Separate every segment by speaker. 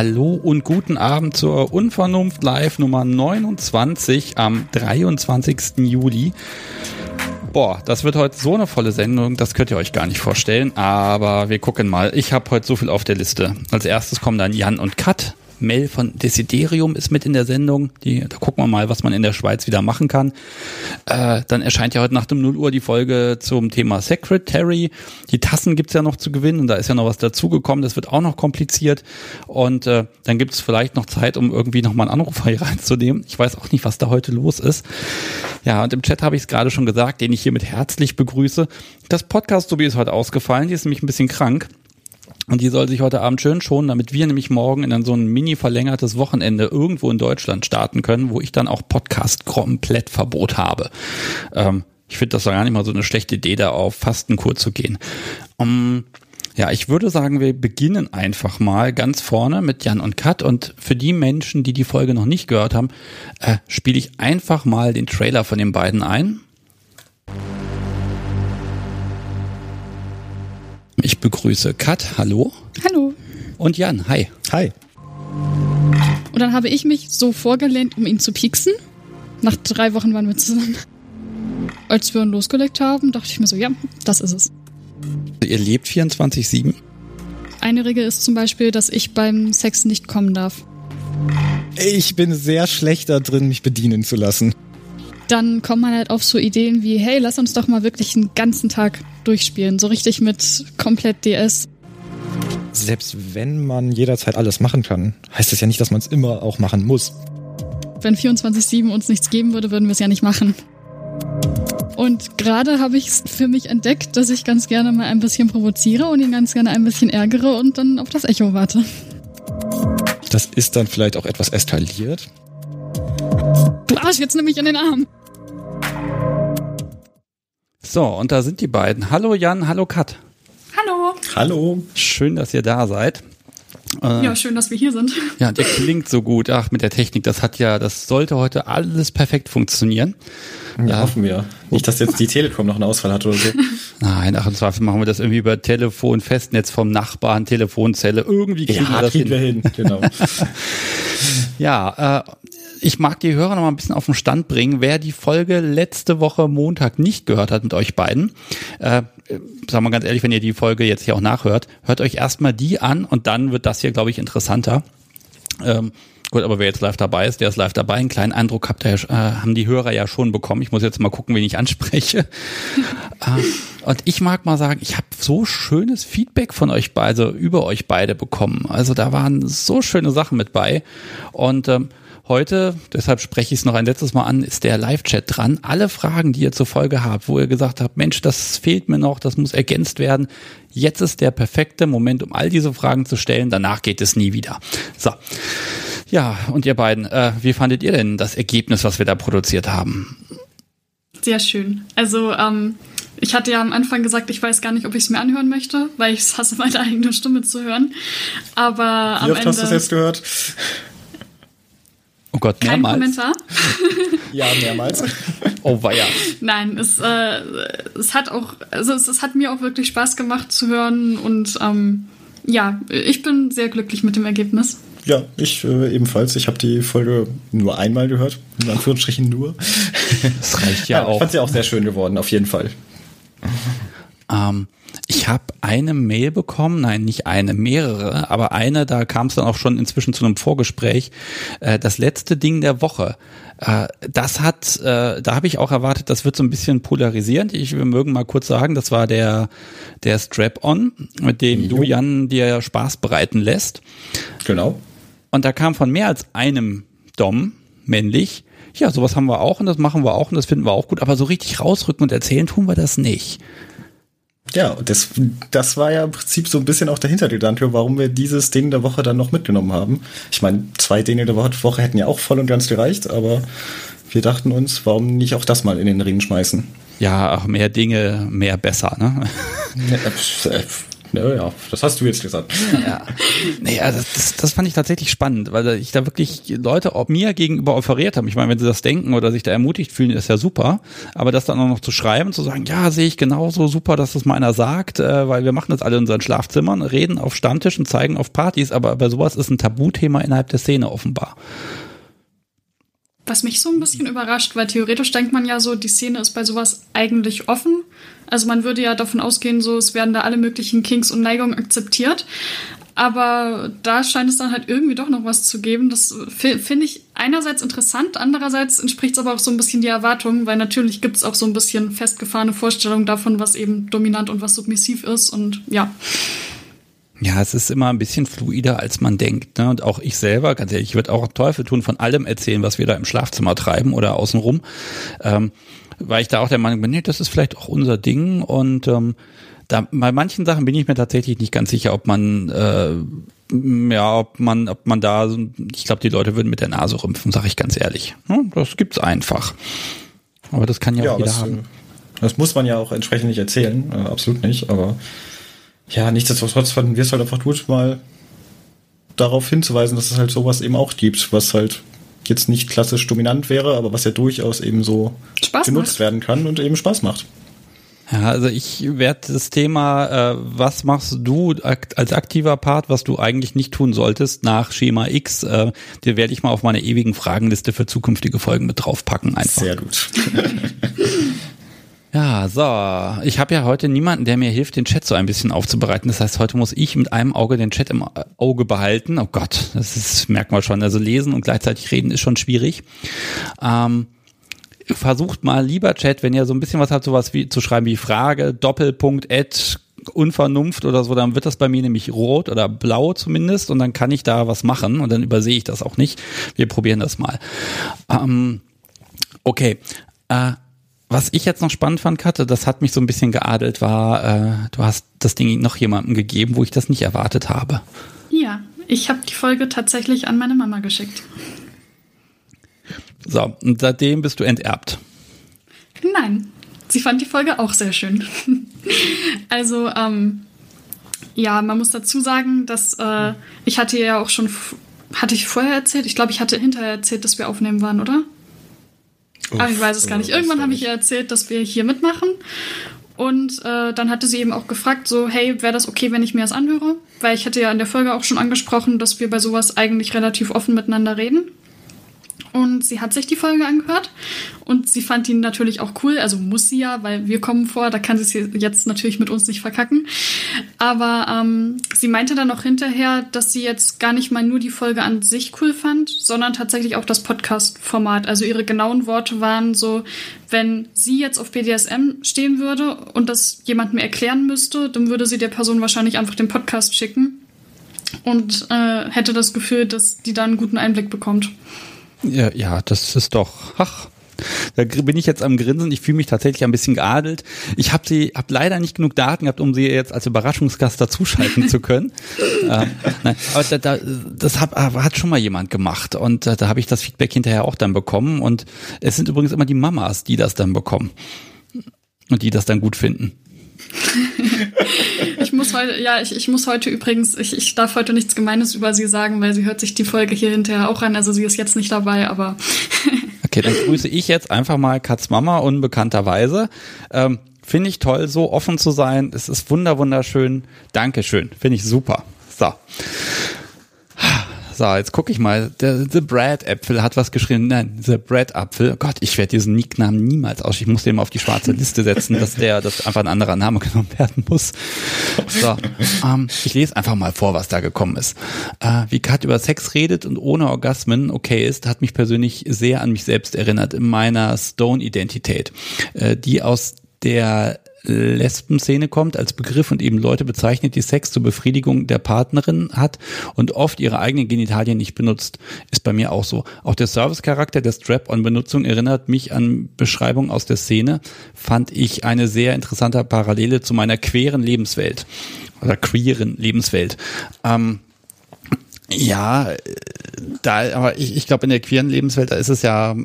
Speaker 1: Hallo und guten Abend zur Unvernunft Live Nummer 29 am 23. Juli. Boah, das wird heute so eine volle Sendung, das könnt ihr euch gar nicht vorstellen, aber wir gucken mal. Ich habe heute so viel auf der Liste. Als erstes kommen dann Jan und Kat. Mel von Desiderium ist mit in der Sendung. Die, da gucken wir mal, was man in der Schweiz wieder machen kann. Äh, dann erscheint ja heute nach dem 0 Uhr die Folge zum Thema Secretary. Die Tassen gibt's ja noch zu gewinnen und da ist ja noch was dazugekommen. Das wird auch noch kompliziert. Und äh, dann gibt's vielleicht noch Zeit, um irgendwie nochmal einen Anrufer hier reinzunehmen. Ich weiß auch nicht, was da heute los ist. Ja, und im Chat habe ich es gerade schon gesagt, den ich hiermit herzlich begrüße. Das Podcast-Sobi ist heute ausgefallen. Die ist nämlich ein bisschen krank. Und die soll sich heute Abend schön schonen, damit wir nämlich morgen in so ein mini verlängertes Wochenende irgendwo in Deutschland starten können, wo ich dann auch Podcast komplett Verbot habe. Ähm, ich finde das gar nicht mal so eine schlechte Idee, da auf Fastenkur zu gehen. Um, ja, ich würde sagen, wir beginnen einfach mal ganz vorne mit Jan und Kat. Und für die Menschen, die die Folge noch nicht gehört haben, äh, spiele ich einfach mal den Trailer von den beiden ein. Ich begrüße Kat, hallo.
Speaker 2: Hallo.
Speaker 1: Und Jan, hi.
Speaker 3: Hi.
Speaker 2: Und dann habe ich mich so vorgelehnt, um ihn zu pieksen. Nach drei Wochen waren wir zusammen. Als wir ihn losgelegt haben, dachte ich mir so, ja, das ist es.
Speaker 1: Ihr lebt 24-7?
Speaker 2: Eine Regel ist zum Beispiel, dass ich beim Sex nicht kommen darf.
Speaker 3: Ich bin sehr schlecht da drin, mich bedienen zu lassen.
Speaker 2: Dann kommt man halt auf so Ideen wie, hey, lass uns doch mal wirklich einen ganzen Tag durchspielen. So richtig mit komplett DS.
Speaker 3: Selbst wenn man jederzeit alles machen kann, heißt das ja nicht, dass man es immer auch machen muss.
Speaker 2: Wenn 24-7 uns nichts geben würde, würden wir es ja nicht machen. Und gerade habe ich es für mich entdeckt, dass ich ganz gerne mal ein bisschen provoziere und ihn ganz gerne ein bisschen ärgere und dann auf das Echo warte.
Speaker 3: Das ist dann vielleicht auch etwas eskaliert.
Speaker 2: Du Arsch, jetzt nimm mich in den Arm.
Speaker 1: So, und da sind die beiden. Hallo Jan, hallo Kat.
Speaker 2: Hallo.
Speaker 3: Hallo.
Speaker 1: Schön, dass ihr da seid.
Speaker 2: Äh, ja, schön, dass wir hier sind.
Speaker 1: Ja, der klingt so gut. Ach, mit der Technik, das hat ja, das sollte heute alles perfekt funktionieren.
Speaker 3: Ja, ja. hoffen wir. Nicht, dass jetzt die Telekom noch einen Ausfall hat oder so.
Speaker 1: Nein, ach, im Zweifel machen wir das irgendwie über Telefon, Festnetz vom Nachbarn, Telefonzelle. Irgendwie kriegen ja, wir das
Speaker 3: kriegen hin. wir hin. Genau.
Speaker 1: ja, äh, ich mag die Hörer noch mal ein bisschen auf den Stand bringen. Wer die Folge letzte Woche Montag nicht gehört hat mit euch beiden, äh, sagen wir ganz ehrlich, wenn ihr die Folge jetzt hier auch nachhört, hört euch erstmal die an und dann wird das hier, glaube ich, interessanter. Ähm, Gut, aber wer jetzt live dabei ist, der ist live dabei. Einen kleinen Eindruck habt ihr, äh, haben die Hörer ja schon bekommen. Ich muss jetzt mal gucken, wen ich anspreche. äh, und ich mag mal sagen, ich habe so schönes Feedback von euch beide, also über euch beide bekommen. Also da waren so schöne Sachen mit bei. Und ähm, Heute, deshalb spreche ich es noch ein letztes Mal an, ist der Live-Chat dran. Alle Fragen, die ihr zur Folge habt, wo ihr gesagt habt, Mensch, das fehlt mir noch, das muss ergänzt werden. Jetzt ist der perfekte Moment, um all diese Fragen zu stellen. Danach geht es nie wieder. So. Ja, und ihr beiden, äh, wie fandet ihr denn das Ergebnis, was wir da produziert haben?
Speaker 2: Sehr schön. Also, ähm, ich hatte ja am Anfang gesagt, ich weiß gar nicht, ob ich es mir anhören möchte, weil ich es hasse, meine eigene Stimme zu hören. Aber
Speaker 3: Wie oft hast du es jetzt gehört?
Speaker 1: Oh Gott,
Speaker 2: mehrmals?
Speaker 1: Kein
Speaker 2: Kommentar?
Speaker 3: ja, mehrmals.
Speaker 1: Oh weia.
Speaker 2: Nein, es, äh, es hat auch, also es, es, hat mir auch wirklich Spaß gemacht zu hören und ähm, ja, ich bin sehr glücklich mit dem Ergebnis.
Speaker 3: Ja, ich äh, ebenfalls. Ich habe die Folge nur einmal gehört, in Anführungsstrichen nur.
Speaker 1: Das reicht ja, ja auch.
Speaker 3: Ich fand sie auch sehr schön geworden, auf jeden Fall.
Speaker 1: Ähm, ich habe eine Mail bekommen, nein, nicht eine, mehrere, aber eine, da kam es dann auch schon inzwischen zu einem Vorgespräch. Äh, das letzte Ding der Woche. Äh, das hat, äh, da habe ich auch erwartet, das wird so ein bisschen polarisierend. Ich wir mögen mal kurz sagen, das war der der Strap-on, mit dem jo. du Jan dir Spaß bereiten lässt.
Speaker 3: Genau.
Speaker 1: Und da kam von mehr als einem Dom männlich. Ja, sowas haben wir auch und das machen wir auch und das finden wir auch gut, aber so richtig rausrücken und erzählen tun wir das nicht.
Speaker 3: Ja, das, das war ja im Prinzip so ein bisschen auch der Hintergedanke, warum wir dieses Ding der Woche dann noch mitgenommen haben. Ich meine, zwei Dinge der Woche hätten ja auch voll und ganz gereicht, aber wir dachten uns, warum nicht auch das mal in den Ring schmeißen?
Speaker 1: Ja, auch mehr Dinge, mehr besser, ne?
Speaker 3: Naja, das hast du jetzt gesagt.
Speaker 1: Ja. Naja, das, das, das fand ich tatsächlich spannend, weil ich da wirklich Leute auch mir gegenüber offeriert haben. Ich meine, wenn sie das denken oder sich da ermutigt fühlen, ist ja super. Aber das dann auch noch zu schreiben, zu sagen, ja, sehe ich genauso super, dass das mal einer sagt, äh, weil wir machen das alle in unseren Schlafzimmern, reden auf Stammtischen, zeigen auf Partys, aber bei sowas ist ein Tabuthema innerhalb der Szene offenbar.
Speaker 2: Was mich so ein bisschen überrascht, weil theoretisch denkt man ja so, die Szene ist bei sowas eigentlich offen. Also man würde ja davon ausgehen, so es werden da alle möglichen Kinks und Neigungen akzeptiert. Aber da scheint es dann halt irgendwie doch noch was zu geben. Das finde ich einerseits interessant, andererseits entspricht es aber auch so ein bisschen die Erwartungen, weil natürlich gibt es auch so ein bisschen festgefahrene Vorstellungen davon, was eben dominant und was submissiv ist. Und ja.
Speaker 1: Ja, es ist immer ein bisschen fluider, als man denkt. Ne? Und auch ich selber, ganz ehrlich, ich würde auch Teufel tun, von allem erzählen, was wir da im Schlafzimmer treiben oder außenrum. Ähm, weil ich da auch der Meinung bin, nee, das ist vielleicht auch unser Ding. Und ähm, da bei manchen Sachen bin ich mir tatsächlich nicht ganz sicher, ob man äh, ja, ob man, ob man da, ich glaube, die Leute würden mit der Nase rümpfen, sage ich ganz ehrlich. Hm, das gibt's einfach. Aber das kann ja, ja auch jeder das, haben.
Speaker 3: Das muss man ja auch entsprechend nicht erzählen, äh, absolut nicht, aber ja, nichtsdestotrotz fanden wir es halt einfach gut, mal darauf hinzuweisen, dass es halt sowas eben auch gibt, was halt jetzt nicht klassisch dominant wäre, aber was ja durchaus eben so Spaß genutzt macht. werden kann und eben Spaß macht.
Speaker 1: Ja, also ich werde das Thema, äh, was machst du als aktiver Part, was du eigentlich nicht tun solltest nach Schema X, äh, dir werde ich mal auf meine ewigen Fragenliste für zukünftige Folgen mit draufpacken einfach.
Speaker 3: Sehr gut.
Speaker 1: Ja, so. Ich habe ja heute niemanden, der mir hilft, den Chat so ein bisschen aufzubereiten. Das heißt, heute muss ich mit einem Auge den Chat im Auge behalten. Oh Gott, das ist, merkt man schon. Also lesen und gleichzeitig reden ist schon schwierig. Ähm, versucht mal lieber Chat, wenn ihr so ein bisschen was habt, sowas wie zu schreiben wie Frage, Doppelpunkt, Ad, Unvernunft oder so, dann wird das bei mir nämlich rot oder blau zumindest und dann kann ich da was machen und dann übersehe ich das auch nicht. Wir probieren das mal. Ähm, okay. Äh, was ich jetzt noch spannend fand, Katze, das hat mich so ein bisschen geadelt, war, äh, du hast das Ding noch jemandem gegeben, wo ich das nicht erwartet habe.
Speaker 2: Ja, ich habe die Folge tatsächlich an meine Mama geschickt.
Speaker 1: So, und seitdem bist du enterbt.
Speaker 2: Nein, sie fand die Folge auch sehr schön. also, ähm, ja, man muss dazu sagen, dass äh, ich hatte ja auch schon, hatte ich vorher erzählt, ich glaube, ich hatte hinterher erzählt, dass wir aufnehmen waren, oder? Uff, Aber ich weiß es gar nicht. Irgendwann habe ich ihr erzählt, dass wir hier mitmachen. Und äh, dann hatte sie eben auch gefragt, so, hey, wäre das okay, wenn ich mir das anhöre? Weil ich hatte ja in der Folge auch schon angesprochen, dass wir bei sowas eigentlich relativ offen miteinander reden. Und sie hat sich die Folge angehört und sie fand ihn natürlich auch cool. Also muss sie ja, weil wir kommen vor, da kann sie es jetzt natürlich mit uns nicht verkacken. Aber ähm, sie meinte dann noch hinterher, dass sie jetzt gar nicht mal nur die Folge an sich cool fand, sondern tatsächlich auch das Podcast-Format. Also ihre genauen Worte waren so, wenn sie jetzt auf BDSM stehen würde und das jemand mir erklären müsste, dann würde sie der Person wahrscheinlich einfach den Podcast schicken und äh, hätte das Gefühl, dass die da einen guten Einblick bekommt.
Speaker 1: Ja, ja, das ist doch, ach, da bin ich jetzt am Grinsen. Ich fühle mich tatsächlich ein bisschen geadelt. Ich habe sie, habe leider nicht genug Daten gehabt, um sie jetzt als Überraschungsgast dazuschalten zu können. ähm, nein, aber da, da, das hat, hat schon mal jemand gemacht und äh, da habe ich das Feedback hinterher auch dann bekommen. Und es sind übrigens immer die Mamas, die das dann bekommen und die das dann gut finden.
Speaker 2: muss heute, ja, ich, ich muss heute übrigens, ich, ich darf heute nichts Gemeines über sie sagen, weil sie hört sich die Folge hier hinterher auch an. Also sie ist jetzt nicht dabei, aber.
Speaker 1: okay, dann grüße ich jetzt einfach mal Katz Mama unbekannterweise. Ähm, Finde ich toll, so offen zu sein. Es ist wunder wunderschön. Dankeschön. Finde ich super. So. So, jetzt gucke ich mal. Der The Brad Äpfel hat was geschrieben. Nein, The Brad Apfel. Oh Gott, ich werde diesen Nicknamen niemals aus. Ich muss den mal auf die schwarze Liste setzen, dass der, dass einfach ein anderer Name genommen werden muss. So, ähm, ich lese einfach mal vor, was da gekommen ist. Äh, wie Kat über Sex redet und ohne Orgasmen okay ist, hat mich persönlich sehr an mich selbst erinnert in meiner Stone-Identität, äh, die aus der Lesben-Szene kommt als Begriff und eben Leute bezeichnet, die Sex zur Befriedigung der Partnerin hat und oft ihre eigenen Genitalien nicht benutzt. Ist bei mir auch so. Auch der Service-Charakter der Strap-on-Benutzung erinnert mich an Beschreibungen aus der Szene, fand ich eine sehr interessante Parallele zu meiner queeren Lebenswelt oder queeren Lebenswelt. Ähm, ja, da, aber ich, ich glaube, in der queeren Lebenswelt, da ist es ja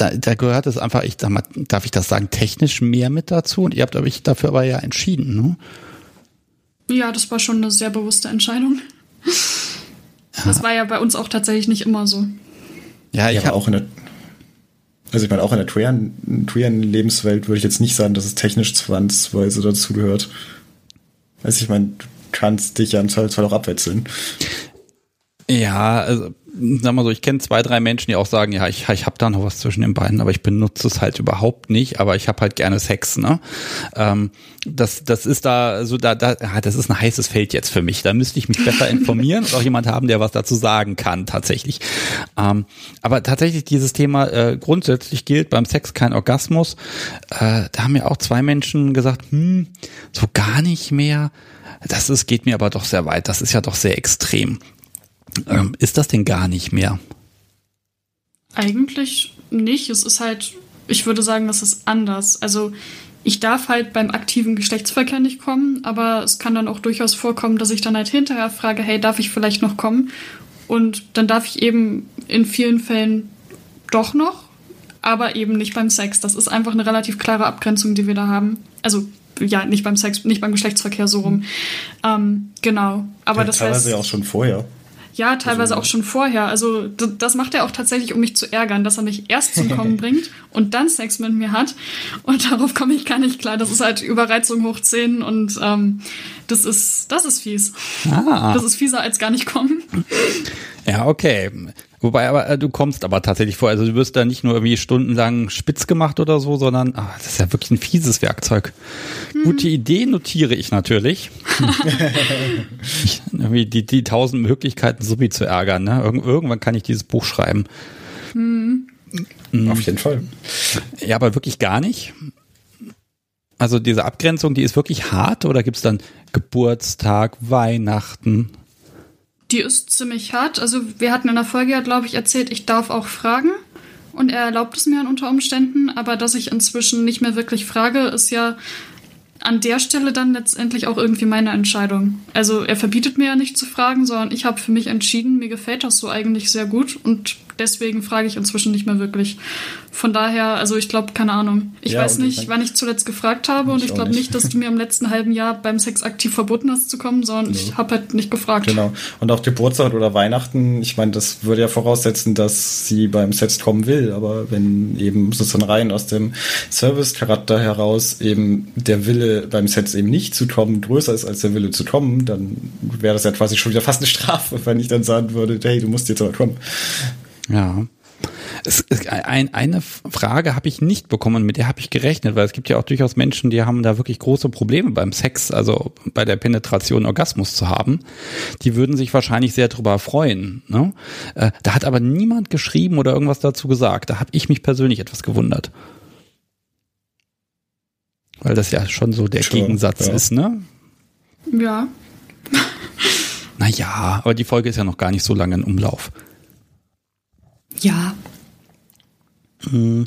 Speaker 1: da, da gehört es einfach, ich sag mal, darf ich das sagen, technisch mehr mit dazu und ihr habt euch dafür aber ja entschieden, ne?
Speaker 2: Ja, das war schon eine sehr bewusste Entscheidung. Das war ja bei uns auch tatsächlich nicht immer so.
Speaker 3: Ja, ich ja, habe auch in der also ich meine, auch in der Trian-Lebenswelt würde ich jetzt nicht sagen, dass es technisch zwangsweise dazu gehört. Also ich meine, du kannst dich ja im Zweifelsfall auch abwechseln.
Speaker 1: Ja, also sag mal so, ich kenne zwei, drei Menschen, die auch sagen, ja, ich, ich habe da noch was zwischen den beiden, aber ich benutze es halt überhaupt nicht, aber ich habe halt gerne Sex, ne? Ähm, das, das ist da, so da, da, ja, das ist ein heißes Feld jetzt für mich. Da müsste ich mich besser informieren und auch jemand haben, der was dazu sagen kann, tatsächlich. Ähm, aber tatsächlich dieses Thema äh, grundsätzlich gilt beim Sex kein Orgasmus. Äh, da haben ja auch zwei Menschen gesagt, hm, so gar nicht mehr. Das ist, geht mir aber doch sehr weit. Das ist ja doch sehr extrem. Ähm, ist das denn gar nicht mehr?
Speaker 2: Eigentlich nicht. Es ist halt, ich würde sagen, das ist anders. Also ich darf halt beim aktiven Geschlechtsverkehr nicht kommen, aber es kann dann auch durchaus vorkommen, dass ich dann halt hinterher frage, hey, darf ich vielleicht noch kommen? Und dann darf ich eben in vielen Fällen doch noch, aber eben nicht beim Sex. Das ist einfach eine relativ klare Abgrenzung, die wir da haben. Also ja, nicht beim Sex, nicht beim Geschlechtsverkehr so rum. Ähm, genau. Aber ja, das
Speaker 3: teilweise heißt, ja auch schon vorher.
Speaker 2: Ja, teilweise also, auch schon vorher. Also das macht er auch tatsächlich, um mich zu ärgern, dass er mich erst zum Kommen bringt und dann Sex mit mir hat. Und darauf komme ich gar nicht klar. Das ist halt Überreizung hoch 10 und ähm, das ist, das ist fies. Ah. Das ist fieser als gar nicht kommen.
Speaker 1: Ja, okay. Wobei aber äh, du kommst aber tatsächlich vor, also du wirst da nicht nur irgendwie stundenlang spitz gemacht oder so, sondern ach, das ist ja wirklich ein fieses Werkzeug. Mhm. Gute Idee notiere ich natürlich. ich, irgendwie die, die tausend Möglichkeiten, Subi zu ärgern. Ne? Irg irgendwann kann ich dieses Buch schreiben.
Speaker 3: Mhm. Auf jeden Fall.
Speaker 1: Ja, aber wirklich gar nicht. Also diese Abgrenzung, die ist wirklich hart oder gibt es dann Geburtstag, Weihnachten?
Speaker 2: Die ist ziemlich hart. Also wir hatten in der Folge ja, glaube ich, erzählt, ich darf auch fragen. Und er erlaubt es mir unter Umständen. Aber dass ich inzwischen nicht mehr wirklich frage, ist ja an der Stelle dann letztendlich auch irgendwie meine Entscheidung. Also er verbietet mir ja nicht zu fragen, sondern ich habe für mich entschieden, mir gefällt das so eigentlich sehr gut und deswegen frage ich inzwischen nicht mehr wirklich. Von daher, also ich glaube, keine Ahnung. Ich ja, weiß nicht, ich wann ich zuletzt gefragt habe und ich glaube nicht. dass du mir im letzten halben Jahr beim Sex aktiv verboten hast zu kommen, sondern nee. ich habe halt nicht gefragt.
Speaker 3: Genau. Und auch Geburtstag oder Weihnachten, ich meine, das würde ja voraussetzen, dass sie beim Sex kommen will, aber wenn eben sozusagen rein aus dem Service-Charakter heraus eben der Wille beim Sex eben nicht zu kommen größer ist als der Wille zu kommen, dann wäre das ja quasi schon wieder fast eine Strafe, wenn ich dann sagen würde, hey, du musst jetzt aber kommen.
Speaker 1: Ja. Es, es, ein, eine Frage habe ich nicht bekommen, mit der habe ich gerechnet, weil es gibt ja auch durchaus Menschen, die haben da wirklich große Probleme beim Sex, also bei der Penetration Orgasmus zu haben. Die würden sich wahrscheinlich sehr darüber freuen. Ne? Äh, da hat aber niemand geschrieben oder irgendwas dazu gesagt. Da habe ich mich persönlich etwas gewundert. Weil das ja schon so der schon, Gegensatz ja. ist, ne?
Speaker 2: Ja.
Speaker 1: naja, aber die Folge ist ja noch gar nicht so lange in Umlauf.
Speaker 2: Ja.
Speaker 1: Hm.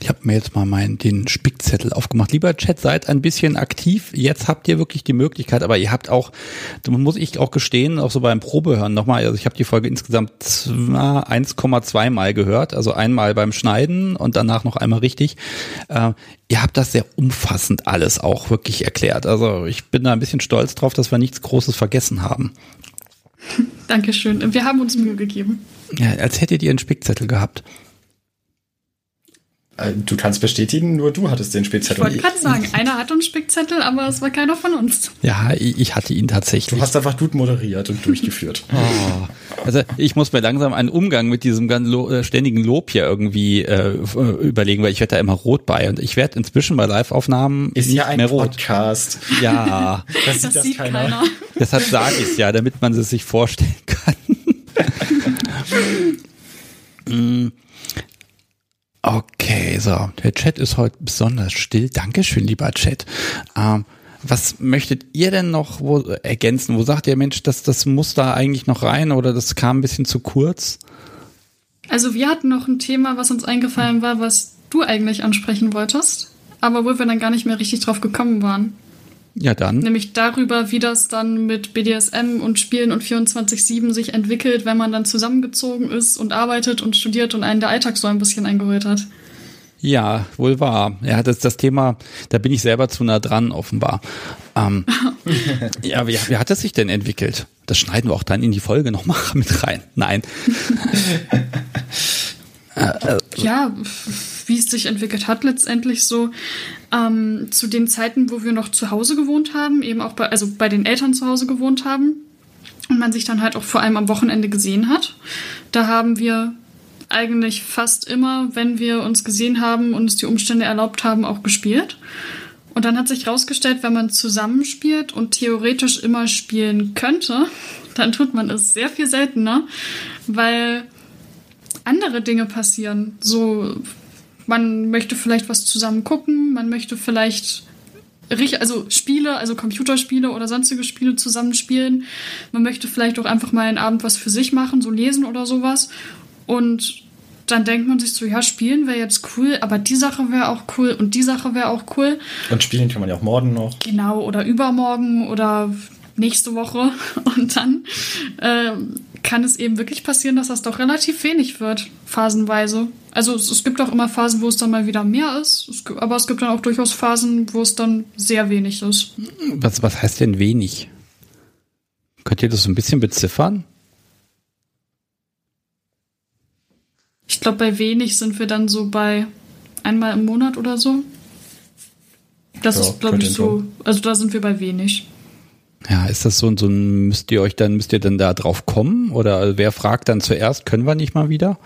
Speaker 1: Ich habe mir jetzt mal meinen den Spickzettel aufgemacht. Lieber Chat, seid ein bisschen aktiv. Jetzt habt ihr wirklich die Möglichkeit, aber ihr habt auch, muss ich auch gestehen, auch so beim Probehören nochmal, also ich habe die Folge insgesamt 1,2 Mal gehört, also einmal beim Schneiden und danach noch einmal richtig. Äh, ihr habt das sehr umfassend alles auch wirklich erklärt. Also ich bin da ein bisschen stolz drauf, dass wir nichts Großes vergessen haben.
Speaker 2: Dankeschön. Wir haben uns Mühe gegeben.
Speaker 1: Ja, als hättet ihr einen Spickzettel gehabt.
Speaker 3: Äh, du kannst bestätigen, nur du hattest den Spickzettel.
Speaker 2: Ich wollte gerade sagen, einer hat einen Spickzettel, aber es war keiner von uns.
Speaker 1: Ja, ich hatte ihn tatsächlich.
Speaker 3: Du hast einfach gut moderiert und durchgeführt.
Speaker 1: oh. Also ich muss mir langsam einen Umgang mit diesem äh, ständigen Lob hier irgendwie äh, überlegen, weil ich werde da immer rot bei und ich werde inzwischen bei Live-Aufnahmen
Speaker 3: nicht ja ein mehr rot. Podcast.
Speaker 1: Ja,
Speaker 2: das, das sieht, das sieht keiner. keiner.
Speaker 1: Deshalb sage ich es ja, damit man es sich vorstellen kann. mm. Okay, so. Der Chat ist heute besonders still. Dankeschön, lieber Chat. Ähm, was möchtet ihr denn noch wo, ergänzen? Wo sagt ihr, Mensch, das, das muss da eigentlich noch rein oder das kam ein bisschen zu kurz?
Speaker 2: Also wir hatten noch ein Thema, was uns eingefallen war, was du eigentlich ansprechen wolltest, aber wo wir dann gar nicht mehr richtig drauf gekommen waren.
Speaker 1: Ja, dann.
Speaker 2: Nämlich darüber, wie das dann mit BDSM und Spielen und 24-7 sich entwickelt, wenn man dann zusammengezogen ist und arbeitet und studiert und einen der Alltag so ein bisschen eingeholt hat.
Speaker 1: Ja, wohl wahr. Ja, das das Thema, da bin ich selber zu nah dran, offenbar. Ähm, ja, wie, wie hat es sich denn entwickelt? Das schneiden wir auch dann in die Folge nochmal mit rein. Nein.
Speaker 2: ja, wie es sich entwickelt hat, letztendlich so ähm, zu den Zeiten, wo wir noch zu Hause gewohnt haben, eben auch bei, also bei den Eltern zu Hause gewohnt haben und man sich dann halt auch vor allem am Wochenende gesehen hat. Da haben wir eigentlich fast immer, wenn wir uns gesehen haben und es die Umstände erlaubt haben, auch gespielt. Und dann hat sich herausgestellt, wenn man zusammenspielt und theoretisch immer spielen könnte, dann tut man es sehr viel seltener, weil andere Dinge passieren. So, man möchte vielleicht was zusammen gucken, man möchte vielleicht also Spiele, also Computerspiele oder sonstige Spiele zusammenspielen. Man möchte vielleicht auch einfach mal einen Abend was für sich machen, so lesen oder sowas. Und dann denkt man sich so, ja, spielen wäre jetzt cool, aber die Sache wäre auch cool und die Sache wäre auch cool.
Speaker 3: Und spielen kann man ja auch morgen noch.
Speaker 2: Genau, oder übermorgen oder nächste Woche. Und dann äh, kann es eben wirklich passieren, dass das doch relativ wenig wird, phasenweise. Also es, es gibt auch immer Phasen, wo es dann mal wieder mehr ist, es, aber es gibt dann auch durchaus Phasen, wo es dann sehr wenig ist.
Speaker 1: Was, was heißt denn wenig? Könnt ihr das so ein bisschen beziffern?
Speaker 2: Ich glaube, bei wenig sind wir dann so bei einmal im Monat oder so. Das ja, ist, glaube ich, so. Also da sind wir bei wenig.
Speaker 1: Ja, ist das so, so ein, müsst ihr euch dann, müsst ihr dann da drauf kommen? Oder wer fragt dann zuerst, können wir nicht mal wieder?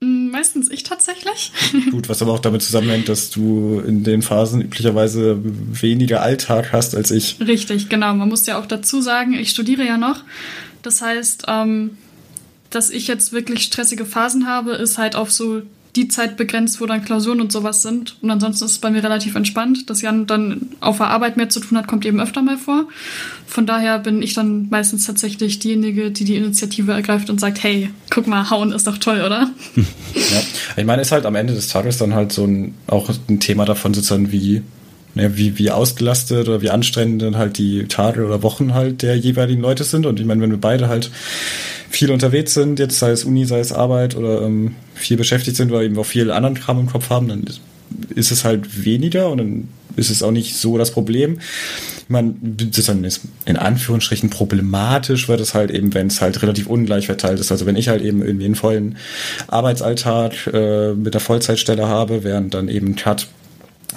Speaker 2: Mm, meistens ich tatsächlich.
Speaker 3: Gut, was aber auch damit zusammenhängt, dass du in den Phasen üblicherweise weniger Alltag hast als ich.
Speaker 2: Richtig, genau. Man muss ja auch dazu sagen, ich studiere ja noch. Das heißt, ähm, dass ich jetzt wirklich stressige Phasen habe, ist halt auf so die Zeit begrenzt, wo dann Klausuren und sowas sind. Und ansonsten ist es bei mir relativ entspannt. Dass Jan dann auf der Arbeit mehr zu tun hat, kommt eben öfter mal vor. Von daher bin ich dann meistens tatsächlich diejenige, die die Initiative ergreift und sagt, hey, guck mal, hauen ist doch toll, oder?
Speaker 3: Ja, ich meine, ist halt am Ende des Tages dann halt so ein, auch ein Thema davon sozusagen, wie ne, wie, wie ausgelastet oder wie anstrengend dann halt die Tage oder Wochen halt der jeweiligen Leute sind. Und ich meine, wenn wir beide halt viel unterwegs sind, jetzt sei es Uni, sei es Arbeit oder ähm, viel beschäftigt sind oder eben auch viel anderen Kram im Kopf haben, dann ist es halt weniger und dann ist es auch nicht so das Problem. Man sozusagen ist in Anführungsstrichen problematisch wird es halt eben, wenn es halt relativ ungleich verteilt ist. Also wenn ich halt eben irgendwie einen vollen Arbeitsalltag äh, mit der Vollzeitstelle habe, während dann eben Cut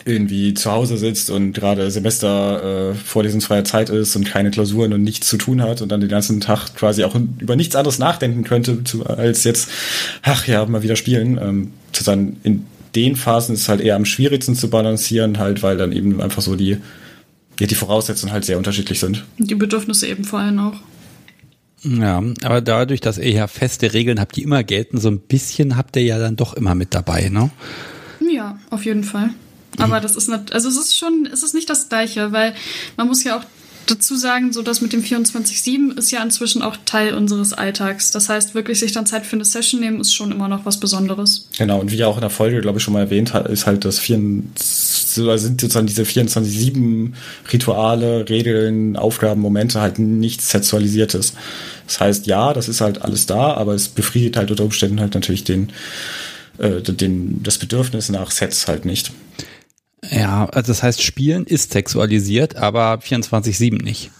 Speaker 3: irgendwie zu Hause sitzt und gerade Semester äh, vorlesungsfreie Zeit ist und keine Klausuren und nichts zu tun hat und dann den ganzen Tag quasi auch über nichts anderes nachdenken könnte, zu, als jetzt, ach ja, mal wieder spielen. Ähm, sozusagen in den Phasen ist es halt eher am schwierigsten zu balancieren, halt, weil dann eben einfach so die, ja, die Voraussetzungen halt sehr unterschiedlich sind.
Speaker 2: Die Bedürfnisse eben vor allem auch.
Speaker 1: Ja, aber dadurch, dass ihr ja feste Regeln habt, die immer gelten, so ein bisschen habt ihr ja dann doch immer mit dabei, ne?
Speaker 2: Ja, auf jeden Fall. Aber das ist nicht, also es ist schon, es ist nicht das Gleiche, weil man muss ja auch dazu sagen, so das mit dem 24-7 ist ja inzwischen auch Teil unseres Alltags. Das heißt, wirklich sich dann Zeit für eine Session nehmen, ist schon immer noch was Besonderes.
Speaker 3: Genau, und wie ja auch in der Folge, glaube ich, schon mal erwähnt ist halt das 24, also sind sozusagen diese 24-7 Rituale, Regeln, Aufgaben, Momente halt nichts Sexualisiertes. Das heißt, ja, das ist halt alles da, aber es befriedigt halt unter Umständen halt natürlich den, äh, den, das Bedürfnis nach Sets halt nicht.
Speaker 1: Ja, also das heißt, Spielen ist sexualisiert, aber 24-7 nicht.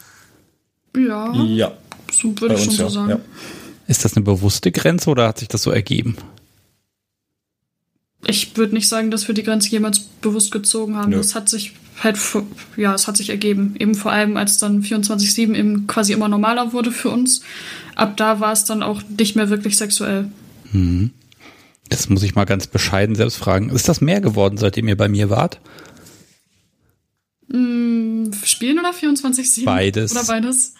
Speaker 2: Ja.
Speaker 3: Ja.
Speaker 2: So würde ich schon so ja. sagen. Ja.
Speaker 1: Ist das eine bewusste Grenze oder hat sich das so ergeben?
Speaker 2: Ich würde nicht sagen, dass wir die Grenze jemals bewusst gezogen haben. Es hat sich halt, ja, es hat sich ergeben. Eben vor allem, als dann 24-7 eben quasi immer normaler wurde für uns. Ab da war es dann auch nicht mehr wirklich sexuell.
Speaker 1: Mhm. Das muss ich mal ganz bescheiden selbst fragen. Ist das mehr geworden, seitdem ihr bei mir wart?
Speaker 2: Mm, Spielen oder 24-7?
Speaker 1: Beides.
Speaker 2: Oder beides.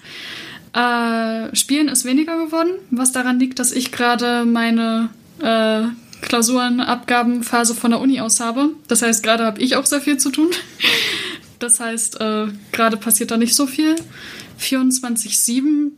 Speaker 2: Äh, Spielen ist weniger geworden, was daran liegt, dass ich gerade meine äh, Klausurenabgabenphase von der Uni aus habe. Das heißt, gerade habe ich auch sehr viel zu tun. Das heißt, äh, gerade passiert da nicht so viel. 24-7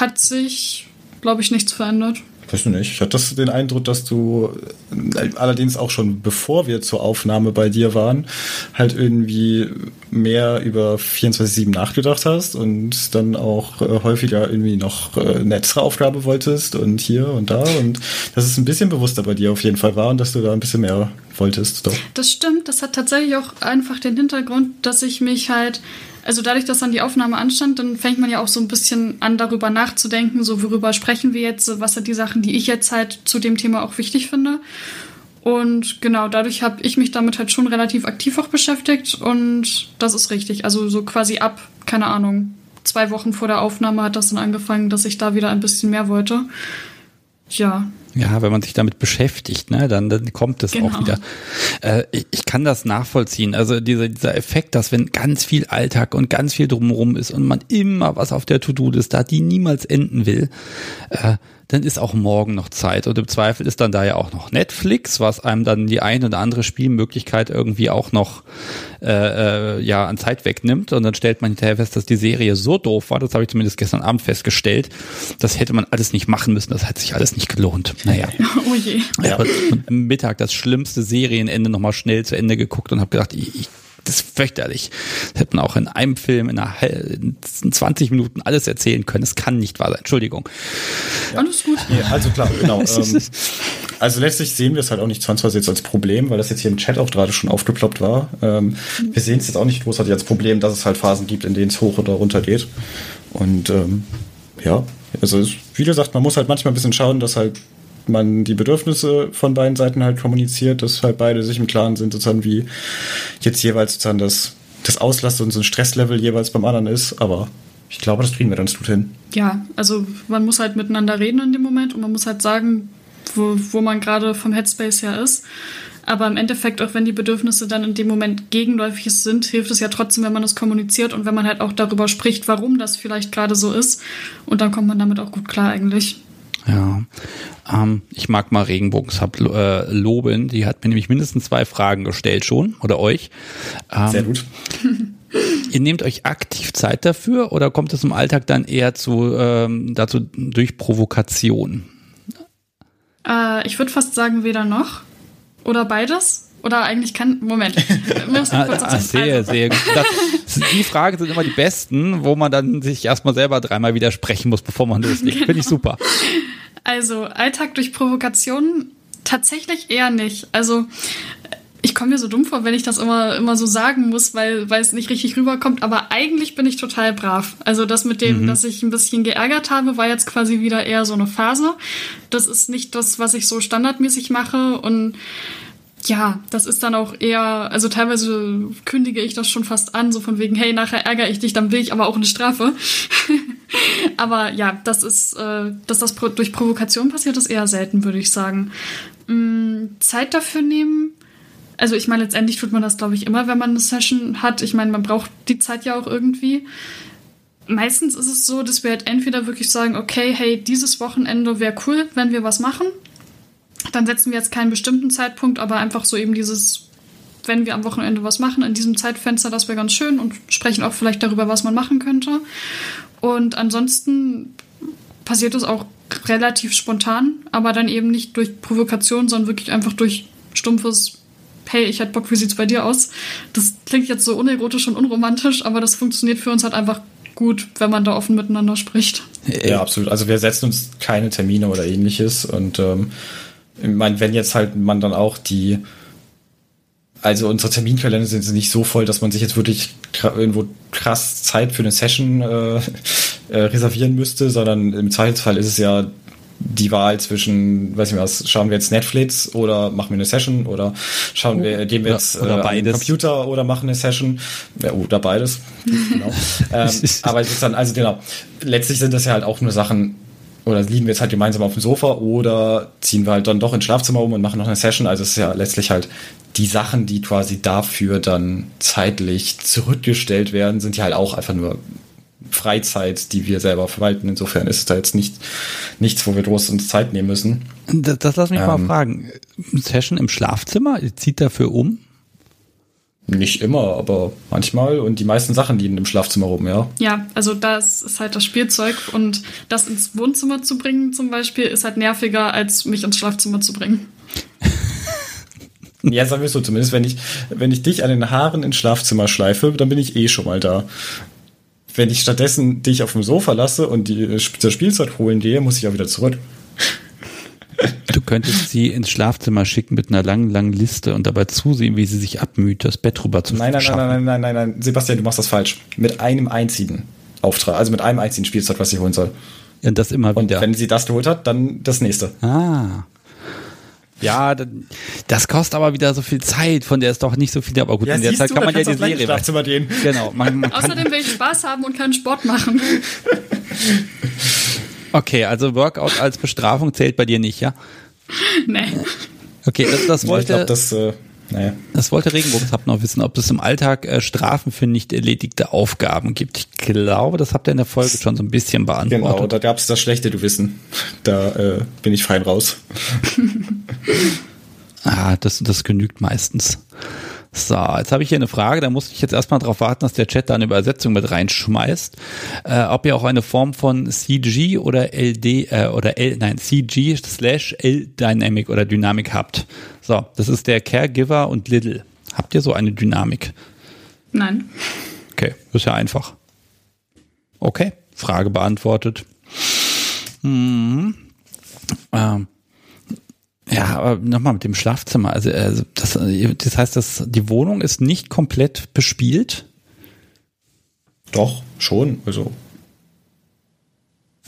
Speaker 2: hat sich, glaube ich, nichts verändert.
Speaker 3: Weiß nicht. Ich hatte den Eindruck, dass du äh, allerdings auch schon bevor wir zur Aufnahme bei dir waren, halt irgendwie mehr über 24-7 nachgedacht hast und dann auch äh, häufiger irgendwie noch äh, eine extra Aufgabe wolltest und hier und da und dass es ein bisschen bewusster bei dir auf jeden Fall war und dass du da ein bisschen mehr wolltest. Doch.
Speaker 2: Das stimmt. Das hat tatsächlich auch einfach den Hintergrund, dass ich mich halt also dadurch, dass dann die Aufnahme anstand, dann fängt man ja auch so ein bisschen an, darüber nachzudenken, so worüber sprechen wir jetzt, was sind die Sachen, die ich jetzt halt zu dem Thema auch wichtig finde. Und genau, dadurch habe ich mich damit halt schon relativ aktiv auch beschäftigt und das ist richtig. Also so quasi ab, keine Ahnung, zwei Wochen vor der Aufnahme hat das dann angefangen, dass ich da wieder ein bisschen mehr wollte. Ja,
Speaker 1: ja, wenn man sich damit beschäftigt, ne, dann, dann kommt es genau. auch wieder. Äh, ich, ich, kann das nachvollziehen. Also dieser, dieser Effekt, dass wenn ganz viel Alltag und ganz viel drumherum ist und man immer was auf der To-Do-Liste hat, die niemals enden will, äh, dann ist auch morgen noch Zeit. Und im Zweifel ist dann da ja auch noch Netflix, was einem dann die ein oder andere Spielmöglichkeit irgendwie auch noch äh, äh, ja an Zeit wegnimmt. Und dann stellt man hinterher fest, dass die Serie so doof war, das habe ich zumindest gestern Abend festgestellt, das hätte man alles nicht machen müssen, das hat sich alles nicht gelohnt. Naja. Oh je. Ja. am Mittag das schlimmste Serienende nochmal schnell zu Ende geguckt und habe gedacht, ich, ich das ist fürchterlich. Das hätte man auch in einem Film in, einer, in 20 Minuten alles erzählen können. Es kann nicht wahr sein. Entschuldigung.
Speaker 3: Ja. Alles gut. Ja, also klar, genau. ähm, also letztlich sehen wir es halt auch nicht zwangsweise jetzt als Problem, weil das jetzt hier im Chat auch gerade schon aufgeploppt war. Ähm, wir sehen es jetzt auch nicht großartig als Problem, dass es halt Phasen gibt, in denen es hoch oder runter geht. Und ähm, ja, also wie gesagt, man muss halt manchmal ein bisschen schauen, dass halt man die Bedürfnisse von beiden Seiten halt kommuniziert, dass halt beide sich im Klaren sind, sozusagen wie jetzt jeweils sozusagen das, das Auslast und so ein Stresslevel jeweils beim anderen ist, aber ich glaube, das kriegen wir ganz gut hin.
Speaker 2: Ja, also man muss halt miteinander reden in dem Moment und man muss halt sagen, wo, wo man gerade vom Headspace her ist. Aber im Endeffekt, auch wenn die Bedürfnisse dann in dem Moment gegenläufig sind, hilft es ja trotzdem, wenn man es kommuniziert und wenn man halt auch darüber spricht, warum das vielleicht gerade so ist. Und dann kommt man damit auch gut klar eigentlich.
Speaker 1: Ja, ähm, ich mag mal Regenbogensub äh, loben. Die hat mir nämlich mindestens zwei Fragen gestellt schon oder euch.
Speaker 3: Ähm, Sehr gut.
Speaker 1: Ihr nehmt euch aktiv Zeit dafür oder kommt es im Alltag dann eher zu ähm, dazu durch Provokation?
Speaker 2: Äh, ich würde fast sagen weder noch oder beides. Oder eigentlich kann. Moment. kurz
Speaker 1: ah, ah, sehr, also. sehr gut. Das, die Fragen sind immer die besten, wo man dann sich erstmal selber dreimal widersprechen muss, bevor man loslegt. Genau. Finde ich super.
Speaker 2: Also Alltag durch Provokation tatsächlich eher nicht. Also ich komme mir so dumm vor, wenn ich das immer, immer so sagen muss, weil, weil es nicht richtig rüberkommt. Aber eigentlich bin ich total brav. Also das mit dem, mhm. dass ich ein bisschen geärgert habe, war jetzt quasi wieder eher so eine Phase. Das ist nicht das, was ich so standardmäßig mache. Und ja, das ist dann auch eher, also teilweise kündige ich das schon fast an, so von wegen, hey, nachher ärgere ich dich, dann will ich aber auch eine Strafe. aber ja, das ist, äh, dass das durch Provokation passiert, ist eher selten, würde ich sagen. Mm, Zeit dafür nehmen. Also ich meine, letztendlich tut man das, glaube ich, immer, wenn man eine Session hat. Ich meine, man braucht die Zeit ja auch irgendwie. Meistens ist es so, dass wir halt entweder wirklich sagen, okay, hey, dieses Wochenende wäre cool, wenn wir was machen dann setzen wir jetzt keinen bestimmten Zeitpunkt, aber einfach so eben dieses, wenn wir am Wochenende was machen, in diesem Zeitfenster, das wäre ganz schön und sprechen auch vielleicht darüber, was man machen könnte. Und ansonsten passiert es auch relativ spontan, aber dann eben nicht durch Provokation, sondern wirklich einfach durch stumpfes hey, ich hätte Bock, wie sieht's bei dir aus? Das klingt jetzt so unerotisch und unromantisch, aber das funktioniert für uns halt einfach gut, wenn man da offen miteinander spricht.
Speaker 3: Ja, absolut. Also wir setzen uns keine Termine oder ähnliches und ähm, ich meine, wenn jetzt halt man dann auch die, also unsere Terminkalender sind nicht so voll, dass man sich jetzt wirklich irgendwo krass Zeit für eine Session äh, äh, reservieren müsste, sondern im Zweifelsfall ist es ja die Wahl zwischen, weiß ich was, schauen wir jetzt Netflix oder machen wir eine Session oder schauen wir, gehen wir jetzt oder, oder äh, Computer oder machen eine Session ja, oder beides. genau. ähm, aber es ist dann, also genau, letztlich sind das ja halt auch nur Sachen, oder liegen wir jetzt halt gemeinsam auf dem Sofa oder ziehen wir halt dann doch ins Schlafzimmer um und machen noch eine Session. Also es ist ja letztlich halt die Sachen, die quasi dafür dann zeitlich zurückgestellt werden, sind ja halt auch einfach nur Freizeit, die wir selber verwalten. Insofern ist es da jetzt nicht nichts, wo wir groß uns Zeit nehmen müssen.
Speaker 1: Das, das lass mich ähm, mal fragen. Session im Schlafzimmer, ihr zieht dafür um?
Speaker 3: Nicht immer, aber manchmal. Und die meisten Sachen liegen im Schlafzimmer rum, ja.
Speaker 2: Ja, also das ist halt das Spielzeug und das ins Wohnzimmer zu bringen zum Beispiel ist halt nerviger, als mich ins Schlafzimmer zu bringen.
Speaker 3: Ja, sagen wir so, zumindest wenn ich, wenn ich dich an den Haaren ins Schlafzimmer schleife, dann bin ich eh schon mal da. Wenn ich stattdessen dich auf dem Sofa lasse und die, das Spielzeug holen gehe, muss ich auch wieder zurück.
Speaker 1: Du könntest sie ins Schlafzimmer schicken mit einer langen, langen Liste und dabei zusehen, wie sie sich abmüht, das Bett rüber zu
Speaker 3: Nein, nein,
Speaker 1: schaffen.
Speaker 3: nein, nein, nein, nein, nein, Sebastian, du machst das falsch. Mit einem einzigen Auftrag, also mit einem einzigen Spielzeug, was sie holen soll.
Speaker 1: Ja, das immer
Speaker 3: Und
Speaker 1: wieder.
Speaker 3: wenn sie das geholt hat, dann das nächste.
Speaker 1: Ah. Ja, das kostet aber wieder so viel Zeit, von der ist doch nicht so viel, aber gut, in der Zeit
Speaker 3: du,
Speaker 1: kann man ja die Serie.
Speaker 3: Schlafzimmer gehen.
Speaker 1: Genau, man, man
Speaker 2: Außerdem will ich Spaß haben und keinen Sport machen.
Speaker 1: okay, also Workout als Bestrafung zählt bei dir nicht, ja?
Speaker 2: nee.
Speaker 1: Okay, das, das
Speaker 3: Ja, ich
Speaker 1: wollte,
Speaker 3: glaube, das, äh, naja.
Speaker 1: das wollte Regenbogenshub noch wissen, ob es im Alltag äh, Strafen für nicht erledigte Aufgaben gibt. Ich glaube, das habt ihr in der Folge schon so ein bisschen
Speaker 3: Genau,
Speaker 1: beantwortet.
Speaker 3: da gab es das schlechte Du Wissen. Da äh, bin ich fein raus.
Speaker 1: Ah, das, das genügt meistens. So, jetzt habe ich hier eine Frage, da muss ich jetzt erstmal darauf warten, dass der Chat da eine Übersetzung mit reinschmeißt. Äh, ob ihr auch eine Form von CG oder LD äh, oder L, nein, CG slash L Dynamic oder Dynamik habt. So, das ist der Caregiver und Little. Habt ihr so eine Dynamik?
Speaker 2: Nein.
Speaker 1: Okay, ist ja einfach. Okay, Frage beantwortet. Hm. Ähm. Ja, aber nochmal mit dem Schlafzimmer. Also, also das, das heißt, dass die Wohnung ist nicht komplett bespielt.
Speaker 3: Doch, schon. Also,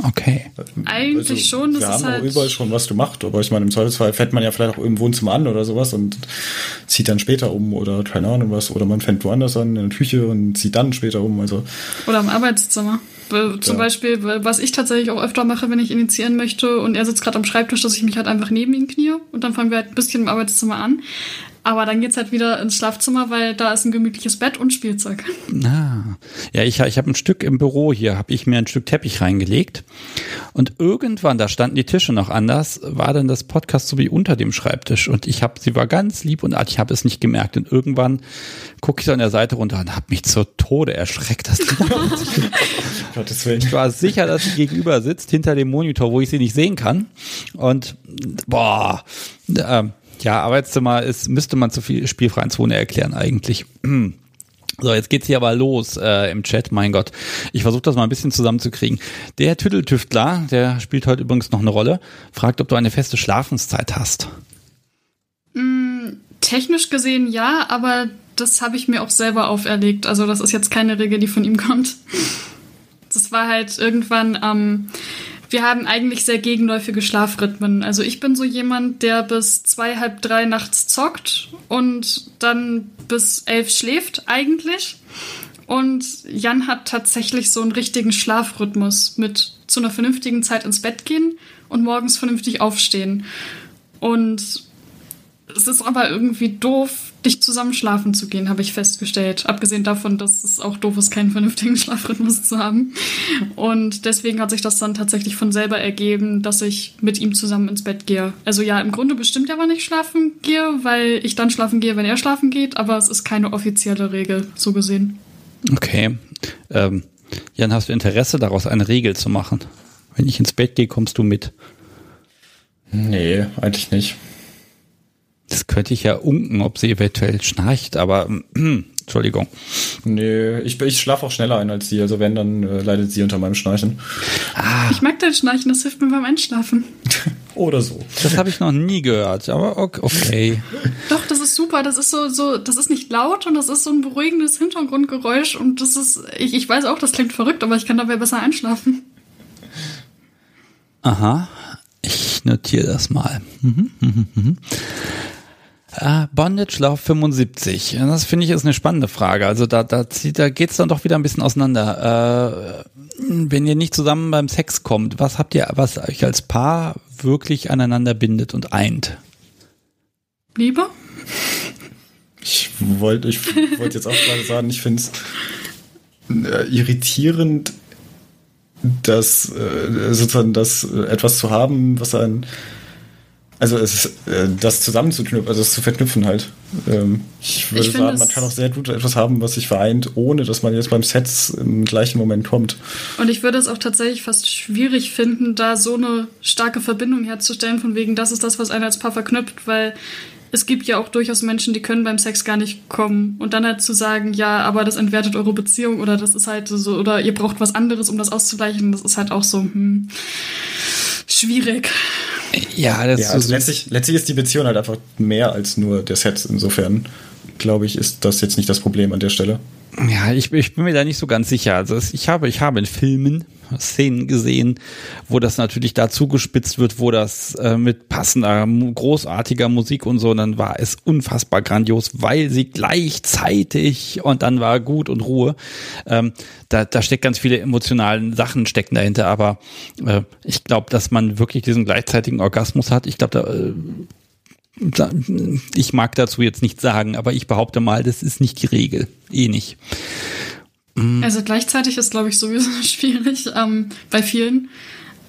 Speaker 1: Okay.
Speaker 2: Eigentlich schon, das
Speaker 3: Wir
Speaker 2: ist
Speaker 3: haben
Speaker 2: halt-
Speaker 3: auch überall schon was gemacht, aber ich meine, im Zweifelsfall fährt man ja vielleicht auch im Wohnzimmer an oder sowas und zieht dann später um oder keine Ahnung was. Oder man fängt woanders an, in der Küche und zieht dann später um. Also,
Speaker 2: Oder im Arbeitszimmer. Zum
Speaker 3: Ja.
Speaker 2: Beispiel, was ich tatsächlich auch öfter mache, wenn ich initiieren möchte und er sitzt gerade am Schreibtisch, dass ich mich halt einfach neben ihn knie und dann fangen wir halt ein bisschen im Arbeitszimmer an. Aber dann geht's halt wieder ins Schlafzimmer, weil da ist ein gemütliches Bett und Spielzeug.
Speaker 1: Ah. Ja, ich, ich habe ein Stück im Büro hier, habe ich mir ein Stück Teppich reingelegt. Und irgendwann, da standen die Tische noch anders, war dann das Podcast so wie unter dem Schreibtisch. Und ich habe, sie war ganz lieb und artig, ich habe es nicht gemerkt. Und irgendwann gucke ich so an der Seite runter und habe mich zur Tode erschreckt. Dass die
Speaker 3: Gottes Willen.
Speaker 1: Ich war sicher, dass sie gegenüber sitzt, hinter dem Monitor, wo ich sie nicht sehen kann. Und boah, ähm, ja, Arbeitszimmer ist, müsste man zu viel spielfreien Zone erklären eigentlich. So, jetzt geht's hier aber los äh, im Chat, mein Gott. Ich versuche das mal ein bisschen zusammenzukriegen. Der Tüdeltüftler, der spielt heute übrigens noch eine Rolle, fragt, ob du eine feste Schlafenszeit hast.
Speaker 2: Technisch gesehen ja, aber das habe ich mir auch selber auferlegt. Also das ist jetzt keine Regel, die von ihm kommt. Das war halt irgendwann, ähm, wir haben eigentlich sehr gegenläufige Schlafrhythmen. Also ich bin so jemand, der bis zwei, halb drei nachts zockt und dann bis elf schläft eigentlich. Und Jan hat tatsächlich so einen richtigen Schlafrhythmus mit zu einer vernünftigen Zeit ins Bett gehen und morgens vernünftig aufstehen. Und es ist aber irgendwie doof, dich zusammen schlafen zu gehen, habe ich festgestellt. Abgesehen davon, dass es auch doof ist, keinen vernünftigen Schlafrhythmus zu haben. Und deswegen hat sich das dann tatsächlich von selber ergeben, dass ich mit ihm zusammen ins Bett gehe. Also ja, im Grunde bestimmt ja, wann ich schlafen gehe, weil ich dann schlafen gehe, wenn er schlafen geht, aber es ist keine offizielle Regel, so gesehen.
Speaker 1: Okay. Ähm, Jan, hast du Interesse daraus, eine Regel zu machen? Wenn ich ins Bett gehe, kommst du mit.
Speaker 3: Nee, eigentlich nicht.
Speaker 1: Das könnte ich ja unken, ob sie eventuell schnarcht, aber Entschuldigung.
Speaker 3: Nee, ich, ich schlafe auch schneller ein als sie, also wenn, dann äh, leidet sie unter meinem Schnarchen.
Speaker 2: Ich mag dein Schnarchen, das hilft mir beim Einschlafen.
Speaker 3: Oder so.
Speaker 1: Das habe ich noch nie gehört, aber ok- okay.
Speaker 2: Doch, das ist super. Das ist so, so, das ist nicht laut und das ist so ein beruhigendes Hintergrundgeräusch und das ist, ich, ich weiß auch, das klingt verrückt, aber ich kann dabei besser einschlafen.
Speaker 1: Aha, ich notiere das mal. Mhm, mhm, mhm. Äh, Bondage Love 75. Das finde ich ist eine spannende Frage. Also da, da, zieht- da geht's dann doch wieder ein bisschen auseinander. Äh, wenn ihr nicht zusammen beim Sex kommt, was habt ihr, was euch als Paar wirklich aneinander bindet und eint?
Speaker 2: Liebe?
Speaker 3: Ich wollte ich wollte jetzt auch gerade sagen, ich finde es äh, irritierend, dass äh, sozusagen das äh, etwas zu haben, was einen Also es, äh, das zusammenzuknüpfen, also das zu verknüpfen halt. Ähm, ich würde ich sagen, man kann auch sehr gut etwas haben, was sich vereint, ohne dass man jetzt beim Sets im gleichen Moment kommt.
Speaker 2: Und ich würde es auch tatsächlich fast schwierig finden, da so eine starke Verbindung herzustellen, von wegen, das ist das, was einen als Paar verknüpft, weil es gibt ja auch durchaus Menschen, die können beim Sex gar nicht kommen. Und dann halt zu sagen, ja, aber das entwertet eure Beziehung oder das ist halt so, oder ihr braucht was anderes, um das auszugleichen, das ist halt auch so, hm, schwierig.
Speaker 3: Ja, das ja, also so letztlich, letztlich ist die Beziehung halt einfach mehr als nur der Set. Insofern, glaube ich, ist das jetzt nicht das Problem an der Stelle.
Speaker 1: Ja, ich, ich bin mir da nicht so ganz sicher. Also ich habe, ich habe in Filmen Szenen gesehen, wo das natürlich da zugespitzt wird, wo das äh, mit passender, großartiger Musik und so, und dann war es unfassbar grandios, weil sie gleichzeitig und dann war gut und Ruhe. Ähm, da, da steckt ganz viele emotionalen Sachen stecken dahinter, aber äh, ich glaube, dass man wirklich diesen gleichzeitigen Orgasmus hat. Ich glaube, da äh, ich mag dazu jetzt nichts sagen, aber ich behaupte mal, das ist nicht die Regel. Eh nicht.
Speaker 2: Mhm. Also gleichzeitig ist, glaube ich, sowieso schwierig ähm, bei vielen.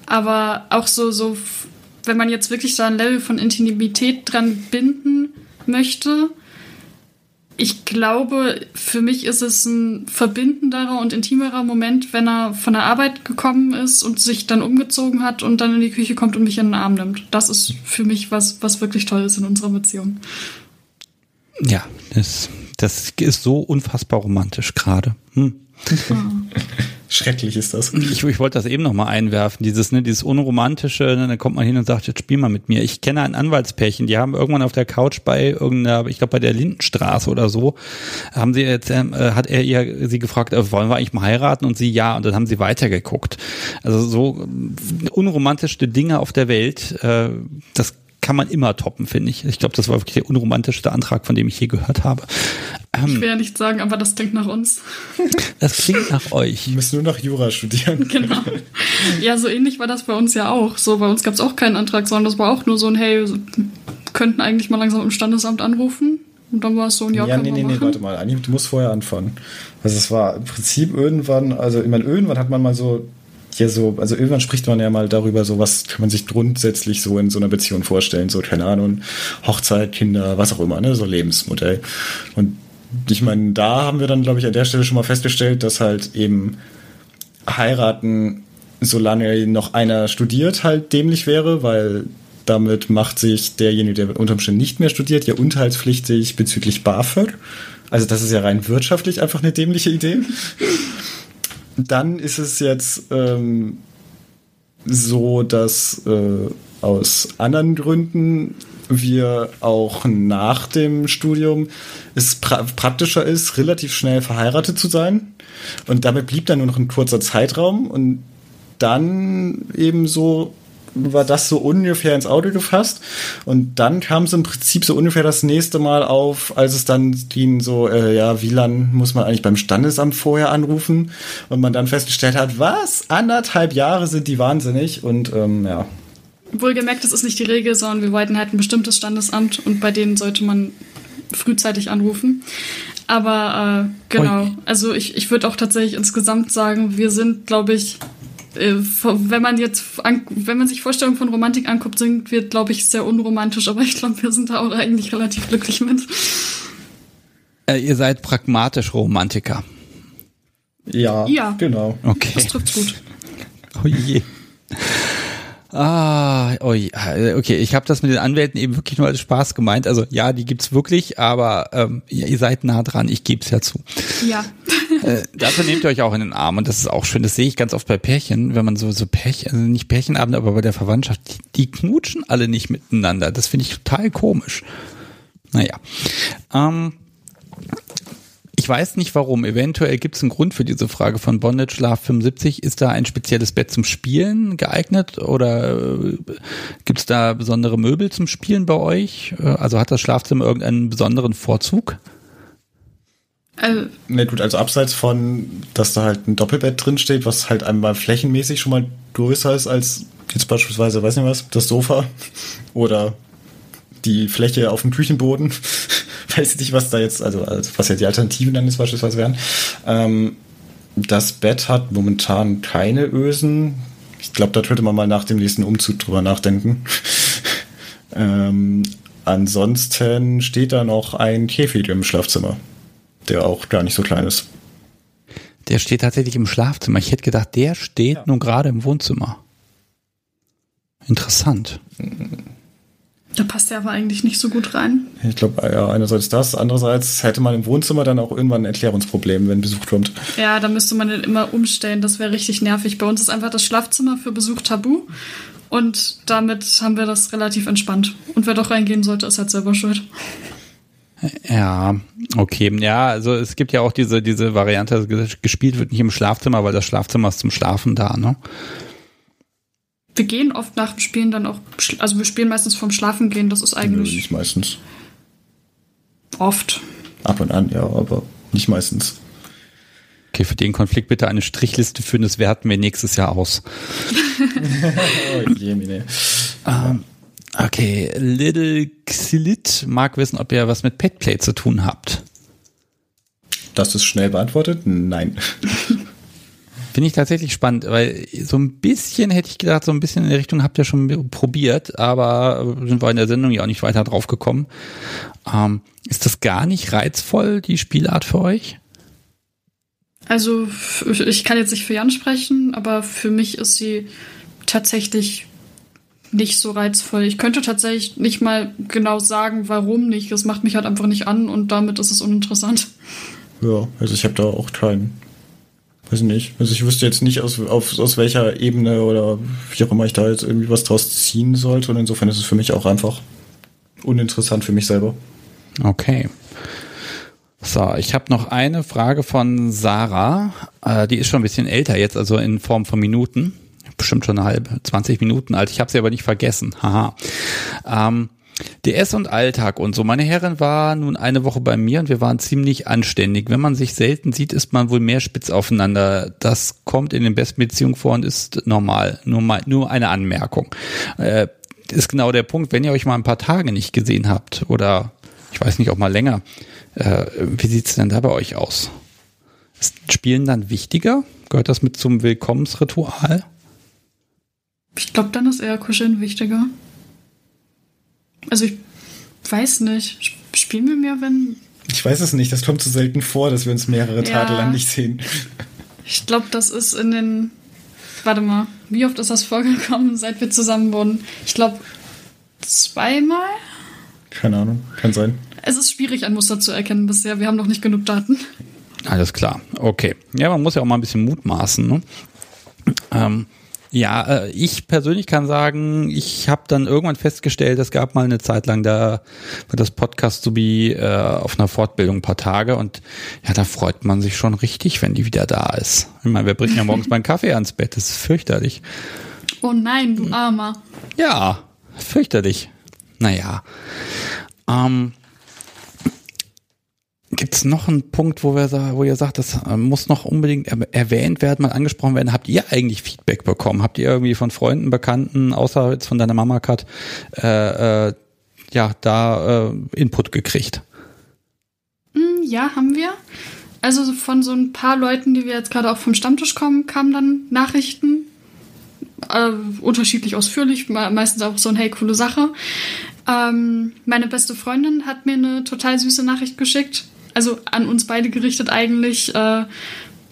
Speaker 2: Aber auch so, so, wenn man jetzt wirklich da ein Level von Intimität dran binden möchte, ich glaube, für mich ist es ein verbindenderer und intimerer Moment, wenn er von der Arbeit gekommen ist und sich dann umgezogen hat und dann in die Küche kommt und mich in den Arm nimmt. Das ist für mich was, was wirklich toll ist in unserer Beziehung.
Speaker 1: Ja, das, das ist so unfassbar romantisch gerade. Hm.
Speaker 3: Schrecklich ist das.
Speaker 1: Ich, ich wollte das eben noch mal einwerfen, dieses, ne, dieses unromantische, ne, dann kommt man hin und sagt, jetzt spiel mal mit mir. Ich kenne ein Anwaltspärchen, die haben irgendwann auf der Couch bei irgendeiner, ich glaube bei der Lindenstraße oder so, haben sie jetzt, äh, hat er ihr sie gefragt, äh, wollen wir eigentlich mal heiraten? Und sie ja, und dann haben sie weitergeguckt. Also so äh, unromantischste Dinge auf der Welt, äh, das kann man immer toppen, finde ich. Ich glaube, das war wirklich der unromantischste Antrag, von dem ich je gehört habe.
Speaker 2: Ähm, ich will ja nicht sagen, aber das klingt nach uns.
Speaker 1: Das klingt nach euch.
Speaker 3: Wir müssen nur noch Jura studieren.
Speaker 2: Genau. Ja, so ähnlich war das bei uns ja auch. So, bei uns gab es auch keinen Antrag, sondern das war auch nur so ein, hey, könnten eigentlich mal langsam im Standesamt anrufen. Und dann war es so ein
Speaker 3: Ja, ja nee, nee, nee, warte mal. Du musst vorher anfangen. Also es war im Prinzip irgendwann, also ich meine, irgendwann hat man mal so hier so, also irgendwann spricht man ja mal darüber, so was kann man sich grundsätzlich so in so einer Beziehung vorstellen, so keine Ahnung, Hochzeit, Kinder, was auch immer, ne, so Lebensmodell. Und ich meine, da haben wir dann, glaube ich, an der Stelle schon mal festgestellt, dass halt eben heiraten, solange noch einer studiert, halt dämlich wäre, weil damit macht sich derjenige, der unter Umständen nicht mehr studiert, ja unterhaltspflichtig bezüglich BAföG. Also das ist ja rein wirtschaftlich einfach eine dämliche Idee. Dann ist es jetzt ähm, so, dass äh, aus anderen Gründen wir auch nach dem Studium es pra praktischer ist, relativ schnell verheiratet zu sein. Und damit blieb dann nur noch ein kurzer Zeitraum und dann eben so war das so ungefähr ins Auge gefasst. Und dann kam es im Prinzip so ungefähr das nächste Mal auf, als es dann ging so, äh, ja, wie lang muss man eigentlich beim Standesamt vorher anrufen? Und man dann festgestellt hat, was? Anderthalb Jahre sind die wahnsinnig und ähm, ja.
Speaker 2: Wohlgemerkt, das ist nicht die Regel, sondern wir wollten halt ein bestimmtes Standesamt und bei denen sollte man frühzeitig anrufen. Aber äh, genau, also ich, ich würde auch tatsächlich insgesamt sagen, wir sind, glaube ich, wenn man jetzt, wenn man sich Vorstellungen von Romantik anguckt, sind wir, glaube ich, sehr unromantisch, aber ich glaube, wir sind da auch eigentlich relativ glücklich mit.
Speaker 1: Äh, ihr seid pragmatisch Romantiker.
Speaker 3: Ja, ja, genau.
Speaker 1: Okay.
Speaker 2: Das trifft gut.
Speaker 1: Oh je. Ah, oh ja, okay, ich habe das mit den Anwälten eben wirklich nur als Spaß gemeint. Also ja, die gibt's wirklich, aber ähm, ihr seid nah dran, ich gebe es ja zu.
Speaker 2: Ja.
Speaker 1: Äh, dafür nehmt ihr euch auch in den Arm und das ist auch schön. Das sehe ich ganz oft bei Pärchen, wenn man so so Pärchen, also nicht Pärchenabend, aber bei der Verwandtschaft, die, die knutschen alle nicht miteinander. Das finde ich total komisch. Naja. Ähm, weiß nicht warum. Eventuell gibt es einen Grund für diese Frage von Bondage Love 75. Ist da ein spezielles Bett zum Spielen geeignet oder äh, gibt es da besondere Möbel zum Spielen bei euch? Äh, also hat das Schlafzimmer irgendeinen besonderen Vorzug?
Speaker 3: Also, ne, gut, also abseits von, dass da halt ein Doppelbett drin steht, was halt einmal flächenmäßig schon mal größer ist als jetzt beispielsweise, weiß nicht was, das Sofa oder die Fläche auf dem Küchenboden. weiß nicht, was da jetzt, also, also was ja die Alternativen dann jetzt beispielsweise wären. Ähm, das Bett hat momentan keine Ösen. Ich glaube, da könnte man mal nach dem nächsten Umzug drüber nachdenken. Ähm, ansonsten steht da noch ein Käfig im Schlafzimmer, der auch gar nicht so klein ist.
Speaker 1: Der steht tatsächlich im Schlafzimmer. Ich hätte gedacht, der steht ja. nun gerade im Wohnzimmer. Interessant.
Speaker 2: Da passt er aber eigentlich nicht so gut rein.
Speaker 3: Ich glaube, ja, einerseits das, andererseits hätte man im Wohnzimmer dann auch irgendwann ein Erklärungsproblem, wenn Besuch kommt.
Speaker 2: Ja, da müsste man den immer umstellen, das wäre richtig nervig. Bei uns ist einfach das Schlafzimmer für Besuch tabu und damit haben wir das relativ entspannt. Und wer doch reingehen sollte, ist halt selber schuld.
Speaker 1: Ja, okay. Ja, also es gibt ja auch diese, diese Variante, gespielt wird nicht im Schlafzimmer, weil das Schlafzimmer ist zum Schlafen da, ne?
Speaker 2: Wir gehen oft nach dem Spielen dann auch, also wir spielen meistens vorm Schlafen gehen, das ist eigentlich.
Speaker 3: Nö, nicht meistens.
Speaker 2: Oft.
Speaker 3: Ab und an, ja, aber nicht meistens.
Speaker 1: Okay, für den Konflikt bitte eine Strichliste führen, das werten wir nächstes Jahr aus. oh, Jemine. Ähm, okay, Little Xilit mag wissen, ob ihr was mit Petplay zu tun habt.
Speaker 3: Das ist schnell beantwortet? Nein.
Speaker 1: Finde ich tatsächlich spannend, weil so ein bisschen hätte ich gedacht, so ein bisschen in der Richtung habt ihr schon probiert, aber sind wir in der Sendung ja auch nicht weiter drauf gekommen. Ähm, ist das gar nicht reizvoll, die Spielart für euch?
Speaker 2: Also ich kann jetzt nicht für Jan sprechen, aber für mich ist sie tatsächlich nicht so reizvoll. Ich könnte tatsächlich nicht mal genau sagen, warum nicht. Das macht mich halt einfach nicht an und damit ist es uninteressant.
Speaker 3: Ja, also ich habe da auch keinen. Weiß nicht. Also ich wüsste jetzt nicht, aus, auf, aus welcher Ebene oder wie auch immer ich da jetzt irgendwie was draus ziehen sollte. Und insofern ist es für mich auch einfach uninteressant für mich selber.
Speaker 1: Okay. So, ich habe noch eine Frage von Sarah. Äh, die ist schon ein bisschen älter jetzt, also in Form von Minuten. Bestimmt schon eine halbe, 20 Minuten alt. Ich habe sie aber nicht vergessen. Haha. Ähm, DS und Alltag und so. Meine Herrin war nun eine Woche bei mir und wir waren ziemlich anständig. Wenn man sich selten sieht, ist man wohl mehr spitz aufeinander. Das kommt in den besten Beziehungen vor und ist normal. Nur, mal, nur eine Anmerkung. Äh, ist genau der Punkt, wenn ihr euch mal ein paar Tage nicht gesehen habt oder ich weiß nicht, auch mal länger, äh, wie sieht's denn da bei euch aus? Ist Spielen dann wichtiger? Gehört das mit zum Willkommensritual?
Speaker 2: Ich glaube, dann ist eher Kuscheln wichtiger. Also ich weiß nicht. Spielen wir mehr, wenn.
Speaker 3: Ich weiß es nicht. Das kommt so selten vor, dass wir uns mehrere Tage lang nicht sehen.
Speaker 2: Ich glaube, das ist in den. Warte mal. Wie oft ist das vorgekommen, seit wir zusammen wurden? Ich glaube, zweimal?
Speaker 3: Keine Ahnung. Kann sein.
Speaker 2: Es ist schwierig, ein Muster zu erkennen bisher. Wir haben noch nicht genug Daten.
Speaker 1: Alles klar. Okay. Ja, man muss ja auch mal ein bisschen mutmaßen. Ne? Ähm, ja, äh, ich persönlich kann sagen, ich habe dann irgendwann festgestellt, es gab mal eine Zeit lang, da war das Podcast so wie äh, auf einer Fortbildung ein paar Tage und ja, da freut man sich schon richtig, wenn die wieder da ist. Ich meine, wir bringen ja morgens meinen Kaffee ans Bett, das ist fürchterlich.
Speaker 2: Oh nein, du Armer.
Speaker 1: Ja, fürchterlich. Naja. Ähm, Gibt es noch einen Punkt, wo, wir, wo ihr sagt, das äh, muss noch unbedingt erwähnt werden, mal angesprochen werden? Habt ihr eigentlich Feedback bekommen? Habt ihr irgendwie von Freunden, Bekannten, außer jetzt von deiner Mama, Kat, äh, äh, ja, da äh, Input gekriegt?
Speaker 2: Hm, ja, haben wir. Also von so ein paar Leuten, die wir jetzt gerade auch vom Stammtisch kommen, kamen dann Nachrichten. Äh, unterschiedlich ausführlich, meistens auch so ein hey, coole Sache. Ähm, meine beste Freundin hat mir eine total süße Nachricht geschickt also an uns beide gerichtet eigentlich, äh,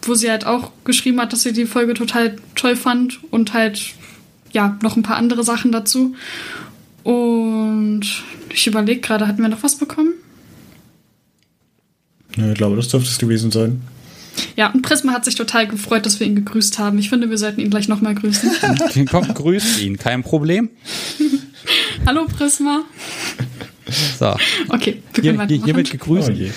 Speaker 2: wo sie halt auch geschrieben hat, dass sie die Folge total toll fand und halt ja noch ein paar andere Sachen dazu. Und ich überlege gerade, hatten wir noch was bekommen?
Speaker 3: Ja, ich glaube, das dürfte es gewesen sein.
Speaker 2: Ja, und Prisma hat sich total gefreut, dass wir ihn gegrüßt haben. Ich finde, wir sollten ihn gleich nochmal grüßen.
Speaker 1: Komm, grüßt ihn, kein Problem.
Speaker 2: Hallo Prisma.
Speaker 1: So.
Speaker 2: Okay,
Speaker 1: wir können hier, hiermit gegrüßt. Oh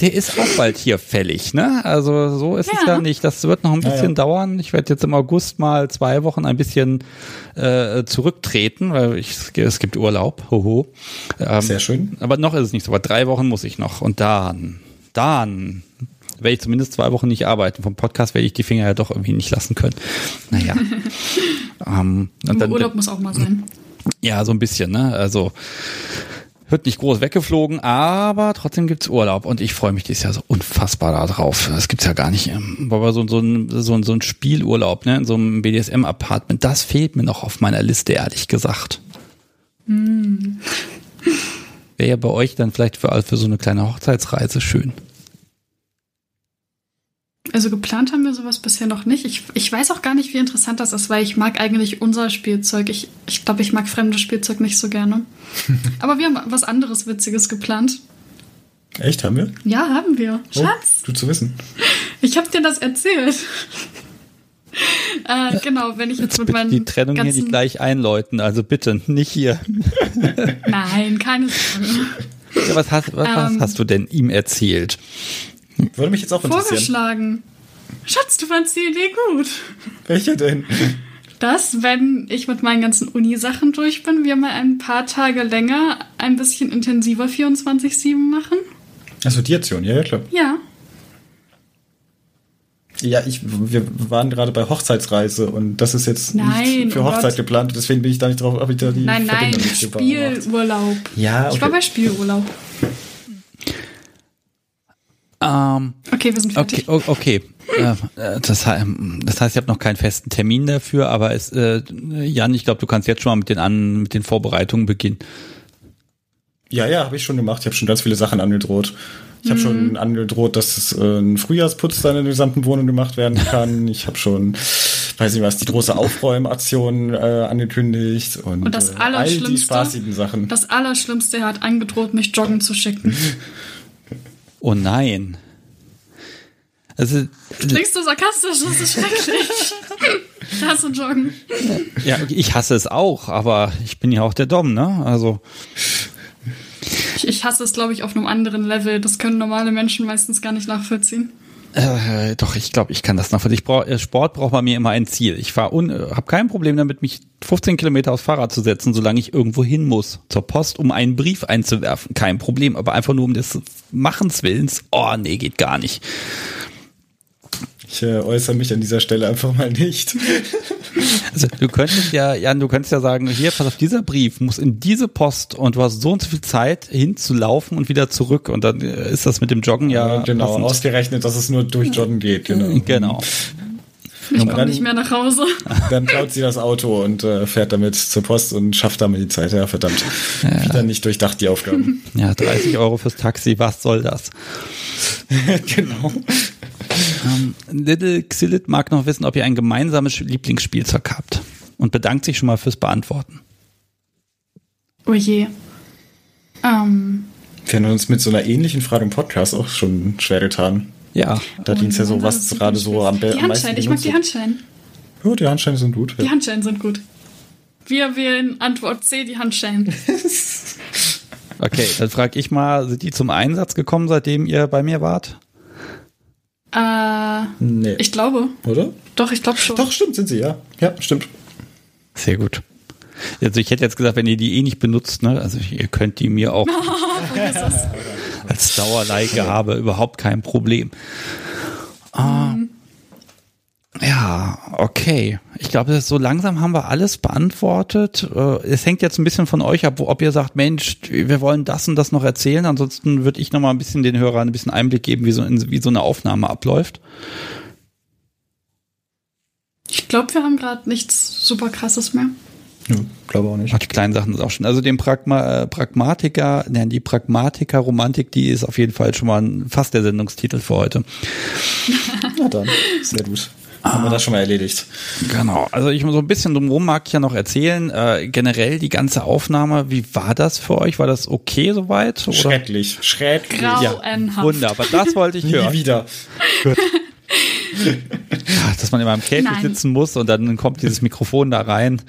Speaker 1: der ist auch bald hier fällig, ne? Also so ist ja. es ja nicht. Das wird noch ein bisschen ja, ja. dauern. Ich werde jetzt im August mal zwei Wochen ein bisschen äh, zurücktreten, weil ich, es gibt Urlaub. Hoho.
Speaker 3: Ähm, Sehr schön.
Speaker 1: Aber noch ist es nicht so. Aber drei Wochen muss ich noch. Und dann, dann werde ich zumindest zwei Wochen nicht arbeiten. Vom Podcast werde ich die Finger ja doch irgendwie nicht lassen können. Naja.
Speaker 2: ähm, und dann, Urlaub muss auch mal sein.
Speaker 1: Ja, so ein bisschen, ne? Also wird nicht groß weggeflogen, aber trotzdem gibt's Urlaub und ich freue mich dieses Jahr so unfassbar darauf. Das gibt's ja gar nicht. Aber so, so, ein, so, ein, so ein Spielurlaub, ne, in so einem BDSM-Apartment, das fehlt mir noch auf meiner Liste, ehrlich gesagt. Mm. Wäre ja bei euch dann vielleicht für, für so eine kleine Hochzeitsreise schön.
Speaker 2: Also geplant haben wir sowas bisher noch nicht. Ich, ich weiß auch gar nicht, wie interessant das ist, weil ich mag eigentlich unser Spielzeug. Ich, ich glaube, ich mag fremdes Spielzeug nicht so gerne. Aber wir haben was anderes Witziges geplant.
Speaker 3: Echt, haben wir?
Speaker 2: Ja, haben wir.
Speaker 3: Oh,
Speaker 2: Schatz.
Speaker 3: du zu wissen.
Speaker 2: Ich habe dir das erzählt. äh, genau, wenn ich jetzt mit meinen
Speaker 1: Die Trennung hier nicht gleich einläuten, also bitte, nicht hier.
Speaker 2: Nein, keine Sorge.
Speaker 1: Ja, was, hast, was, was
Speaker 2: Ähm.
Speaker 1: hast du denn ihm erzählt?
Speaker 3: Würde mich jetzt auch interessieren.
Speaker 2: Vorgeschlagen. Schatz, du fandst die Idee gut.
Speaker 3: Welche denn?
Speaker 2: Dass, wenn ich mit meinen ganzen Uni-Sachen durch bin, wir mal ein paar Tage länger ein bisschen intensiver 24-7 machen.
Speaker 3: Achso, die Aktion, ja, ja, klar.
Speaker 2: Ja.
Speaker 3: Ja, ich, wir waren gerade bei Hochzeitsreise und das ist jetzt
Speaker 2: Nein,
Speaker 3: nicht für
Speaker 2: oh
Speaker 3: Hochzeit
Speaker 2: Gott.
Speaker 3: geplant, deswegen bin ich da nicht drauf, habe ich da die
Speaker 2: Nein, nein,
Speaker 3: Verbindung gemacht.
Speaker 2: Spielurlaub.
Speaker 3: Ja,
Speaker 2: Ich war
Speaker 3: okay.
Speaker 2: bei Spielurlaub.
Speaker 1: Ähm,
Speaker 2: Okay, wir sind
Speaker 1: okay,
Speaker 2: fertig.
Speaker 1: o- okay. Äh, äh, das, das heißt, ich habe noch keinen festen Termin dafür, aber es, äh, Jan, ich glaube, du kannst jetzt schon mal mit den, an, mit den Vorbereitungen beginnen.
Speaker 3: Ja, ja, habe ich schon gemacht. Ich habe schon ganz viele Sachen angedroht. Ich habe
Speaker 2: Mhm.
Speaker 3: schon angedroht, dass es, äh, ein Frühjahrsputz dann in der gesamten Wohnung gemacht werden kann. ich habe schon, weiß nicht was, die große Aufräumaktion äh, angekündigt und,
Speaker 2: Und das
Speaker 3: äh, all die
Speaker 2: Allerschlimmste,
Speaker 3: spaßigen Sachen.
Speaker 2: Das Allerschlimmste, er hat angedroht, mich joggen zu schicken.
Speaker 1: Oh nein. Also,
Speaker 2: Klingst du sarkastisch? Das ist schrecklich. Ich hasse Joggen.
Speaker 1: ja, ich hasse es auch, aber ich bin ja auch der Dom, ne? Also,
Speaker 2: Ich, ich hasse es, glaube ich, auf einem anderen Level. Das können normale Menschen meistens gar nicht nachvollziehen.
Speaker 1: Äh, doch, ich glaube, ich kann das noch. Ich brauch, äh, Sport braucht bei mir immer ein Ziel. Ich fahr un, äh, habe kein Problem damit, mich 15 Kilometer aufs Fahrrad zu setzen, solange ich irgendwo hin muss. Zur Post, um einen Brief einzuwerfen. Kein Problem. Aber einfach nur um des Machens Willens. Oh, nee, geht gar nicht.
Speaker 3: Ich äh, äußere mich an dieser Stelle einfach mal nicht.
Speaker 1: Also du könntest ja, Jan, du könntest ja sagen, hier, pass auf, dieser Brief muss in diese Post und du hast so und so viel Zeit hinzulaufen und wieder zurück. Und dann äh, ist das mit dem Joggen ja.
Speaker 3: genau,
Speaker 1: passend.
Speaker 3: ausgerechnet, dass es nur durch Joggen geht. Genau.
Speaker 1: Genau.
Speaker 2: Ich komme
Speaker 3: dann-
Speaker 2: nicht mehr nach Hause.
Speaker 3: Dann klaut sie das Auto und äh, fährt damit zur Post und schafft damit die Zeit. Ja, verdammt. Wieder nicht durchdacht, die Aufgaben.
Speaker 1: Ja, 30 Euro fürs Taxi, was soll das?
Speaker 3: genau.
Speaker 1: Ähm, Little Xillit mag noch wissen, ob ihr ein gemeinsames Lieblingsspielzeug habt. Und bedankt sich schon mal fürs Beantworten.
Speaker 2: Oh je. Ähm,
Speaker 3: Wir haben uns mit so einer ähnlichen Frage im Podcast auch schon schwer getan.
Speaker 1: Ja.
Speaker 3: Da dient es ja so,
Speaker 2: oh,
Speaker 3: was gerade so am, be-
Speaker 2: Die Handscheine, ich mag die. Handscheine.
Speaker 3: Ja, die Handscheine sind gut.
Speaker 2: Die
Speaker 3: Ja.
Speaker 2: Handscheine sind gut. Wir wählen Antwort C, die Handscheine.
Speaker 1: Okay, dann frage ich mal, sind die zum Einsatz gekommen, seitdem ihr bei mir wart?
Speaker 2: Äh,
Speaker 3: Nee.
Speaker 2: ich glaube.
Speaker 3: Oder?
Speaker 2: Doch, ich glaube schon.
Speaker 3: Doch, stimmt, sind sie, ja. Ja, stimmt.
Speaker 1: Sehr gut. Also ich hätte jetzt gesagt, wenn ihr die eh nicht benutzt, ne, also ihr könnt die mir auch als Dauerleihgabe überhaupt kein Problem. Ah, ja, okay. Ich glaube, das ist so langsam haben wir alles beantwortet. Äh, Es hängt jetzt ein bisschen von euch ab, ob ihr sagt, Mensch, wir wollen das und das noch erzählen. Ansonsten würde ich noch mal ein bisschen den Hörern ein bisschen Einblick geben, wie so, wie so eine Aufnahme abläuft.
Speaker 2: Ich glaube, wir haben gerade nichts super krasses mehr.
Speaker 3: Ja, glaube auch nicht.
Speaker 1: Ach, die kleinen Sachen sind auch schon. Also den Pragma äh, Pragmatiker, nein, die Pragmatiker-Romantik, die ist auf jeden Fall schon mal ein, fast der Sendungstitel für heute.
Speaker 3: Na dann, sehr gut. Haben wir das schon mal erledigt.
Speaker 1: Genau. Also ich so ein bisschen drumherum mag ich ja noch erzählen. Äh, generell die ganze Aufnahme, wie war das für euch? War das okay soweit? Oder?
Speaker 3: Schrecklich. Schrecklich.
Speaker 2: Grauenhaft.
Speaker 1: Wunderbar, das wollte ich
Speaker 3: Nie
Speaker 1: hören.
Speaker 3: wieder.
Speaker 1: Ja, dass man immer im Käfig
Speaker 2: Nein.
Speaker 1: sitzen muss und dann kommt dieses Mikrofon da rein.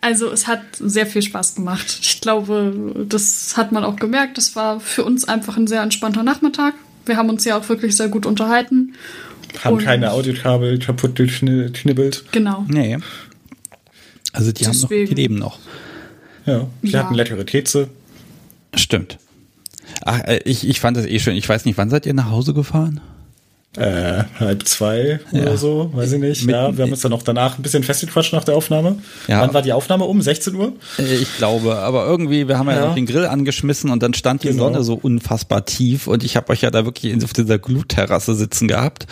Speaker 2: Also es hat sehr viel Spaß gemacht. Ich glaube, das hat man auch gemerkt. Das war für uns einfach ein sehr entspannter Nachmittag. Wir haben uns ja auch wirklich sehr gut unterhalten.
Speaker 3: Haben
Speaker 2: Und-
Speaker 3: keine Audiokabel kaputt geknibbelt.
Speaker 2: Genau.
Speaker 1: Nee. Also die haben noch, die
Speaker 2: Deswegen.
Speaker 1: leben noch.
Speaker 3: Ja. Wir
Speaker 2: Ja.
Speaker 3: hatten leckere Kekse.
Speaker 1: Stimmt. Ach, äh, ich, ich fand das eh schön. Ich weiß nicht, wann seid ihr nach Hause gefahren?
Speaker 3: Äh, halb zwei
Speaker 1: Ja.
Speaker 3: oder so, weiß ich nicht.
Speaker 1: Mitten-
Speaker 3: ja, wir haben uns dann noch danach ein bisschen festgequatscht nach der Aufnahme.
Speaker 1: Ja.
Speaker 3: Wann war die Aufnahme um? 16 Uhr?
Speaker 1: Äh, Ich glaube, aber irgendwie, wir haben ja,
Speaker 3: Ja.
Speaker 1: noch den Grill angeschmissen und dann stand die
Speaker 3: Genau.
Speaker 1: Sonne so unfassbar tief und ich habe euch ja da wirklich auf dieser Glutterrasse sitzen gehabt.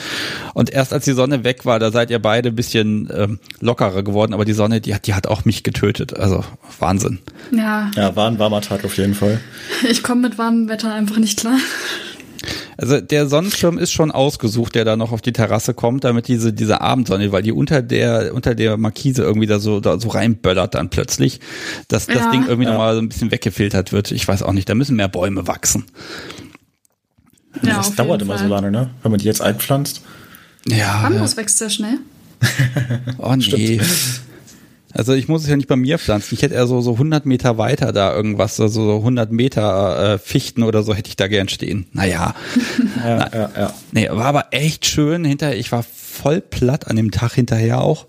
Speaker 1: Und erst als die Sonne weg war, da seid ihr beide ein bisschen ähm, lockerer geworden, aber die Sonne, die hat, die hat auch mich getötet. Also Wahnsinn.
Speaker 2: Ja,
Speaker 3: Ja, war ein warmer Tag auf jeden Fall.
Speaker 2: ich komme mit warmem Wetter einfach nicht klar.
Speaker 1: Also der Sonnenschirm ist schon ausgesucht, der da noch auf die Terrasse kommt, damit diese diese Abendsonne, weil die unter der unter der Markise irgendwie da so da so reinböllert dann plötzlich, dass das
Speaker 2: Ja.
Speaker 1: Ding irgendwie
Speaker 3: Ja.
Speaker 1: nochmal so ein bisschen weggefiltert wird. Ich weiß auch nicht, da müssen mehr Bäume wachsen.
Speaker 2: Ja,
Speaker 3: das dauert immer
Speaker 2: Fall.
Speaker 3: so lange, ne? Wenn man die jetzt einpflanzt.
Speaker 1: Ja.
Speaker 2: Bambus wächst sehr schnell.
Speaker 1: Oh nee. Also ich muss es ja nicht bei mir pflanzen. Ich hätte eher so, so 100 Meter weiter da irgendwas, also so 100 Meter äh, Fichten oder so hätte ich da gern stehen. Naja,
Speaker 3: Ja, ja, ja.
Speaker 1: nee, war aber echt schön hinterher. Ich war voll platt an dem Tag hinterher auch.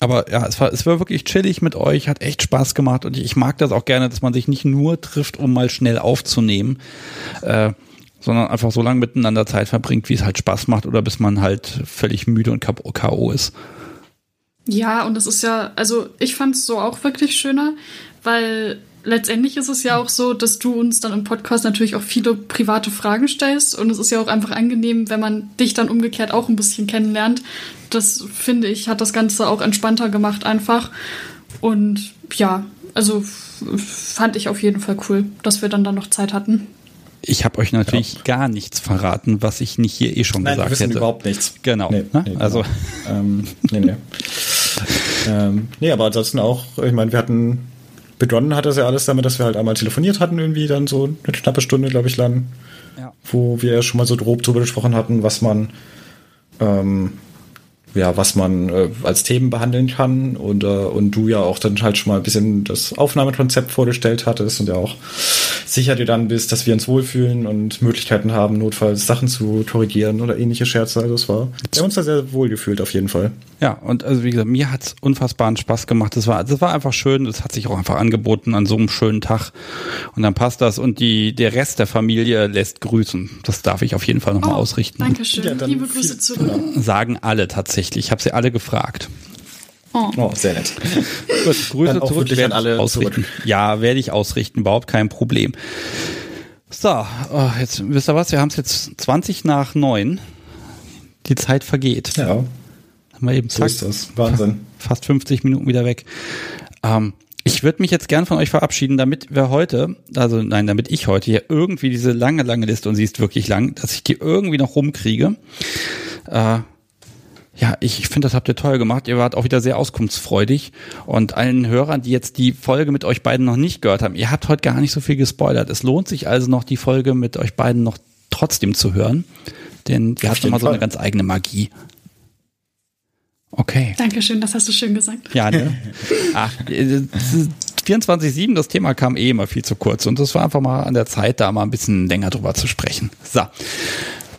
Speaker 1: Aber ja, es war, es war wirklich chillig mit euch, hat echt Spaß gemacht und ich mag das auch gerne, dass man sich nicht nur trifft, um mal schnell aufzunehmen, äh, sondern einfach so lange miteinander Zeit verbringt, wie es halt Spaß macht oder bis man halt völlig müde und K.O. ist.
Speaker 2: Ja, und es ist ja, also ich fand es so auch wirklich schöner, weil letztendlich ist es ja auch so, dass du uns dann im Podcast natürlich auch viele private Fragen stellst und es ist ja auch einfach angenehm, wenn man dich dann umgekehrt auch ein bisschen kennenlernt. Das finde ich, hat das Ganze auch entspannter gemacht einfach. Und ja, also fand ich auf jeden Fall cool, dass wir dann da noch Zeit hatten.
Speaker 1: Ich habe euch natürlich gar nichts verraten, was ich nicht hier eh schon
Speaker 3: Nein, wir
Speaker 1: gesagt
Speaker 3: wissen
Speaker 1: hätte.
Speaker 3: überhaupt nichts.
Speaker 1: Genau.
Speaker 3: Nee,
Speaker 1: ne?
Speaker 3: nee,
Speaker 1: also
Speaker 3: genau. ähm, nee, nee. ähm, nee, aber ansonsten auch, ich meine, wir hatten, begonnen hat das ja alles damit, dass wir halt einmal telefoniert hatten, irgendwie dann so eine knappe Stunde, glaube ich, lang,
Speaker 1: ja.
Speaker 3: wo wir ja schon mal so grob drüber gesprochen hatten, was man, ähm, ja, was man äh, als Themen behandeln kann und, äh, und du ja auch dann halt schon mal ein bisschen das Aufnahmekonzept vorgestellt hattest und ja auch sicher dir dann bist, dass wir uns wohlfühlen und Möglichkeiten haben, notfalls Sachen zu korrigieren oder ähnliche Scherze. Also es war, wir haben uns da sehr wohl gefühlt auf jeden Fall.
Speaker 1: Ja, und also wie gesagt, mir hat's unfassbaren Spaß gemacht. Das war, das war einfach schön. Das hat sich auch einfach angeboten an so einem schönen Tag. Und dann passt das. Und die, der Rest der Familie lässt grüßen. Das darf ich auf jeden Fall nochmal ausrichten.
Speaker 2: Dankeschön.
Speaker 3: Ja,
Speaker 2: Liebe Grüße zurück.
Speaker 1: Sagen alle tatsächlich. Ich habe sie alle gefragt.
Speaker 2: Oh.
Speaker 3: Oh, sehr nett.
Speaker 1: Gut, Grüße
Speaker 3: Dann auch
Speaker 1: zurück.
Speaker 3: wirklich
Speaker 1: werde
Speaker 3: an alle
Speaker 1: ich ausrichten.
Speaker 3: zurück.
Speaker 1: Ja, werde ich ausrichten. Überhaupt kein Problem. So, oh, jetzt wisst ihr was? Wir haben es jetzt 20 nach 9. Die Zeit vergeht.
Speaker 3: Ja,
Speaker 1: Haben wir eben
Speaker 3: so
Speaker 1: zack,
Speaker 3: ist das. Wahnsinn.
Speaker 1: fast 50 Minuten wieder weg. Ähm, ich würde mich jetzt gern von euch verabschieden, damit wir heute, also nein, damit ich heute hier irgendwie diese lange, lange Liste, und sie ist wirklich lang, dass ich die irgendwie noch rumkriege. Äh, ja, ich finde, das habt ihr toll gemacht. Ihr wart auch wieder sehr auskunftsfreudig. Und allen Hörern, die jetzt die Folge mit euch beiden noch nicht gehört haben, ihr habt heute gar nicht so viel gespoilert. Es lohnt sich also noch, die Folge mit euch beiden noch trotzdem zu hören. Denn die
Speaker 3: Auf
Speaker 1: hat nochmal so eine ganz eigene Magie. Okay.
Speaker 2: Dankeschön, das hast du schön gesagt.
Speaker 1: Ja, ne? Ach, äh, 24-7, das Thema kam eh immer viel zu kurz und es war einfach mal an der Zeit, da mal ein bisschen länger drüber zu sprechen. So.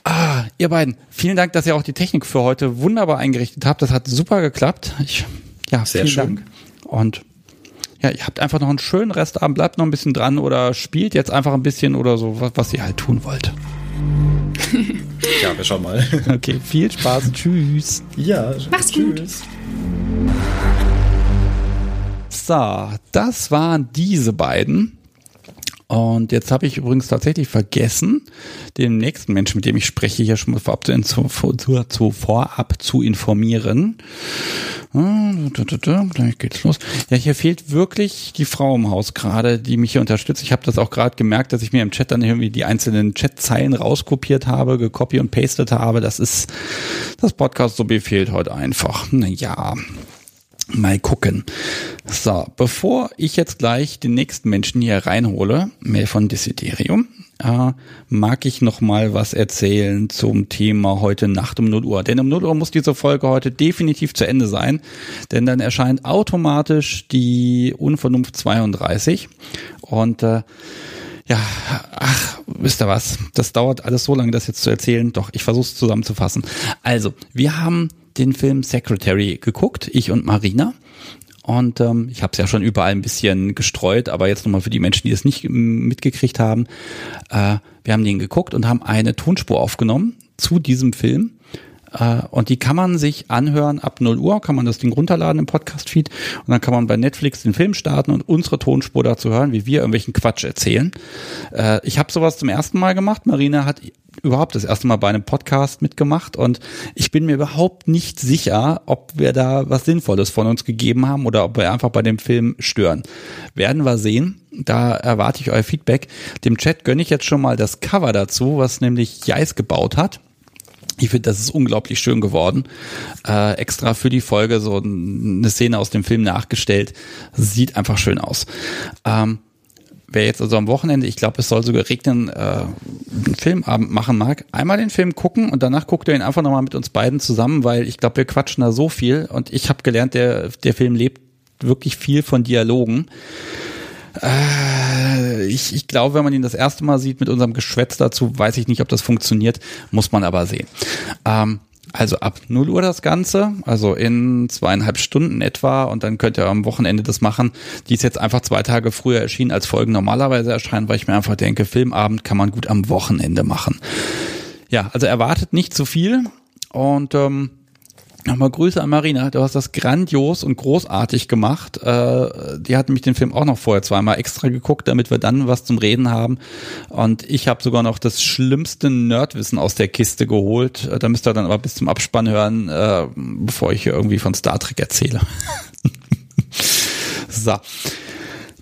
Speaker 1: Ah, ihr beiden, vielen Dank, dass ihr auch die Technik für heute wunderbar eingerichtet habt. Das hat super geklappt. Ich, ja,
Speaker 3: Sehr
Speaker 1: vielen
Speaker 3: schön.
Speaker 1: Dank. Und ja, ihr habt einfach noch einen schönen Restabend, bleibt noch ein bisschen dran oder spielt jetzt einfach ein bisschen oder so, was, was ihr halt tun wollt.
Speaker 3: Ja, wir schauen mal.
Speaker 1: Okay, viel Spaß. Tschüss.
Speaker 3: ja,
Speaker 2: Mach's gut.
Speaker 1: So, das waren diese beiden. Und jetzt habe ich übrigens tatsächlich vergessen, den nächsten Menschen, mit dem ich spreche, hier schon mal vorab zu, zu, zu vorab zu informieren. Gleich geht's los. Ja, hier fehlt wirklich die Frau im Haus gerade, die mich hier unterstützt. Ich habe das auch gerade gemerkt, dass ich mir im Chat dann irgendwie die einzelnen Chatzeilen rauskopiert habe, gekopiert und pastet habe. Das ist das Podcast so befehlt heute einfach. Naja. Mal gucken. So, bevor ich jetzt gleich den nächsten Menschen hier reinhole, Mail von Desiderium, äh, mag ich noch mal was erzählen zum Thema heute Nacht um 0 Uhr. Denn um 0 Uhr muss diese Folge heute definitiv zu Ende sein, denn dann erscheint automatisch die Unvernunft 32 und äh, ja, ach, wisst ihr was? Das dauert alles so lange, das jetzt zu erzählen. Doch, ich versuche es zusammenzufassen. Also, wir haben den Film Secretary geguckt, ich und Marina. Und ähm, ich habe es ja schon überall ein bisschen gestreut, aber jetzt nochmal für die Menschen, die es nicht mitgekriegt haben. Äh, wir haben den geguckt und haben eine Tonspur aufgenommen zu diesem Film. Äh, und die kann man sich anhören ab 0 Uhr, kann man das Ding runterladen im Podcast-Feed und dann kann man bei Netflix den Film starten und unsere Tonspur dazu hören, wie wir irgendwelchen Quatsch erzählen. Äh, ich habe sowas zum ersten Mal gemacht. Marina hat überhaupt das erste Mal bei einem Podcast mitgemacht und ich bin mir überhaupt nicht sicher, ob wir da was Sinnvolles von uns gegeben haben oder ob wir einfach bei dem Film stören. Werden wir sehen. Da erwarte ich euer Feedback. Dem Chat gönne ich jetzt schon mal das Cover dazu, was nämlich Jais gebaut hat. Ich finde, das ist unglaublich schön geworden. Äh, extra für die Folge so eine Szene aus dem Film nachgestellt. Sieht einfach schön aus. Ähm, wer jetzt also am Wochenende, ich glaube, es soll sogar regnen, äh, einen Filmabend machen mag, einmal den Film gucken und danach guckt er ihn einfach nochmal mit uns beiden zusammen, weil ich glaube, wir quatschen da so viel und ich habe gelernt, der, der Film lebt wirklich viel von Dialogen. Äh, ich, ich glaube, wenn man ihn das erste Mal sieht mit unserem Geschwätz dazu, weiß ich nicht, ob das funktioniert, muss man aber sehen. Ähm, also ab 0 Uhr das Ganze, also in zweieinhalb Stunden etwa und dann könnt ihr am Wochenende das machen. Die ist jetzt einfach zwei Tage früher erschienen, als Folgen normalerweise erscheinen, weil ich mir einfach denke, Filmabend kann man gut am Wochenende machen. Ja, also erwartet nicht zu viel und ähm, Nochmal Grüße an Marina, du hast das grandios und großartig gemacht. Äh, die hat nämlich den Film auch noch vorher zweimal extra geguckt, damit wir dann was zum Reden haben. Und ich habe sogar noch das schlimmste Nerdwissen aus der Kiste geholt. Äh, da müsst ihr dann aber bis zum Abspann hören, äh, bevor ich hier irgendwie von Star Trek erzähle. so.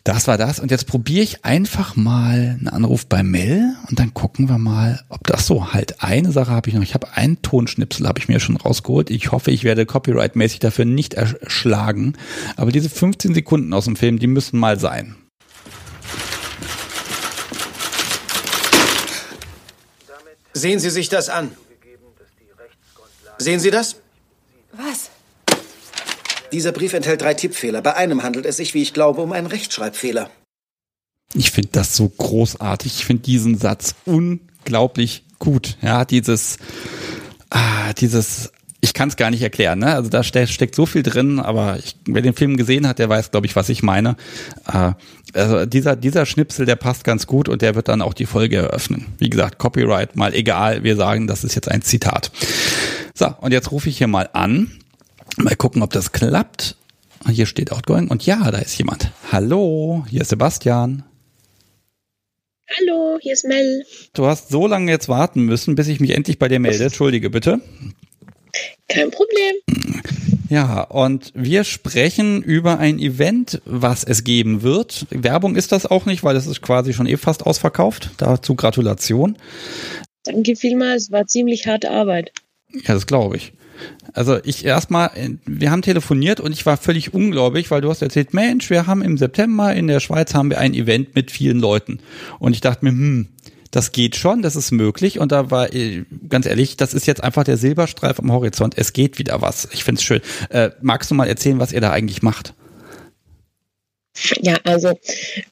Speaker 1: Das war das. Und jetzt probiere ich einfach mal einen Anruf bei Mel und dann gucken wir mal, ob das so halt. Eine Sache habe ich noch. Ich habe einen Tonschnipsel, habe ich mir schon rausgeholt. Ich hoffe, ich werde copyright-mäßig dafür nicht erschlagen. Aber diese 15 Sekunden aus dem Film, die müssen mal sein.
Speaker 4: Sehen Sie sich das an. Sehen Sie das?
Speaker 5: Was?
Speaker 4: Dieser Brief enthält drei Tippfehler. Bei einem handelt es sich, wie ich glaube, um einen Rechtschreibfehler.
Speaker 1: Ich finde das so großartig. Ich finde diesen Satz unglaublich gut. Ja, dieses, ah, dieses, ich kann es gar nicht erklären. Ne? Also da ste steckt so viel drin, aber ich, wer den Film gesehen hat, der weiß, glaube ich, was ich meine. Äh, also dieser, dieser Schnipsel, der passt ganz gut und der wird dann auch die Folge eröffnen. Wie gesagt, Copyright mal egal. Wir sagen, das ist jetzt ein Zitat. So, und jetzt rufe ich hier mal an Mal gucken, ob das klappt. Hier steht Outgoing. Und ja, da ist jemand. Hallo, hier ist Sebastian.
Speaker 5: Hallo, hier ist Mel.
Speaker 1: Du hast so lange jetzt warten müssen, bis ich mich endlich bei dir melde. Entschuldige bitte.
Speaker 5: Kein Problem.
Speaker 1: Ja, und wir sprechen über ein Event, was es geben wird. Werbung ist das auch nicht, weil es ist quasi schon eh fast ausverkauft. Dazu Gratulation.
Speaker 5: Danke vielmals, war ziemlich harte Arbeit.
Speaker 1: Ja, das glaube ich. Also ich erstmal, wir haben telefoniert und ich war völlig ungläubig, weil du hast erzählt, Mensch, wir haben im September in der Schweiz haben wir ein Event mit vielen Leuten. Und ich dachte mir, hm, das geht schon, das ist möglich. Und da war, äh, ganz ehrlich, das ist jetzt einfach der Silberstreif am Horizont. Es geht wieder was. Ich finde es schön. Äh, magst du mal erzählen, was ihr da eigentlich macht?
Speaker 5: Ja, also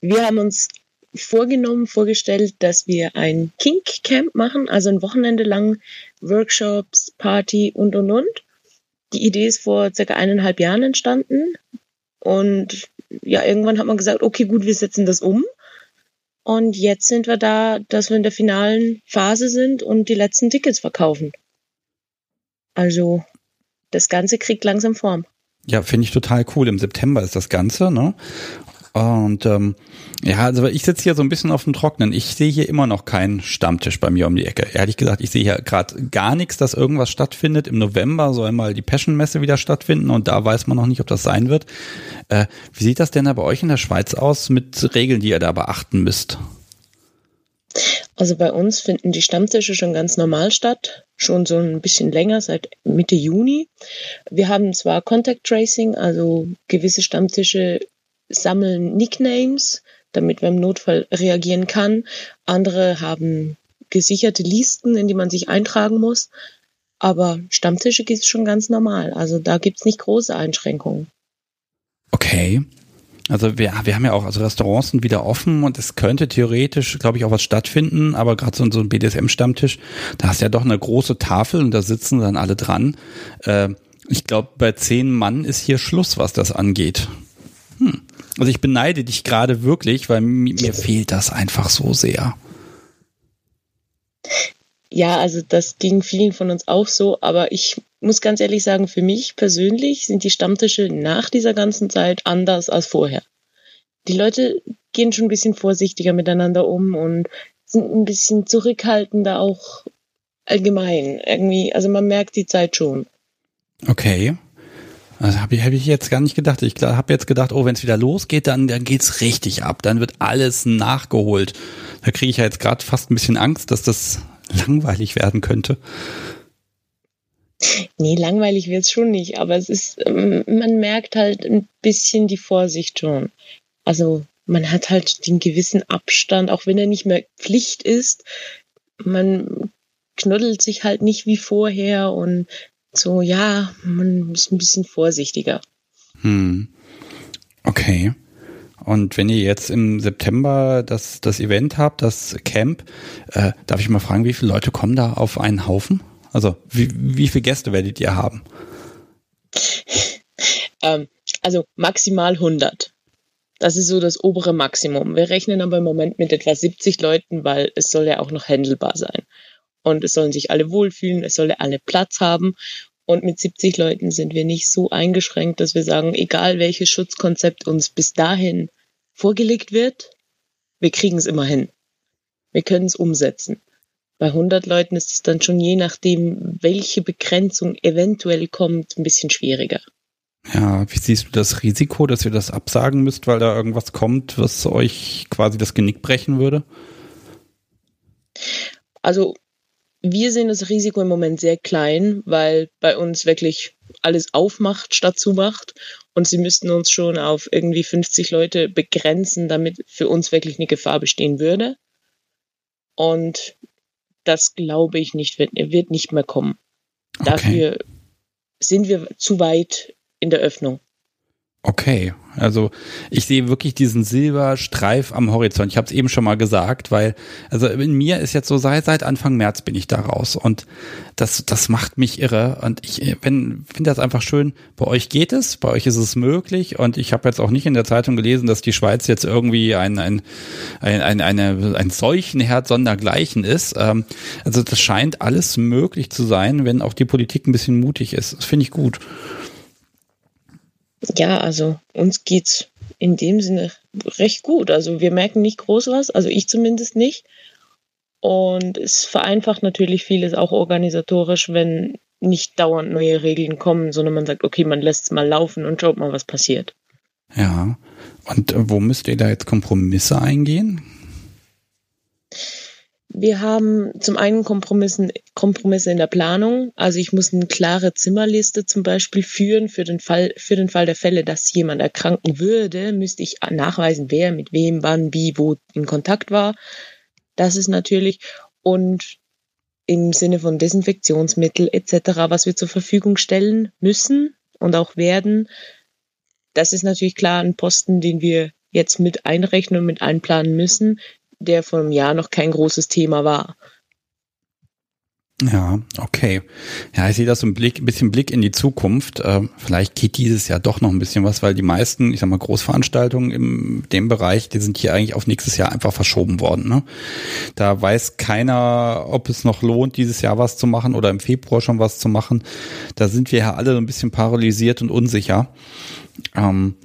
Speaker 5: wir haben uns vorgenommen, vorgestellt, dass wir ein Kink Camp machen, also ein Wochenende lang Workshops, Party und und und. Die Idee ist vor circa eineinhalb Jahren entstanden. Und ja, irgendwann hat man gesagt, okay, gut, wir setzen das um. Und jetzt sind wir da, dass wir in der finalen Phase sind und die letzten Tickets verkaufen. Also, das Ganze kriegt langsam Form.
Speaker 1: Ja, finde ich total cool. Im September ist das Ganze, ne? Und ähm, ja, also ich sitze hier so ein bisschen auf dem Trocknen. Ich sehe hier immer noch keinen Stammtisch bei mir um die Ecke. Ehrlich gesagt, ich sehe hier gerade gar nichts, dass irgendwas stattfindet. Im November soll mal die Passion-Messe wieder stattfinden und da weiß man noch nicht, ob das sein wird. Äh, wie sieht das denn da bei euch in der Schweiz aus mit Regeln, die ihr da beachten müsst?
Speaker 5: Also bei uns finden die Stammtische schon ganz normal statt, schon so ein bisschen länger, seit Mitte Juni. Wir haben zwar Contact Tracing, also gewisse Stammtische sammeln Nicknames, damit man im Notfall reagieren kann. Andere haben gesicherte Listen, in die man sich eintragen muss. Aber Stammtische gibt es schon ganz normal. Also da gibt es nicht große Einschränkungen.
Speaker 1: Okay. Also wir, wir haben ja auch, also Restaurants sind wieder offen und es könnte theoretisch, glaube ich, auch was stattfinden, aber gerade so, so ein BDSM-Stammtisch, da hast du ja doch eine große Tafel und da sitzen dann alle dran. Äh, ich glaube, bei zehn Mann ist hier Schluss, was das angeht. Also ich beneide dich gerade wirklich, weil mir fehlt das einfach so sehr.
Speaker 5: Ja, also das ging vielen von uns auch so, aber ich muss ganz ehrlich sagen, für mich persönlich sind die Stammtische nach dieser ganzen Zeit anders als vorher. Die Leute gehen schon ein bisschen vorsichtiger miteinander um und sind ein bisschen zurückhaltender auch allgemein. Irgendwie, also man merkt die Zeit schon.
Speaker 1: Okay. Also habe ich, hab ich jetzt gar nicht gedacht. Ich habe jetzt gedacht, oh, wenn es wieder losgeht, dann, dann geht's richtig ab. Dann wird alles nachgeholt. Da kriege ich ja jetzt gerade fast ein bisschen Angst, dass das langweilig werden könnte.
Speaker 5: Nee, langweilig wird's schon nicht, aber es ist, ähm, man merkt halt ein bisschen die Vorsicht schon. Also man hat halt den gewissen Abstand, auch wenn er nicht mehr Pflicht ist. Man knuddelt sich halt nicht wie vorher und so, ja, man ist ein bisschen vorsichtiger.
Speaker 1: Hm. Okay. Und wenn ihr jetzt im September das, das Event habt, das Camp, äh, darf ich mal fragen, wie viele Leute kommen da auf einen Haufen? Also wie, wie viele Gäste werdet ihr haben?
Speaker 5: ähm, also maximal 100. Das ist so das obere Maximum. Wir rechnen aber im Moment mit etwa 70 Leuten, weil es soll ja auch noch handelbar sein. Und es sollen sich alle wohlfühlen, es soll alle Platz haben. Und mit 70 Leuten sind wir nicht so eingeschränkt, dass wir sagen, egal welches Schutzkonzept uns bis dahin vorgelegt wird, wir kriegen es immer hin. Wir können es umsetzen. Bei 100 Leuten ist es dann schon je nachdem, welche Begrenzung eventuell kommt, ein bisschen schwieriger.
Speaker 1: Ja, wie siehst du das Risiko, dass ihr das absagen müsst, weil da irgendwas kommt, was euch quasi das Genick brechen würde?
Speaker 5: Also wir sehen das Risiko im Moment sehr klein, weil bei uns wirklich alles aufmacht statt zumacht. Und sie müssten uns schon auf irgendwie 50 Leute begrenzen, damit für uns wirklich eine Gefahr bestehen würde. Und das glaube ich nicht, wird, wird nicht mehr kommen. Okay. Dafür sind wir zu weit in der Öffnung.
Speaker 1: Okay, also ich sehe wirklich diesen Silberstreif am Horizont. Ich habe es eben schon mal gesagt, weil also in mir ist jetzt so seit, seit Anfang März bin ich da raus und das das macht mich irre und ich wenn finde das einfach schön. Bei euch geht es, bei euch ist es möglich und ich habe jetzt auch nicht in der Zeitung gelesen, dass die Schweiz jetzt irgendwie ein ein ein, ein eine ein Seuchenherd sondergleichen ist. Ähm, also das scheint alles möglich zu sein, wenn auch die Politik ein bisschen mutig ist. Das finde ich gut.
Speaker 5: Ja, also uns geht's in dem Sinne recht gut. Also wir merken nicht groß was, also ich zumindest nicht. Und es vereinfacht natürlich vieles auch organisatorisch, wenn nicht dauernd neue Regeln kommen, sondern man sagt, okay, man lässt es mal laufen und schaut mal, was passiert.
Speaker 1: Ja. Und wo müsst ihr da jetzt Kompromisse eingehen?
Speaker 5: Wir haben zum einen Kompromissen, Kompromisse in der Planung. Also ich muss eine klare Zimmerliste zum Beispiel führen für den Fall, für den Fall der Fälle, dass jemand erkranken würde, müsste ich nachweisen, wer mit wem, wann, wie, wo in Kontakt war. Das ist natürlich und im Sinne von Desinfektionsmittel etc., was wir zur Verfügung stellen müssen und auch werden. Das ist natürlich klar ein Posten, den wir jetzt mit einrechnen und mit einplanen müssen der vor einem Jahr noch kein großes Thema war.
Speaker 1: Ja, okay. Ja, ich sehe das so ein Blick, bisschen Blick in die Zukunft. Äh, vielleicht geht dieses Jahr doch noch ein bisschen was, weil die meisten, ich sag mal, Großveranstaltungen in dem Bereich, die sind hier eigentlich auf nächstes Jahr einfach verschoben worden. Ne? Da weiß keiner, ob es noch lohnt, dieses Jahr was zu machen oder im Februar schon was zu machen. Da sind wir ja alle so ein bisschen paralysiert und unsicher. Ähm,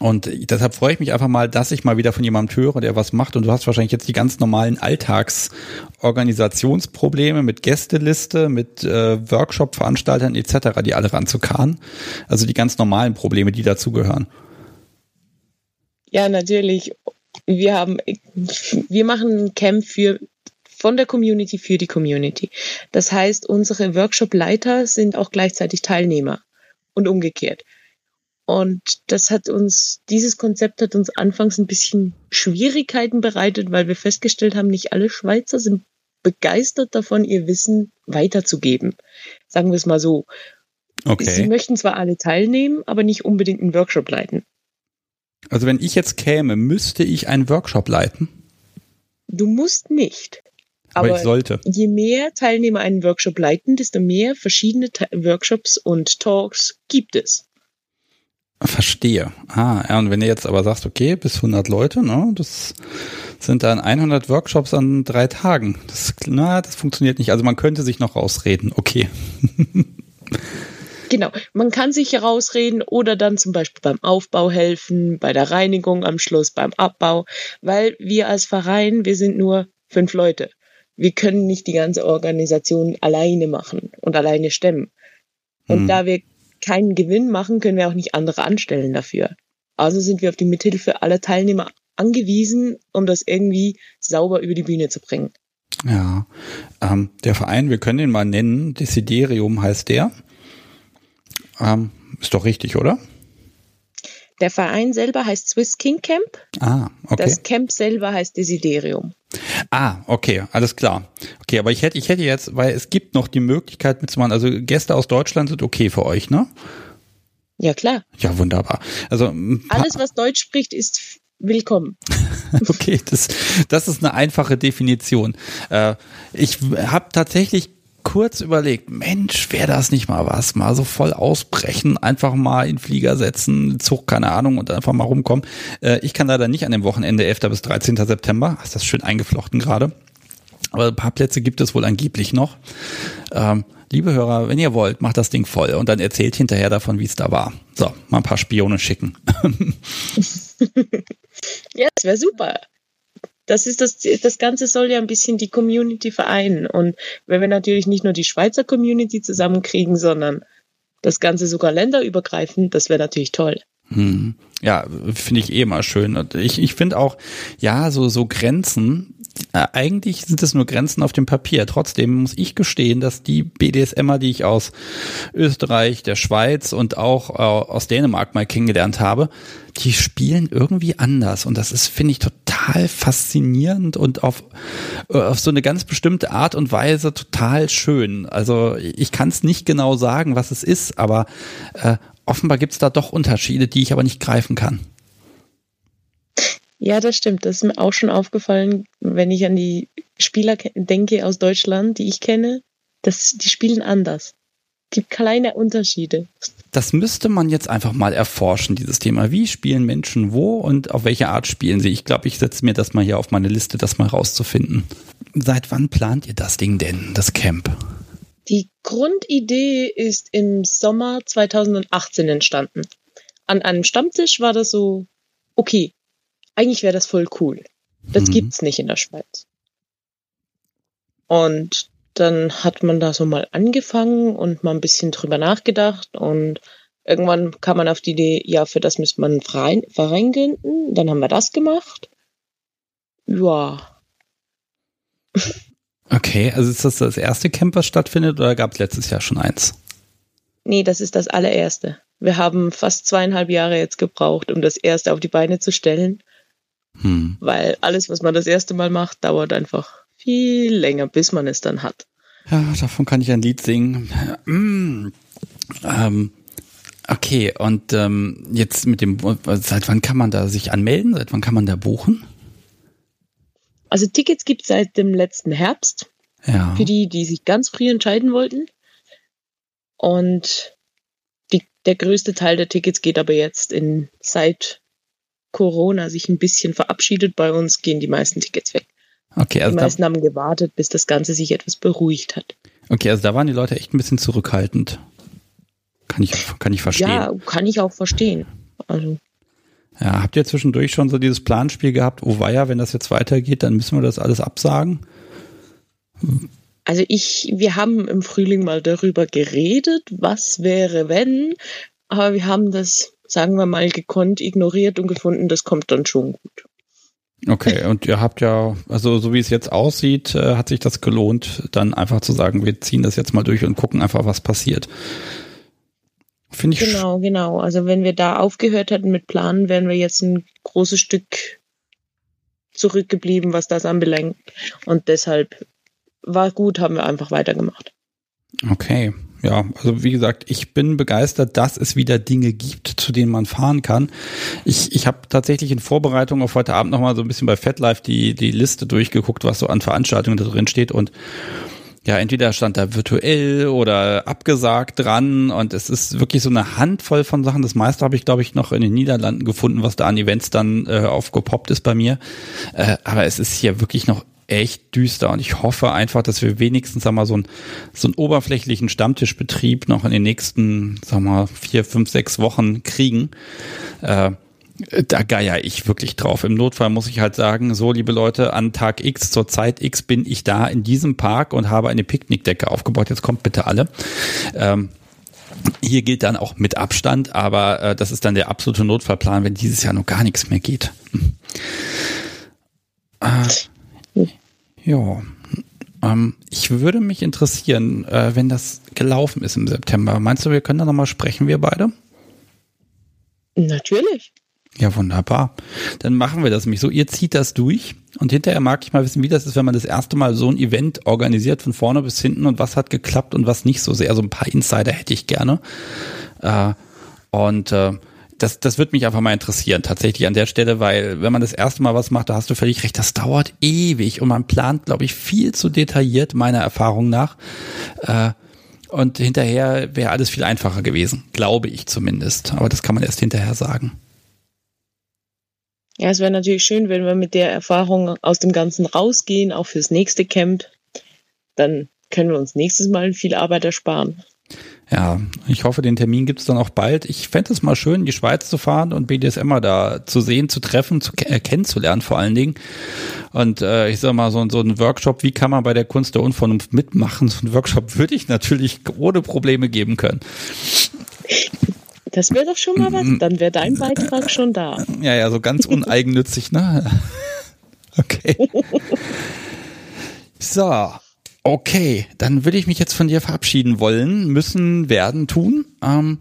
Speaker 1: und deshalb freue ich mich einfach mal, dass ich mal wieder von jemandem höre, der was macht. Und du hast wahrscheinlich jetzt die ganz normalen Alltagsorganisationsprobleme mit Gästeliste, mit äh, Workshop-Veranstaltern etc., die alle ranzukarren. Also die ganz normalen Probleme, die dazugehören.
Speaker 5: Ja, natürlich. Wir haben, wir machen ein Camp für von der Community für die Community. Das heißt, unsere Workshop-Leiter sind auch gleichzeitig Teilnehmer und umgekehrt. Und das hat uns, dieses Konzept hat uns anfangs ein bisschen Schwierigkeiten bereitet, weil wir festgestellt haben, nicht alle Schweizer sind begeistert davon, ihr Wissen weiterzugeben. Sagen wir es mal so. Okay. Sie möchten zwar alle teilnehmen, aber nicht unbedingt einen Workshop leiten.
Speaker 1: Also wenn ich jetzt käme, müsste ich einen Workshop leiten?
Speaker 5: Du musst nicht.
Speaker 1: Aber, aber ich sollte.
Speaker 5: Je mehr Teilnehmer einen Workshop leiten, desto mehr verschiedene Workshops und Talks gibt es.
Speaker 1: Verstehe. Ah, ja, und wenn ihr jetzt aber sagst, okay, bis 100 Leute, ne, das sind dann 100 Workshops an drei Tagen. Das, na, das funktioniert nicht. Also man könnte sich noch rausreden. Okay.
Speaker 5: Genau, man kann sich herausreden oder dann zum Beispiel beim Aufbau helfen, bei der Reinigung am Schluss, beim Abbau, weil wir als Verein, wir sind nur fünf Leute. Wir können nicht die ganze Organisation alleine machen und alleine stemmen. Und mhm. da wir keinen Gewinn machen, können wir auch nicht andere anstellen dafür. Also sind wir auf die Mithilfe aller Teilnehmer angewiesen, um das irgendwie sauber über die Bühne zu bringen.
Speaker 1: Ja, ähm, der Verein, wir können ihn mal nennen, Desiderium heißt der. Ähm, ist doch richtig, oder?
Speaker 5: Der Verein selber heißt Swiss King Camp.
Speaker 1: Ah, okay.
Speaker 5: Das Camp selber heißt Desiderium.
Speaker 1: Ah, okay, alles klar. Okay, aber ich hätte, ich hätte jetzt, weil es gibt noch die Möglichkeit mitzumachen. Also Gäste aus Deutschland sind okay für euch, ne?
Speaker 5: Ja, klar.
Speaker 1: Ja, wunderbar. Also
Speaker 5: alles, was Deutsch spricht, ist willkommen.
Speaker 1: okay, das, das ist eine einfache Definition. Äh, ich habe tatsächlich kurz überlegt, Mensch, wäre das nicht mal was, mal so voll ausbrechen, einfach mal in Flieger setzen, Zug, keine Ahnung, und einfach mal rumkommen. Äh, ich kann leider nicht an dem Wochenende 11. bis 13. September, ist das schön eingeflochten gerade. Aber ein paar Plätze gibt es wohl angeblich noch. Ähm, liebe Hörer, wenn ihr wollt, macht das Ding voll und dann erzählt hinterher davon, wie es da war. So, mal ein paar Spione schicken.
Speaker 5: ja, das wäre super das ist das, das Ganze soll ja ein bisschen die Community vereinen. Und wenn wir natürlich nicht nur die Schweizer Community zusammenkriegen, sondern das Ganze sogar länderübergreifend, das wäre natürlich toll.
Speaker 1: Hm. Ja, finde ich eh mal schön. Ich, ich finde auch, ja, so, so Grenzen, äh, eigentlich sind es nur Grenzen auf dem Papier. Trotzdem muss ich gestehen, dass die BDSMer, die ich aus Österreich, der Schweiz und auch äh, aus Dänemark mal kennengelernt habe, die spielen irgendwie anders. Und das ist, finde ich, total faszinierend und auf, äh, auf so eine ganz bestimmte Art und Weise total schön. Also ich kann es nicht genau sagen, was es ist, aber äh, offenbar gibt es da doch Unterschiede, die ich aber nicht greifen kann.
Speaker 5: Ja, das stimmt. Das ist mir auch schon aufgefallen, wenn ich an die Spieler denke aus Deutschland, die ich kenne. Das, die spielen anders. Es gibt kleine Unterschiede.
Speaker 1: Das müsste man jetzt einfach mal erforschen, dieses Thema. Wie spielen Menschen wo und auf welche Art spielen sie? Ich glaube, ich setze mir das mal hier auf meine Liste, das mal rauszufinden. Seit wann plant ihr das Ding denn, das Camp?
Speaker 5: Die Grundidee ist im Sommer 2018 entstanden. An einem Stammtisch war das so, okay, eigentlich wäre das voll cool. Das mhm. gibt's nicht in der Schweiz. Und dann hat man da so mal angefangen und mal ein bisschen drüber nachgedacht und irgendwann kam man auf die Idee, ja, für das müsste man einen Verein, Verein gründen. Dann haben wir das gemacht. Ja.
Speaker 1: Okay, also ist das das erste Camp, was stattfindet oder gab es letztes Jahr schon eins?
Speaker 5: Nee, das ist das allererste. Wir haben fast zweieinhalb Jahre jetzt gebraucht, um das erste auf die Beine zu stellen. Hm. Weil alles, was man das erste Mal macht, dauert einfach viel länger, bis man es dann hat.
Speaker 1: Ja, davon kann ich ein Lied singen. Mm. Ähm, okay, und ähm, jetzt mit dem, seit wann kann man da sich anmelden? Seit wann kann man da buchen?
Speaker 5: Also Tickets gibt es seit dem letzten Herbst.
Speaker 1: Ja.
Speaker 5: Für die, die sich ganz früh entscheiden wollten. Und die, der größte Teil der Tickets geht aber jetzt in seit Corona sich ein bisschen verabschiedet bei uns, gehen die meisten Tickets weg.
Speaker 1: Okay,
Speaker 5: also die meisten haben gewartet, bis das Ganze sich etwas beruhigt hat.
Speaker 1: Okay, also da waren die Leute echt ein bisschen zurückhaltend. Kann ich, kann ich verstehen. Ja,
Speaker 5: kann ich auch verstehen. Also.
Speaker 1: Ja, habt ihr zwischendurch schon so dieses Planspiel gehabt, oh weia, wenn das jetzt weitergeht, dann müssen wir das alles absagen?
Speaker 5: Also ich, wir haben im Frühling mal darüber geredet, was wäre, wenn, aber wir haben das sagen wir mal, gekonnt ignoriert und gefunden, das kommt dann schon gut.
Speaker 1: Okay, und ihr habt ja, also so wie es jetzt aussieht, äh, hat sich das gelohnt, dann einfach zu sagen, wir ziehen das jetzt mal durch und gucken einfach, was passiert.
Speaker 5: Finde ich. Genau, genau. Also wenn wir da aufgehört hätten mit Planen, wären wir jetzt ein großes Stück zurückgeblieben, was das anbelangt. Und deshalb war gut, haben wir einfach weitergemacht.
Speaker 1: Okay ja, also wie gesagt, ich bin begeistert, dass es wieder Dinge gibt, zu denen man fahren kann. Ich, ich habe tatsächlich in Vorbereitung auf heute Abend nochmal so ein bisschen bei FatLife die, die Liste durchgeguckt, was so an Veranstaltungen da drin steht und ja, entweder stand da virtuell oder abgesagt dran und es ist wirklich so eine Handvoll von Sachen. Das meiste habe ich, glaube ich, noch in den Niederlanden gefunden, was da an Events dann äh, aufgepoppt ist bei mir. Äh, aber es ist hier wirklich noch echt düster und ich hoffe einfach, dass wir wenigstens sag mal, so, ein, so einen oberflächlichen Stammtischbetrieb noch in den nächsten, sag mal, vier, fünf, sechs Wochen kriegen. Äh, da geier ich wirklich drauf. Im Notfall muss ich halt sagen, so liebe Leute, an Tag X zur Zeit X bin ich da in diesem Park und habe eine Picknickdecke aufgebaut. Jetzt kommt bitte alle. Ähm, hier gilt dann auch mit Abstand, aber äh, das ist dann der absolute Notfallplan, wenn dieses Jahr noch gar nichts mehr geht. Äh, ja. Ähm, ich würde mich interessieren, äh, wenn das gelaufen ist im September. Meinst du, wir können da nochmal sprechen, wir beide?
Speaker 5: Natürlich.
Speaker 1: Ja, wunderbar. Dann machen wir das nämlich so. Ihr zieht das durch und hinterher mag ich mal wissen, wie das ist, wenn man das erste Mal so ein Event organisiert von vorne bis hinten und was hat geklappt und was nicht so sehr. So ein paar Insider hätte ich gerne. Äh, und äh, das, das wird mich einfach mal interessieren, tatsächlich an der Stelle, weil wenn man das erste Mal was macht, da hast du völlig recht, das dauert ewig und man plant, glaube ich, viel zu detailliert, meiner Erfahrung nach. Äh, und hinterher wäre alles viel einfacher gewesen, glaube ich zumindest. Aber das kann man erst hinterher sagen.
Speaker 5: Ja, es wäre natürlich schön, wenn wir mit der Erfahrung aus dem Ganzen rausgehen, auch fürs nächste Camp. Dann können wir uns nächstes Mal viel Arbeit ersparen.
Speaker 1: Ja, ich hoffe, den Termin gibt es dann auch bald. Ich fände es mal schön, in die Schweiz zu fahren und BDSM mal da zu sehen, zu treffen, zu äh, kennenzulernen vor allen Dingen. Und äh, ich sag mal, so, so ein Workshop, wie kann man bei der Kunst der Unvernunft mitmachen? So ein Workshop würde ich natürlich ohne Probleme geben können.
Speaker 5: Das wäre doch schon mal was. Dann wäre dein Beitrag schon da.
Speaker 1: Ja, ja, so ganz uneigennützig, ne? Okay. So. Okay, dann würde ich mich jetzt von dir verabschieden wollen, müssen, werden, tun. Ähm,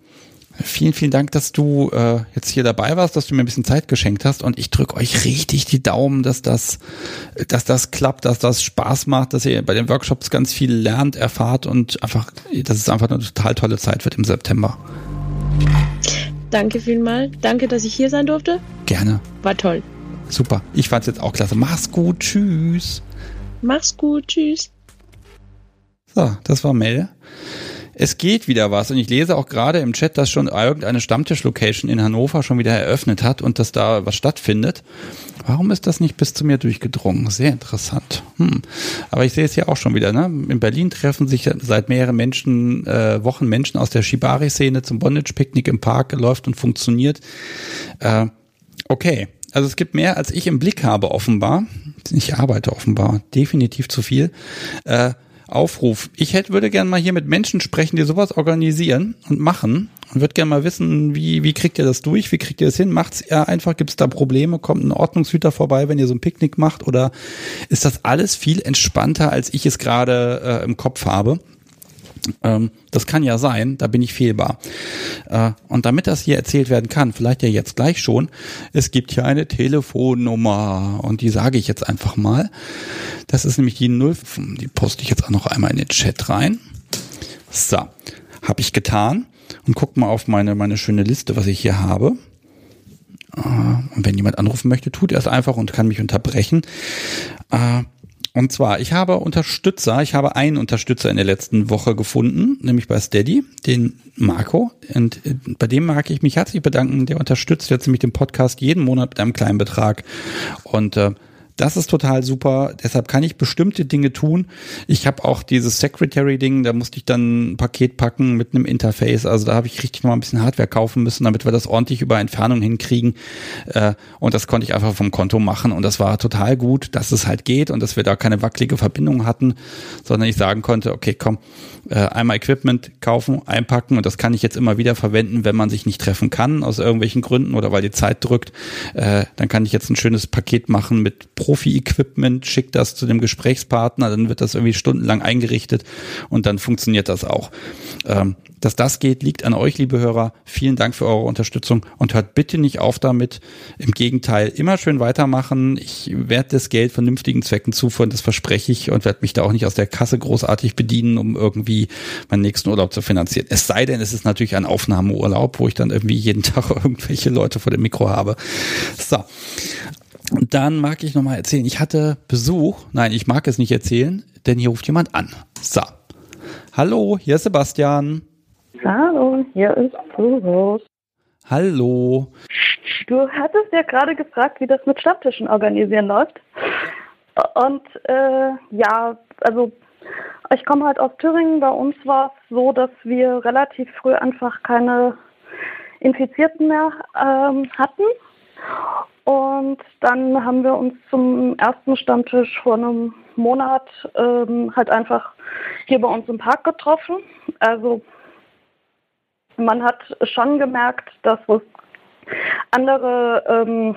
Speaker 1: vielen, vielen Dank, dass du äh, jetzt hier dabei warst, dass du mir ein bisschen Zeit geschenkt hast und ich drücke euch richtig die Daumen, dass das, dass das klappt, dass das Spaß macht, dass ihr bei den Workshops ganz viel lernt, erfahrt und einfach, dass es einfach eine total tolle Zeit wird im September.
Speaker 5: Danke vielmals. Danke, dass ich hier sein durfte.
Speaker 1: Gerne.
Speaker 5: War toll.
Speaker 1: Super. Ich fand's jetzt auch klasse. Mach's gut. Tschüss.
Speaker 5: Mach's gut. Tschüss.
Speaker 1: So, das war Mel. Es geht wieder was und ich lese auch gerade im Chat, dass schon irgendeine Stammtisch-Location in Hannover schon wieder eröffnet hat und dass da was stattfindet. Warum ist das nicht bis zu mir durchgedrungen? Sehr interessant. Hm. Aber ich sehe es ja auch schon wieder. Ne? In Berlin treffen sich seit mehreren Menschen, äh, Wochen Menschen aus der Shibari-Szene zum Bondage-Picknick im Park, läuft und funktioniert. Äh, okay. Also es gibt mehr, als ich im Blick habe, offenbar. Ich arbeite offenbar definitiv zu viel. Äh, Aufruf. Ich hätte, würde gerne mal hier mit Menschen sprechen, die sowas organisieren und machen und würde gerne mal wissen, wie, wie kriegt ihr das durch? Wie kriegt ihr das hin? Macht's ja einfach? Gibt es da Probleme? Kommt ein Ordnungshüter vorbei, wenn ihr so ein Picknick macht? Oder ist das alles viel entspannter, als ich es gerade äh, im Kopf habe? Ähm, das kann ja sein, da bin ich fehlbar. Äh, und damit das hier erzählt werden kann, vielleicht ja jetzt gleich schon, es gibt hier eine Telefonnummer und die sage ich jetzt einfach mal. Das ist nämlich die 0, die poste ich jetzt auch noch einmal in den Chat rein. So, habe ich getan und guck mal auf meine, meine schöne Liste, was ich hier habe. Äh, und wenn jemand anrufen möchte, tut er es einfach und kann mich unterbrechen. Äh, und zwar, ich habe Unterstützer, ich habe einen Unterstützer in der letzten Woche gefunden, nämlich bei Steady, den Marco. Und äh, bei dem mag ich mich herzlich bedanken. Der unterstützt jetzt nämlich den Podcast jeden Monat mit einem kleinen Betrag. Und äh, das ist total super. Deshalb kann ich bestimmte Dinge tun. Ich habe auch dieses Secretary-Ding, da musste ich dann ein Paket packen mit einem Interface. Also da habe ich richtig mal ein bisschen Hardware kaufen müssen, damit wir das ordentlich über Entfernung hinkriegen. Äh, und das konnte ich einfach vom Konto machen. Und das war total gut, dass es halt geht und dass wir da keine wackelige Verbindung hatten, sondern ich sagen konnte, okay, komm, äh, einmal Equipment kaufen, einpacken und das kann ich jetzt immer wieder verwenden, wenn man sich nicht treffen kann, aus irgendwelchen Gründen oder weil die Zeit drückt. Äh, dann kann ich jetzt ein schönes Paket machen mit Pro Profi-Equipment, schickt das zu dem Gesprächspartner, dann wird das irgendwie stundenlang eingerichtet und dann funktioniert das auch. Ähm, dass das geht, liegt an euch, liebe Hörer. Vielen Dank für eure Unterstützung und hört bitte nicht auf damit. Im Gegenteil, immer schön weitermachen. Ich werde das Geld vernünftigen Zwecken zuführen, das verspreche ich und werde mich da auch nicht aus der Kasse großartig bedienen, um irgendwie meinen nächsten Urlaub zu finanzieren. Es sei denn, es ist natürlich ein Aufnahmeurlaub, wo ich dann irgendwie jeden Tag irgendwelche Leute vor dem Mikro habe. So. Dann mag ich nochmal erzählen, ich hatte Besuch. Nein, ich mag es nicht erzählen, denn hier ruft jemand an. So. Hallo, hier ist Sebastian.
Speaker 6: Hallo, hier ist Boris.
Speaker 1: Hallo.
Speaker 6: Du hattest ja gerade gefragt, wie das mit Stammtischen organisieren läuft. Und äh, ja, also ich komme halt aus Thüringen. Bei uns war es so, dass wir relativ früh einfach keine Infizierten mehr ähm, hatten. Und dann haben wir uns zum ersten Stammtisch vor einem Monat ähm, halt einfach hier bei uns im Park getroffen. Also man hat schon gemerkt, dass es andere, ähm,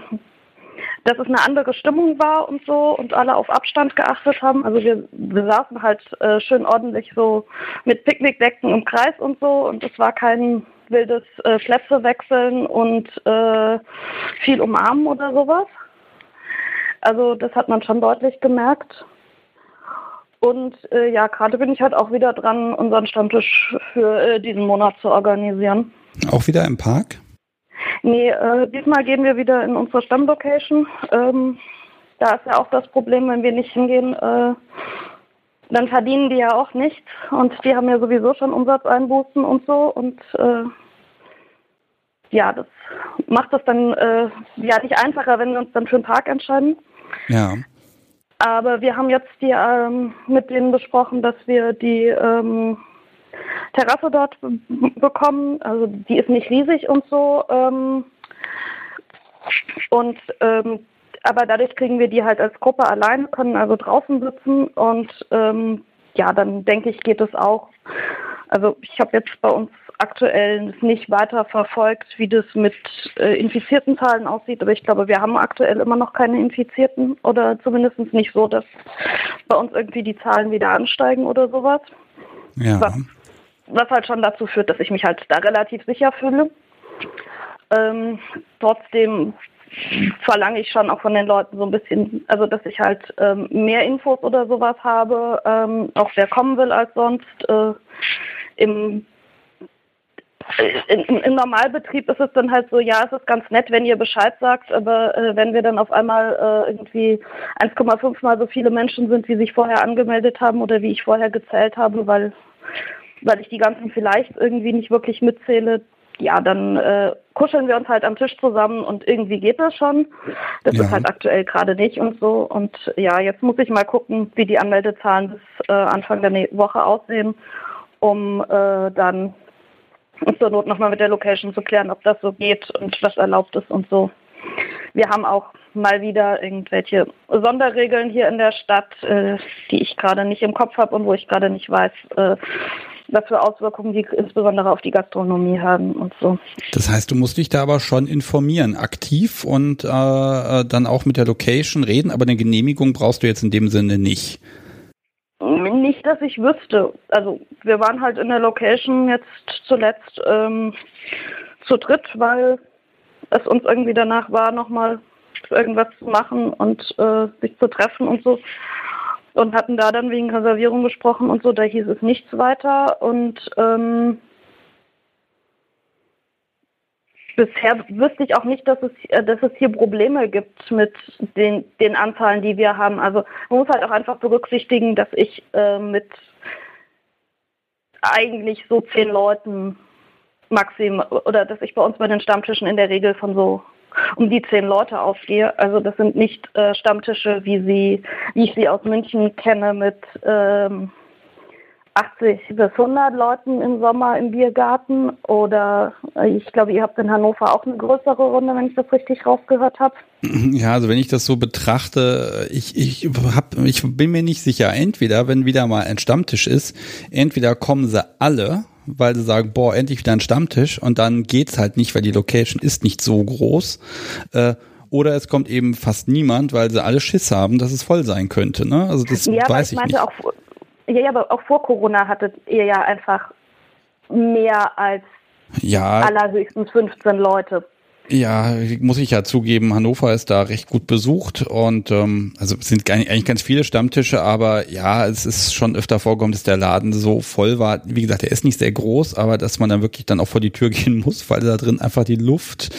Speaker 6: dass es eine andere Stimmung war und so und alle auf Abstand geachtet haben. Also wir, wir saßen halt äh, schön ordentlich so mit Picknickdecken im Kreis und so und es war kein wildes äh, Plätze wechseln und äh, viel umarmen oder sowas. Also das hat man schon deutlich gemerkt. Und äh, ja, gerade bin ich halt auch wieder dran, unseren Stammtisch für äh, diesen Monat zu organisieren.
Speaker 1: Auch wieder im Park?
Speaker 6: Nee, äh, diesmal gehen wir wieder in unsere Stammlocation. Ähm, da ist ja auch das Problem, wenn wir nicht hingehen, äh, dann verdienen die ja auch nichts und die haben ja sowieso schon Umsatzeinbußen und so und äh, ja, das macht es dann äh, ja nicht einfacher, wenn wir uns dann für einen Park entscheiden.
Speaker 1: Ja.
Speaker 6: Aber wir haben jetzt die, ähm, mit denen besprochen, dass wir die ähm, Terrasse dort bekommen. Also die ist nicht riesig und so. Ähm, und ähm, aber dadurch kriegen wir die halt als Gruppe alleine, können also draußen sitzen und ähm, ja, dann denke ich, geht es auch. Also ich habe jetzt bei uns aktuell nicht weiter verfolgt, wie das mit äh, infizierten Zahlen aussieht, aber ich glaube, wir haben aktuell immer noch keine Infizierten oder zumindest nicht so, dass bei uns irgendwie die Zahlen wieder ansteigen oder sowas.
Speaker 1: Ja.
Speaker 6: Was, was halt schon dazu führt, dass ich mich halt da relativ sicher fühle. Ähm, trotzdem verlange ich schon auch von den Leuten so ein bisschen, also dass ich halt ähm, mehr Infos oder sowas habe, ähm, auch wer kommen will als sonst. Äh, Im in, Im Normalbetrieb ist es dann halt so, ja, es ist ganz nett, wenn ihr Bescheid sagt, aber äh, wenn wir dann auf einmal äh, irgendwie 1,5 mal so viele Menschen sind, wie sich vorher angemeldet haben oder wie ich vorher gezählt habe, weil, weil ich die ganzen vielleicht irgendwie nicht wirklich mitzähle, ja, dann äh, kuscheln wir uns halt am Tisch zusammen und irgendwie geht das schon. Das
Speaker 1: Ja.
Speaker 6: ist halt aktuell gerade nicht und so. Und ja, jetzt muss ich mal gucken, wie die Anmeldezahlen bis äh, Anfang der Woche aussehen, um äh, dann zur Not nochmal mit der Location zu klären, ob das so geht und was erlaubt ist und so. Wir haben auch mal wieder irgendwelche Sonderregeln hier in der Stadt, äh, die ich gerade nicht im Kopf habe und wo ich gerade nicht weiß, äh, was für Auswirkungen die insbesondere auf die Gastronomie haben und so.
Speaker 1: Das heißt, du musst dich da aber schon informieren, aktiv und äh, äh, dann auch mit der Location reden, aber eine Genehmigung brauchst du jetzt in dem Sinne nicht.
Speaker 6: Nicht, dass ich wüsste. Also wir waren halt in der Location jetzt zuletzt ähm, zu dritt, weil es uns irgendwie danach war, nochmal irgendwas zu machen und äh, sich zu treffen und so. Und hatten da dann wegen Reservierung gesprochen und so, da hieß es nichts weiter. Und ähm, bisher wüsste ich auch nicht, dass es, äh, dass es hier Probleme gibt mit den, den Anzahlen, die wir haben. Also man muss halt auch einfach berücksichtigen, dass ich äh, mit eigentlich so zehn Leuten maximal oder dass ich bei uns bei den Stammtischen in der Regel von so um die zehn Leute ausgehe. Also das sind nicht äh, Stammtische, wie sie, wie ich sie aus München kenne, mit ähm, 80 bis 100 Leuten im Sommer im Biergarten oder äh, ich glaube, ihr habt in Hannover auch eine größere Runde, wenn ich das richtig rausgehört habe.
Speaker 1: Ja, also wenn ich das so betrachte, ich, ich, hab, ich bin mir nicht sicher. Entweder, wenn wieder mal ein Stammtisch ist, entweder kommen sie alle, weil sie sagen, boah, endlich wieder ein Stammtisch und dann geht's halt nicht, weil die Location ist nicht so groß. Äh, oder es kommt eben fast niemand, weil sie alle Schiss haben, dass es voll sein könnte. Ne? Also das
Speaker 6: ja,
Speaker 1: weiß
Speaker 6: ich
Speaker 1: ich
Speaker 6: meinte
Speaker 1: nicht.
Speaker 6: auch, ja, ja, aber auch vor Corona hattet ihr ja einfach mehr als
Speaker 1: Ja,
Speaker 6: allerhöchstens 15 Leute.
Speaker 1: Ja, muss ich ja zugeben, Hannover ist da recht gut besucht und ähm, also es sind eigentlich ganz viele Stammtische, aber ja, es ist schon öfter vorgekommen, dass der Laden so voll war. Wie gesagt, der ist nicht sehr groß, aber dass man dann wirklich dann auch vor die Tür gehen muss, weil da drin einfach die Luft,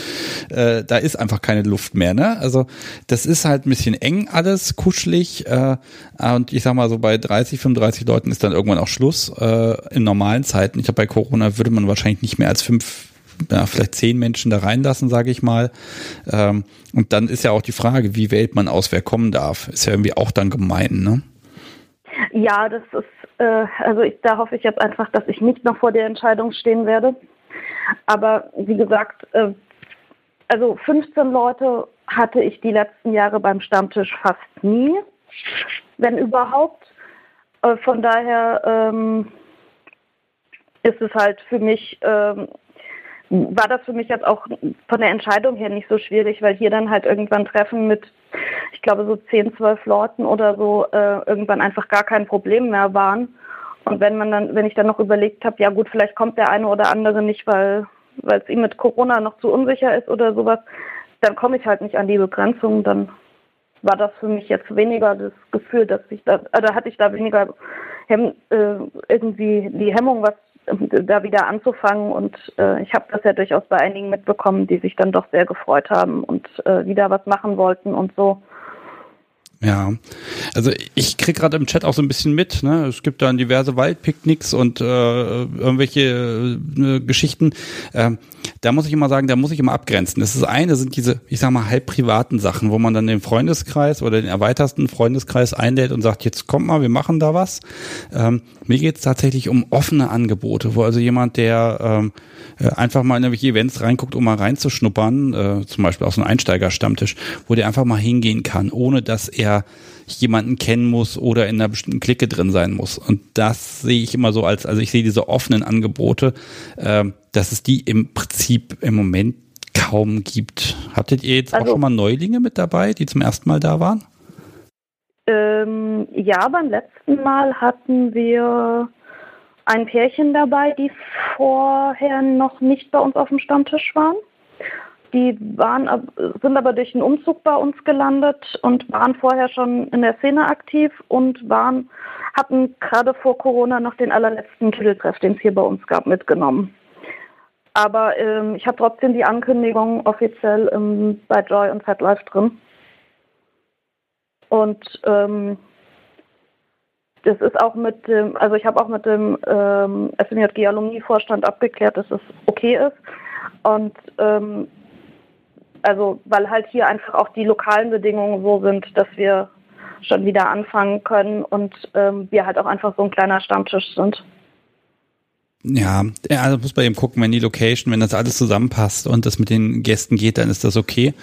Speaker 1: äh, da ist einfach keine Luft mehr. Ne? Also das ist halt ein bisschen eng alles, kuschelig äh, und ich sag mal so bei 30, 35 Leuten ist dann irgendwann auch Schluss. Äh, in normalen Zeiten, ich glaube bei Corona würde man wahrscheinlich nicht mehr als fünf ja, vielleicht zehn Menschen da reinlassen, sage ich mal. Ähm, und dann ist ja auch die Frage, wie wählt man aus, wer kommen darf? Ist ja irgendwie auch dann gemein, ne?
Speaker 6: Ja, das ist, äh, also ich, da hoffe ich jetzt einfach, dass ich nicht noch vor der Entscheidung stehen werde. Aber wie gesagt, äh, also 15 Leute hatte ich die letzten Jahre beim Stammtisch fast nie, wenn überhaupt. Äh, von daher ähm, ist es halt für mich ähm, war das für mich jetzt auch von der Entscheidung her nicht so schwierig, weil hier dann halt irgendwann Treffen mit, ich glaube, so 10, 12 Leuten oder so äh, irgendwann einfach gar kein Problem mehr waren. Und wenn man dann, wenn ich dann noch überlegt habe, ja gut, vielleicht kommt der eine oder andere nicht, weil weil es ihm mit Corona noch zu unsicher ist oder sowas, dann komme ich halt nicht an die Begrenzung, dann war das für mich jetzt weniger das Gefühl, dass ich da, da hatte ich da weniger Hemm, äh, irgendwie die Hemmung, was da wieder anzufangen. Und äh, ich habe das ja durchaus bei einigen mitbekommen, die sich dann doch sehr gefreut haben und äh, wieder was machen wollten und so.
Speaker 1: Ja, also ich krieg gerade im Chat auch so ein bisschen mit. Ne? Es gibt dann diverse Waldpicknicks und äh, irgendwelche äh, Geschichten. Ähm, da muss ich immer sagen, da muss ich immer abgrenzen. Das ist eine, sind diese, ich sag mal, halb privaten Sachen, wo man dann den Freundeskreis oder den erweiterten Freundeskreis einlädt und sagt, jetzt kommt mal, wir machen da was. Ähm, mir geht es tatsächlich um offene Angebote, wo also jemand, der ähm, äh, einfach mal in irgendwelche Events reinguckt, um mal reinzuschnuppern, äh, zum Beispiel aus einem Einsteigerstammtisch, wo der einfach mal hingehen kann, ohne dass er jemanden kennen muss oder in einer bestimmten Clique drin sein muss. Und das sehe ich immer so als, also ich sehe diese offenen Angebote, äh, dass es die im Prinzip im Moment kaum gibt. Hattet ihr jetzt also, auch schon mal Neulinge mit dabei, die zum ersten Mal da waren?
Speaker 6: Ähm, ja, beim letzten Mal hatten wir ein Pärchen dabei, die vorher noch nicht bei uns auf dem Stammtisch waren. Die waren, sind aber durch einen Umzug bei uns gelandet und waren vorher schon in der Szene aktiv und waren, hatten gerade vor Corona noch den allerletzten Titeltreff, den es hier bei uns gab, mitgenommen. Aber ähm, ich habe trotzdem die Ankündigung offiziell ähm, bei Joy und Fat Life drin. Und ähm, das ist auch mit dem, also ich habe auch mit dem ähm, FNJG Alumni-Vorstand abgeklärt, dass es okay ist. Und ähm, also weil halt hier einfach auch die lokalen Bedingungen so sind, dass wir schon wieder anfangen können und ähm, wir halt auch einfach so ein kleiner Stammtisch sind.
Speaker 1: Ja, also muss man eben gucken, wenn die Location, wenn das alles zusammenpasst und das mit den Gästen geht, dann ist das okay.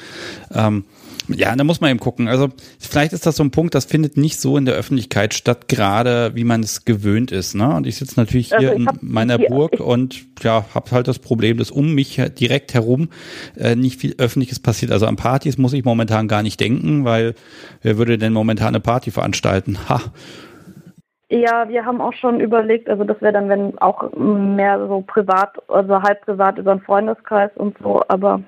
Speaker 1: Ähm, ja, da muss man eben gucken. Also vielleicht ist das so ein Punkt, das findet nicht so in der Öffentlichkeit statt, gerade wie man es gewöhnt ist. Ne? Und ich sitze natürlich hier also in meiner hier, Burg und ja, habe halt das Problem, dass um mich direkt herum äh, nicht viel Öffentliches passiert. Also an Partys muss ich momentan gar nicht denken, weil wer würde denn momentan eine Party veranstalten? Ha.
Speaker 6: Ja, wir haben auch schon überlegt, also das wäre dann, wenn auch mehr so privat, also halb privat über einen Freundeskreis und so, aber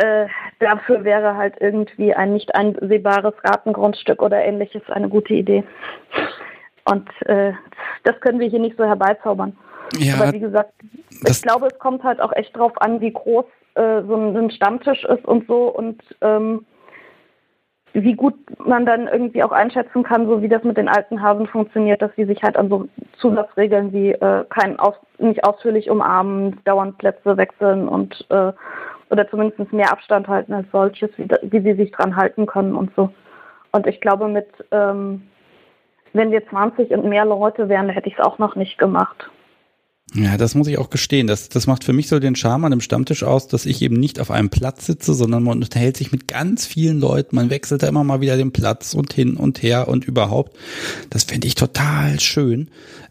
Speaker 6: äh, dafür wäre halt irgendwie ein nicht einsehbares Gartengrundstück oder ähnliches eine gute Idee. Und äh, das können wir hier nicht so herbeizaubern. Ja, Aber wie gesagt, ich glaube, es kommt halt auch echt drauf an, wie groß äh, so ein Stammtisch ist und so und ähm, wie gut man dann irgendwie auch einschätzen kann, so wie das mit den alten Hasen funktioniert, dass sie sich halt an so Zusatzregeln wie äh, kein aus, nicht ausführlich umarmen, dauernd Plätze wechseln und äh, oder zumindest mehr Abstand halten als solches, wie, wie sie sich dran halten können und so. Und ich glaube, mit ähm, wenn wir 20 und mehr Leute wären, hätte ich es auch noch nicht gemacht.
Speaker 1: Ja, das muss ich auch gestehen. Das, das macht für mich so den Charme an dem Stammtisch aus, dass ich eben nicht auf einem Platz sitze, sondern man unterhält sich mit ganz vielen Leuten. Man wechselt da immer mal wieder den Platz und hin und her und überhaupt. Das fände ich total schön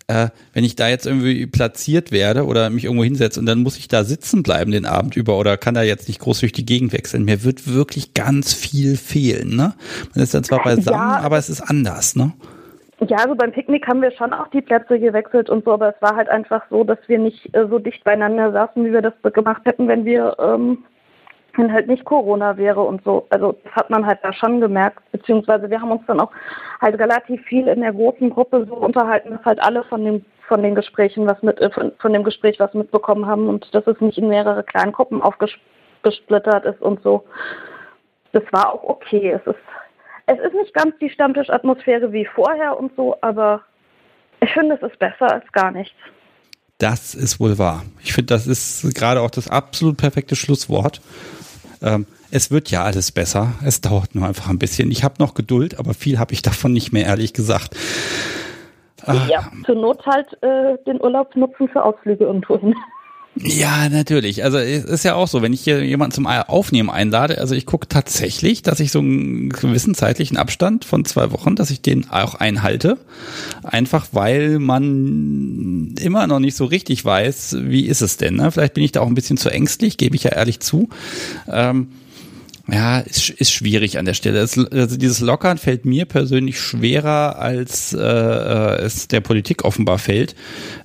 Speaker 1: äh, wenn ich da jetzt irgendwie platziert werde oder mich irgendwo hinsetze und dann muss ich da sitzen bleiben den Abend über oder kann da jetzt nicht groß durch die Gegend wechseln. Mir wird wirklich ganz viel fehlen. Ne? Man ist dann zwar beisammen, ja. aber es ist anders. Ne?
Speaker 6: Ja, also beim Picknick haben wir schon auch die Plätze gewechselt und so, aber es war halt einfach so, dass wir nicht äh, so dicht beieinander saßen, wie wir das gemacht hätten, wenn wir ähm, wenn halt nicht Corona wäre und so. Also das hat man halt da schon gemerkt, beziehungsweise wir haben uns dann auch halt relativ viel in der großen Gruppe so unterhalten, dass halt alle von dem von den Gesprächen was mit äh, von, von dem Gespräch was mitbekommen haben und dass es nicht in mehrere kleinen Gruppen aufgesplittert ist und so. Das war auch okay. Es ist es ist nicht ganz die Stammtischatmosphäre wie vorher und so, aber ich finde, es ist besser als gar nichts.
Speaker 1: Das ist wohl wahr. Ich finde, das ist gerade auch das absolut perfekte Schlusswort. Ähm, es wird ja alles besser. Es dauert nur einfach ein bisschen. Ich habe noch Geduld, aber viel habe ich davon nicht mehr, ehrlich gesagt.
Speaker 6: Ja, ah. zur Not halt äh, den Urlaub nutzen für Ausflüge irgendwo hin.
Speaker 1: Ja, natürlich. Also es ist ja auch so, wenn ich hier jemanden zum Aufnehmen einlade, also ich gucke tatsächlich, dass ich so einen gewissen zeitlichen Abstand von zwei Wochen, dass ich den auch einhalte. Einfach weil man immer noch nicht so richtig weiß, wie ist es denn. Ne? Vielleicht bin ich da auch ein bisschen zu ängstlich, gebe ich ja ehrlich zu. Ähm, ja, ist, ist schwierig an der Stelle. Es, also dieses Lockern fällt mir persönlich schwerer, als äh, äh, es der Politik offenbar fällt.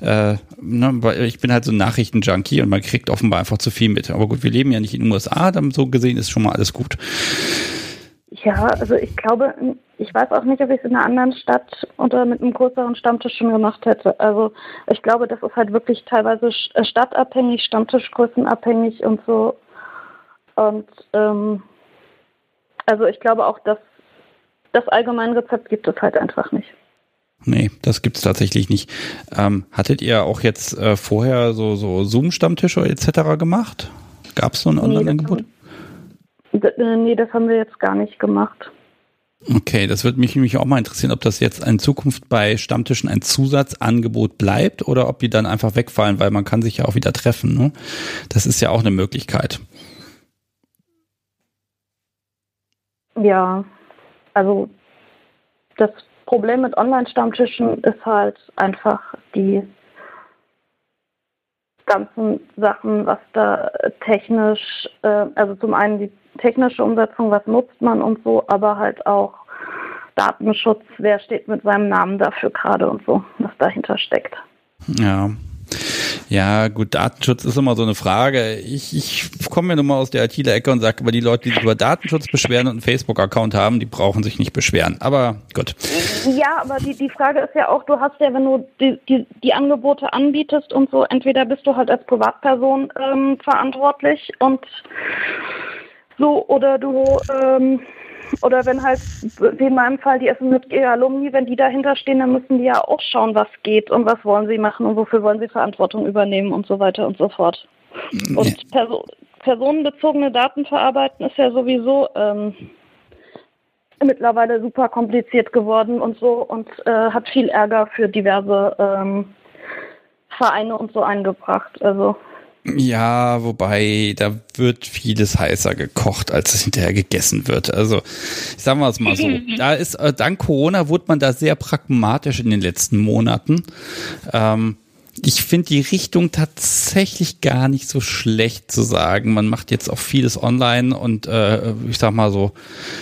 Speaker 1: Äh, ne, weil ich bin halt so ein Nachrichtenjunkie und man kriegt offenbar einfach zu viel mit. Aber gut, wir leben ja nicht in den USA, dann so gesehen ist schon mal alles gut.
Speaker 6: Ja, also ich glaube, ich weiß auch nicht, ob ich es in einer anderen Stadt oder mit einem größeren Stammtisch schon gemacht hätte. Also ich glaube, das ist halt wirklich teilweise äh, stadtabhängig, Stammtischgrößenabhängig und so. Und ähm, also ich glaube auch, dass das Allgemeinrezept gibt es halt einfach nicht.
Speaker 1: Nee, das gibt es tatsächlich nicht. Ähm, hattet ihr auch jetzt äh, vorher so, so Zoom-Stammtische etc. gemacht? Gab es so ein Online-Angebot?
Speaker 6: Äh, nee, das haben wir jetzt gar nicht gemacht.
Speaker 1: Okay, das würde mich nämlich auch mal interessieren, ob das jetzt in Zukunft bei Stammtischen ein Zusatzangebot bleibt oder ob die dann einfach wegfallen, weil man kann sich ja auch wieder treffen. Ne? Das ist ja auch eine Möglichkeit.
Speaker 6: Ja, also das Problem mit Online-Stammtischen ist halt einfach die ganzen Sachen, was da technisch, äh, also zum einen die technische Umsetzung, was nutzt man und so, aber halt auch Datenschutz, wer steht mit seinem Namen dafür gerade und so, was dahinter steckt.
Speaker 1: Ja, ja, gut, Datenschutz ist immer so eine Frage. Ich, ich komme mir nur mal aus der IT-Ecke und sage, aber die Leute, die sich über Datenschutz beschweren und einen Facebook-Account haben, die brauchen sich nicht beschweren. Aber gut.
Speaker 6: Ja, aber die, die Frage ist ja auch, du hast ja, wenn du die, die, die Angebote anbietest und so, entweder bist du halt als Privatperson ähm, verantwortlich und so, oder du ähm, oder wenn halt, wie in meinem Fall, die SMG Alumni, wenn die dahinter stehen, dann müssen die ja auch schauen, was geht und was wollen sie machen und wofür wollen sie Verantwortung übernehmen und so weiter und so fort. Und Perso personenbezogene Daten verarbeiten ist ja sowieso ähm, mittlerweile super kompliziert geworden und so und äh, hat viel Ärger für diverse ähm, Vereine und so eingebracht. Also
Speaker 1: ja, wobei da wird vieles heißer gekocht, als es hinterher gegessen wird. Also ich sag mal es mal so. Da ist äh, dank Corona wurde man da sehr pragmatisch in den letzten Monaten. Ähm, ich finde die Richtung tatsächlich gar nicht so schlecht zu sagen. Man macht jetzt auch vieles online und äh, ich sag mal so,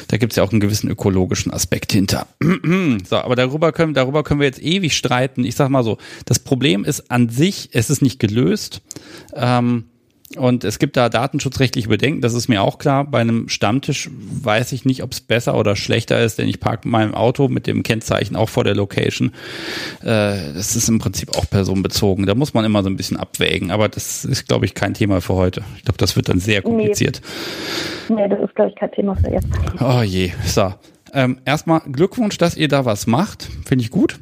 Speaker 1: da gibt es ja auch einen gewissen ökologischen Aspekt hinter. so, aber darüber können, darüber können wir jetzt ewig streiten. Ich sag mal so, das Problem ist an sich, es ist nicht gelöst. Ähm, und es gibt da datenschutzrechtliche Bedenken, das ist mir auch klar. Bei einem Stammtisch weiß ich nicht, ob es besser oder schlechter ist, denn ich parke mein Auto mit dem Kennzeichen auch vor der Location. Äh, das ist im Prinzip auch personenbezogen. Da muss man immer so ein bisschen abwägen. Aber das ist, glaube ich, kein Thema für heute. Ich glaube, das wird dann sehr kompliziert.
Speaker 6: Nee, nee das ist, glaube ich, kein Thema für jetzt.
Speaker 1: Oh je. So. Ähm, erstmal Glückwunsch, dass ihr da was macht. Finde ich gut.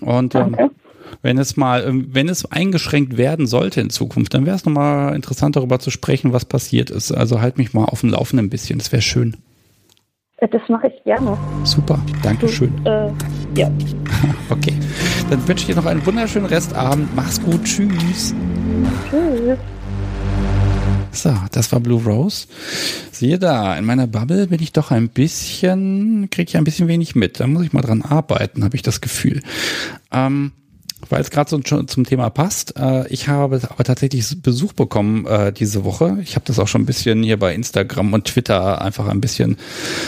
Speaker 1: Und ähm, wenn es mal, ähm, wenn es eingeschränkt werden sollte in Zukunft, dann wäre es nochmal interessant darüber zu sprechen, was passiert ist. Also halt mich mal auf dem Laufenden ein bisschen, das wäre schön.
Speaker 6: Das mache ich gerne.
Speaker 1: Super, danke schön.
Speaker 6: Äh, ja.
Speaker 1: okay, dann wünsche ich dir noch einen wunderschönen Restabend. Mach's gut, tschüss. Tschüss. So, das war Blue Rose. Siehe da, in meiner Bubble bin ich doch ein bisschen, kriege ich ein bisschen wenig mit. Da muss ich mal dran arbeiten, habe ich das Gefühl. Ähm, weil es gerade so zum Thema passt. Äh, ich habe aber tatsächlich Besuch bekommen äh, diese Woche. Ich habe das auch schon ein bisschen hier bei Instagram und Twitter einfach ein bisschen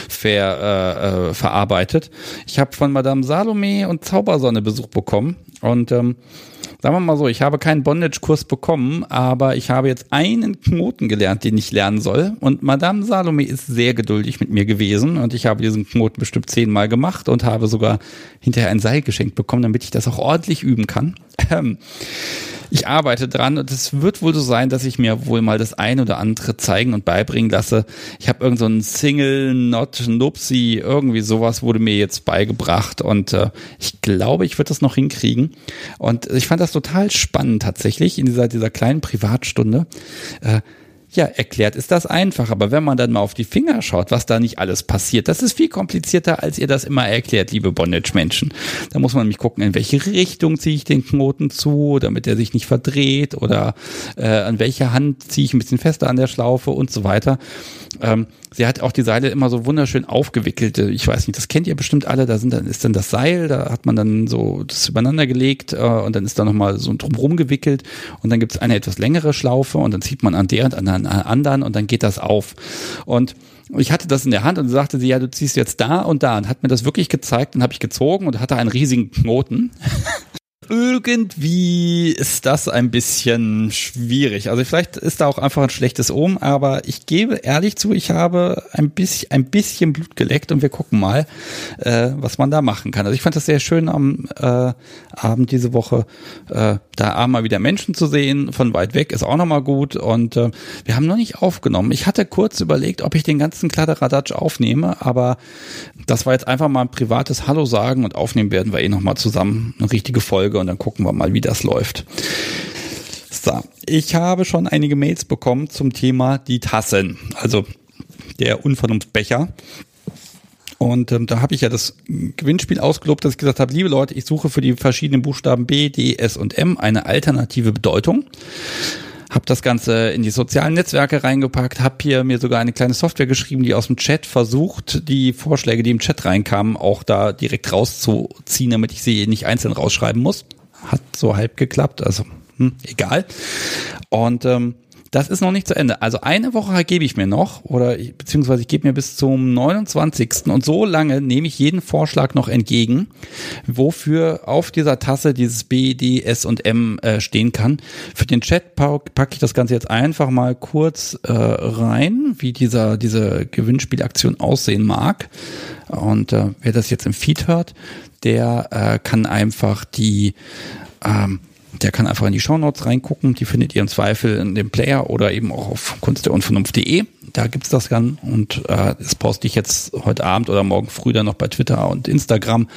Speaker 1: ver, äh, äh, verarbeitet. Ich habe von Madame Salome und Zaubersonne Besuch bekommen und ähm, sagen wir mal so, ich habe keinen Bondage-Kurs bekommen, aber ich habe jetzt einen Knoten gelernt, den ich lernen soll. Und Madame Salome ist sehr geduldig mit mir gewesen und ich habe diesen Knoten bestimmt zehnmal gemacht und habe sogar hinterher ein Seil geschenkt bekommen, damit ich das auch ordentlich üben kann. Ähm, ich arbeite dran und es wird wohl so sein, dass ich mir wohl mal das ein oder andere zeigen und beibringen lasse. Ich habe irgend so ein Single Not Nupsi, irgendwie sowas wurde mir jetzt beigebracht und äh, ich glaube, ich würde das noch hinkriegen. Und ich fand das total spannend tatsächlich in dieser, dieser kleinen Privatstunde. Äh, ja, erklärt ist das einfach, aber wenn man dann mal auf die Finger schaut, was da nicht alles passiert, das ist viel komplizierter, als ihr das immer erklärt, liebe Bondage-Menschen. Da muss man nämlich gucken, in welche Richtung ziehe ich den Knoten zu, damit er sich nicht verdreht oder äh, an welcher Hand ziehe ich ein bisschen fester an der Schlaufe und so weiter. Ähm, sie hat auch die Seile immer so wunderschön aufgewickelt. Ich weiß nicht, das kennt ihr bestimmt alle. Da sind dann ist dann das Seil, da hat man dann so das übereinander gelegt äh, und dann ist da nochmal so drumherum gewickelt und dann gibt es eine etwas längere Schlaufe und dann zieht man an der und an der anderen und dann geht das auf. Und ich hatte das in der Hand und sagte sie, ja, du ziehst jetzt da und da und hat mir das wirklich gezeigt und habe ich gezogen und hatte einen riesigen Knoten. irgendwie ist das ein bisschen schwierig. Also vielleicht ist da auch einfach ein schlechtes Ohm, aber ich gebe ehrlich zu, ich habe ein bisschen, ein bisschen Blut geleckt und wir gucken mal, äh, was man da machen kann. Also ich fand das sehr schön am äh, Abend diese Woche, äh, da mal wieder Menschen zu sehen, von weit weg ist auch nochmal gut und äh, wir haben noch nicht aufgenommen. Ich hatte kurz überlegt, ob ich den ganzen Kladderadatsch aufnehme, aber das war jetzt einfach mal ein privates Hallo sagen und aufnehmen werden wir eh nochmal zusammen eine richtige Folge und dann gucken wir mal, wie das läuft. So, ich habe schon einige Mails bekommen zum Thema die Tassen, also der Unvernunftbecher. Und ähm, da habe ich ja das Gewinnspiel ausgelobt, dass ich gesagt habe, liebe Leute, ich suche für die verschiedenen Buchstaben B, D, S und M eine alternative Bedeutung habe das Ganze in die sozialen Netzwerke reingepackt, habe hier mir sogar eine kleine Software geschrieben, die aus dem Chat versucht, die Vorschläge, die im Chat reinkamen, auch da direkt rauszuziehen, damit ich sie nicht einzeln rausschreiben muss. Hat so halb geklappt, also hm, egal. Und ähm, das ist noch nicht zu Ende. Also eine Woche gebe ich mir noch oder beziehungsweise ich gebe mir bis zum 29. und so lange nehme ich jeden Vorschlag noch entgegen, wofür auf dieser Tasse dieses B, D, S und M äh, stehen kann. Für den Chat packe ich das Ganze jetzt einfach mal kurz äh, rein, wie dieser diese Gewinnspielaktion aussehen mag. Und äh, wer das jetzt im Feed hört, der äh, kann einfach die ähm, der kann einfach in die Shownotes reingucken. Die findet ihr im Zweifel in dem Player oder eben auch auf kunstderunvernunft.de. Da gibt's das dann und äh, das poste ich jetzt heute Abend oder morgen früh dann noch bei Twitter und Instagram.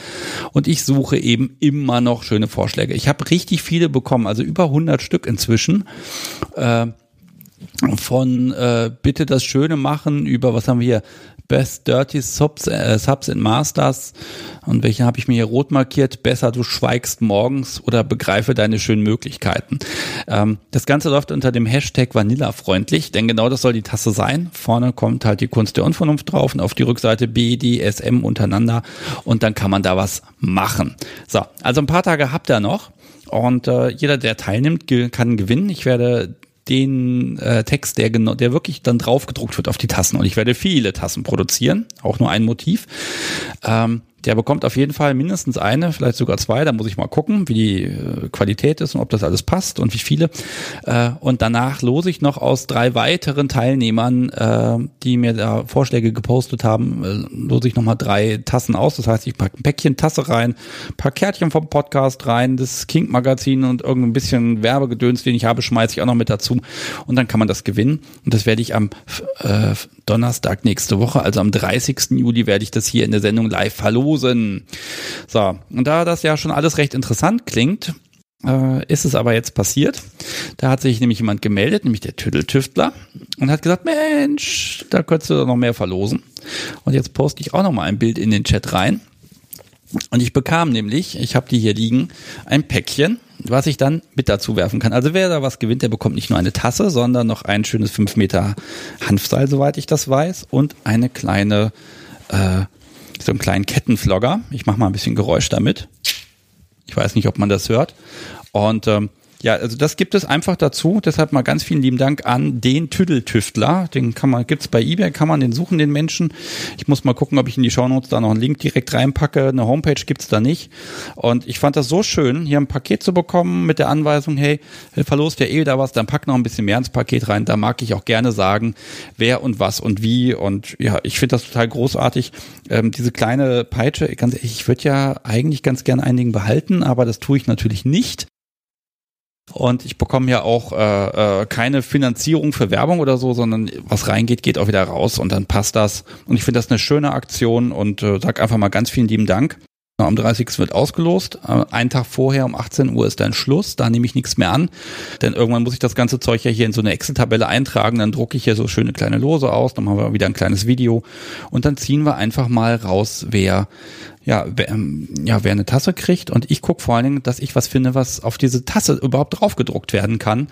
Speaker 1: Und ich suche eben immer noch schöne Vorschläge. Ich habe richtig viele bekommen, also über 100 Stück inzwischen. Äh, von äh, bitte das Schöne machen über, was haben wir hier, Best Dirty Subs, äh, Subs in Masters. Und welche habe ich mir hier rot markiert? Besser du schweigst morgens oder begreife deine schönen Möglichkeiten. Ähm, das Ganze läuft unter dem Hashtag Vanillafreundlich, denn genau das soll die Tasse sein. Vorne kommt halt die Kunst der Unvernunft drauf und auf die Rückseite BDSM untereinander und dann kann man da was machen. So, also ein paar Tage habt ihr noch. Und äh, jeder, der teilnimmt, kann gewinnen. Ich werde den äh, Text, der genau, der wirklich dann drauf gedruckt wird auf die Tassen. Und ich werde viele Tassen produzieren, auch nur ein Motiv. Ähm, der bekommt auf jeden Fall mindestens eine, vielleicht sogar zwei. Da muss ich mal gucken, wie die äh, Qualität ist und ob das alles passt und wie viele. Äh, und danach lose ich noch aus drei weiteren Teilnehmern, äh, die mir da Vorschläge gepostet haben, lose ich nochmal drei Tassen aus. Das heißt, ich packe ein Päckchen Tasse rein, paar Kärtchen vom Podcast rein, das Kink-Magazin und irgendein bisschen Werbegedöns, den ich habe, schmeiße ich auch noch mit dazu. Und dann kann man das gewinnen. Und das werde ich am äh, Donnerstag nächste Woche, also am 30. Juli, werde ich das hier in der Sendung live verlosen. So, und da das ja schon alles recht interessant klingt, äh, ist es aber jetzt passiert. Da hat sich nämlich jemand gemeldet, nämlich der Tüdeltüftler, und hat gesagt, Mensch, da könntest du doch noch mehr verlosen. Und jetzt poste ich auch noch mal ein Bild in den Chat rein. Und ich bekam nämlich, ich habe die hier liegen, ein Päckchen was ich dann mit dazu werfen kann. Also wer da was gewinnt, der bekommt nicht nur eine Tasse, sondern noch ein schönes 5 Meter Hanfseil, soweit ich das weiß, und eine kleine, äh, so einen kleinen Kettenflogger. Ich mache mal ein bisschen Geräusch damit. Ich weiß nicht, ob man das hört. Und ähm, ja, also das gibt es einfach dazu. Deshalb mal ganz vielen lieben Dank an den Tüdeltüftler. Den kann man, gibt's bei eBay, kann man den suchen, den Menschen. Ich muss mal gucken, ob ich in die Shownotes da noch einen Link direkt reinpacke. Eine Homepage gibt's da nicht. Und ich fand das so schön, hier ein Paket zu bekommen mit der Anweisung, hey, verlost ja eh da was, dann pack noch ein bisschen mehr ins Paket rein. Da mag ich auch gerne sagen, wer und was und wie. Und ja, ich finde das total großartig. Ähm, diese kleine Peitsche, ganz ehrlich, ich würde ja eigentlich ganz gerne einigen behalten, aber das tue ich natürlich nicht. Und ich bekomme ja auch äh, äh, keine Finanzierung für Werbung oder so, sondern was reingeht, geht auch wieder raus und dann passt das. Und ich finde das eine schöne Aktion und äh, sag einfach mal ganz vielen lieben Dank. Am 30. wird ausgelost. Äh, einen Tag vorher um 18 Uhr ist dann Schluss. Da nehme ich nichts mehr an. Denn irgendwann muss ich das ganze Zeug ja hier in so eine Excel-Tabelle eintragen. Dann drucke ich hier so schöne kleine Lose aus. Dann machen wir wieder ein kleines Video. Und dann ziehen wir einfach mal raus, wer ja, wer, ähm, ja, wer eine Tasse kriegt und ich gucke vor allen Dingen, dass ich was finde, was auf diese Tasse überhaupt draufgedruckt werden kann.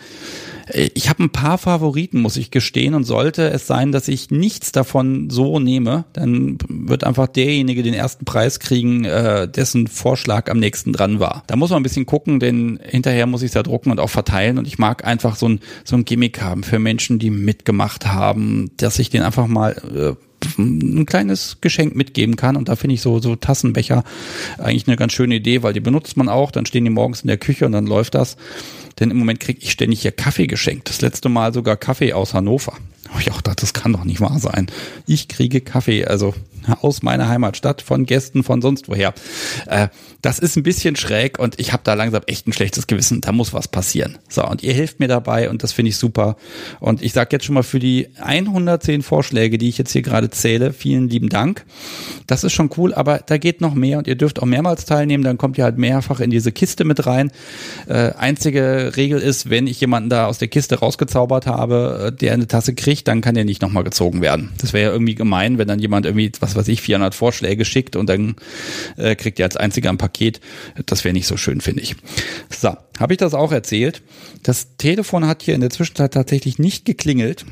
Speaker 1: Äh, ich habe ein paar Favoriten, muss ich gestehen, und sollte es sein, dass ich nichts davon so nehme, dann wird einfach derjenige den ersten Preis kriegen, äh, dessen Vorschlag am nächsten dran war. Da muss man ein bisschen gucken, denn hinterher muss ich es ja drucken und auch verteilen und ich mag einfach so ein, so ein Gimmick haben für Menschen, die mitgemacht haben, dass ich den einfach mal äh, ein kleines Geschenk mitgeben kann. Und da finde ich so, so Tassenbecher eigentlich eine ganz schöne Idee, weil die benutzt man auch. Dann stehen die morgens in der Küche und dann läuft das. Denn im Moment kriege ich ständig hier Kaffee geschenkt. Das letzte Mal sogar Kaffee aus Hannover. Ich auch gedacht, das kann doch nicht wahr sein. Ich kriege Kaffee, also aus meiner Heimatstadt, von Gästen, von sonst woher. Äh, das ist ein bisschen schräg und ich habe da langsam echt ein schlechtes Gewissen. Da muss was passieren. So, und ihr helft mir dabei und das finde ich super. Und ich sage jetzt schon mal für die 110 Vorschläge, die ich jetzt hier gerade zähle, vielen lieben Dank. Das ist schon cool, aber da geht noch mehr und ihr dürft auch mehrmals teilnehmen. Dann kommt ihr halt mehrfach in diese Kiste mit rein. Äh, einzige Regel ist, wenn ich jemanden da aus der Kiste rausgezaubert habe, äh, der eine Tasse kriegt, nicht, dann kann der nicht nochmal gezogen werden. Das wäre ja irgendwie gemein, wenn dann jemand irgendwie, was weiß ich, 400 Vorschläge schickt und dann äh, kriegt er als einziger ein Paket. Das wäre nicht so schön, finde ich. So, habe ich das auch erzählt. Das Telefon hat hier in der Zwischenzeit tatsächlich nicht geklingelt.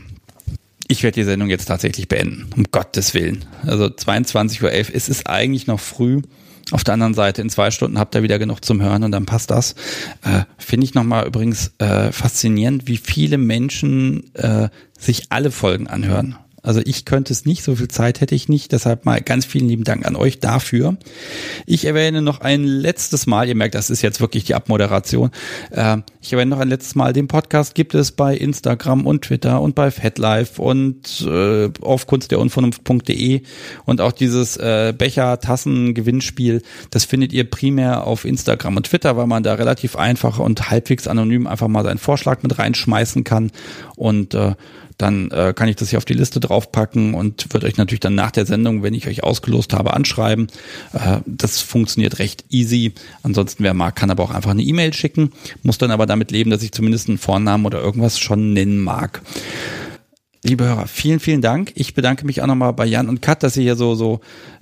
Speaker 1: Ich werde die Sendung jetzt tatsächlich beenden, um Gottes Willen. Also 22.11 Uhr, es ist eigentlich noch früh. Auf der anderen Seite, in zwei Stunden habt ihr wieder genug zum Hören und dann passt das. Äh, Finde ich nochmal übrigens äh, faszinierend, wie viele Menschen äh, sich alle Folgen anhören. Also ich könnte es nicht, so viel Zeit hätte ich nicht. Deshalb mal ganz vielen lieben Dank an euch dafür. Ich erwähne noch ein letztes Mal, ihr merkt, das ist jetzt wirklich die Abmoderation. Äh, ich erwähne noch ein letztes Mal, den Podcast gibt es bei Instagram und Twitter und bei FatLife und äh, auf kunstderunvernunft.de und auch dieses äh, Becher-Tassen-Gewinnspiel, das findet ihr primär auf Instagram und Twitter, weil man da relativ einfach und halbwegs anonym einfach mal seinen Vorschlag mit reinschmeißen kann und äh, dann äh, kann ich das hier auf die Liste draufpacken und wird euch natürlich dann nach der Sendung, wenn ich euch ausgelost habe, anschreiben. Äh, das funktioniert recht easy. Ansonsten, wer mag, kann aber auch einfach eine E-Mail schicken, muss dann aber damit leben, dass ich zumindest einen Vornamen oder irgendwas schon nennen mag. Liebe Hörer, vielen, vielen Dank. Ich bedanke mich auch nochmal bei Jan und Kat, dass sie hier so, so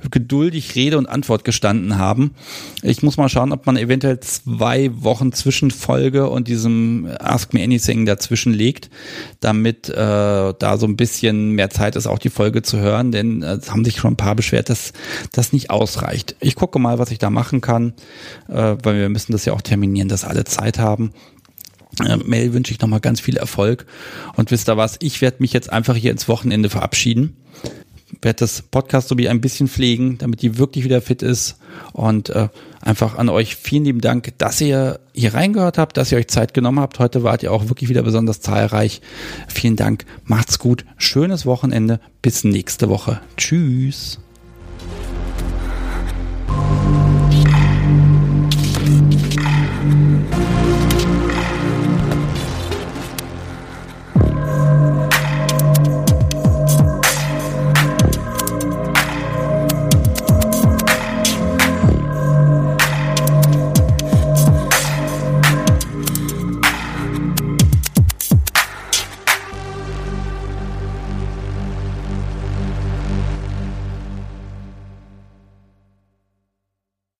Speaker 1: geduldig Rede und Antwort gestanden haben. Ich muss mal schauen, ob man eventuell zwei Wochen Zwischenfolge und diesem Ask Me Anything dazwischen legt, damit äh, da so ein bisschen mehr Zeit ist, auch die Folge zu hören, denn äh, es haben sich schon ein paar beschwert, dass das nicht ausreicht. Ich gucke mal, was ich da machen kann, äh, weil wir müssen das ja auch terminieren, dass alle Zeit haben. Äh, Mel wünsche ich nochmal ganz viel Erfolg. Und wisst ihr was, ich werde mich jetzt einfach hier ins Wochenende verabschieden. Werde das Podcast so wie ein bisschen pflegen, damit die wirklich wieder fit ist. Und äh, einfach an euch vielen lieben Dank, dass ihr hier reingehört habt, dass ihr euch Zeit genommen habt. Heute wart ihr auch wirklich wieder besonders zahlreich. Vielen Dank, macht's gut, schönes Wochenende, bis nächste Woche. Tschüss.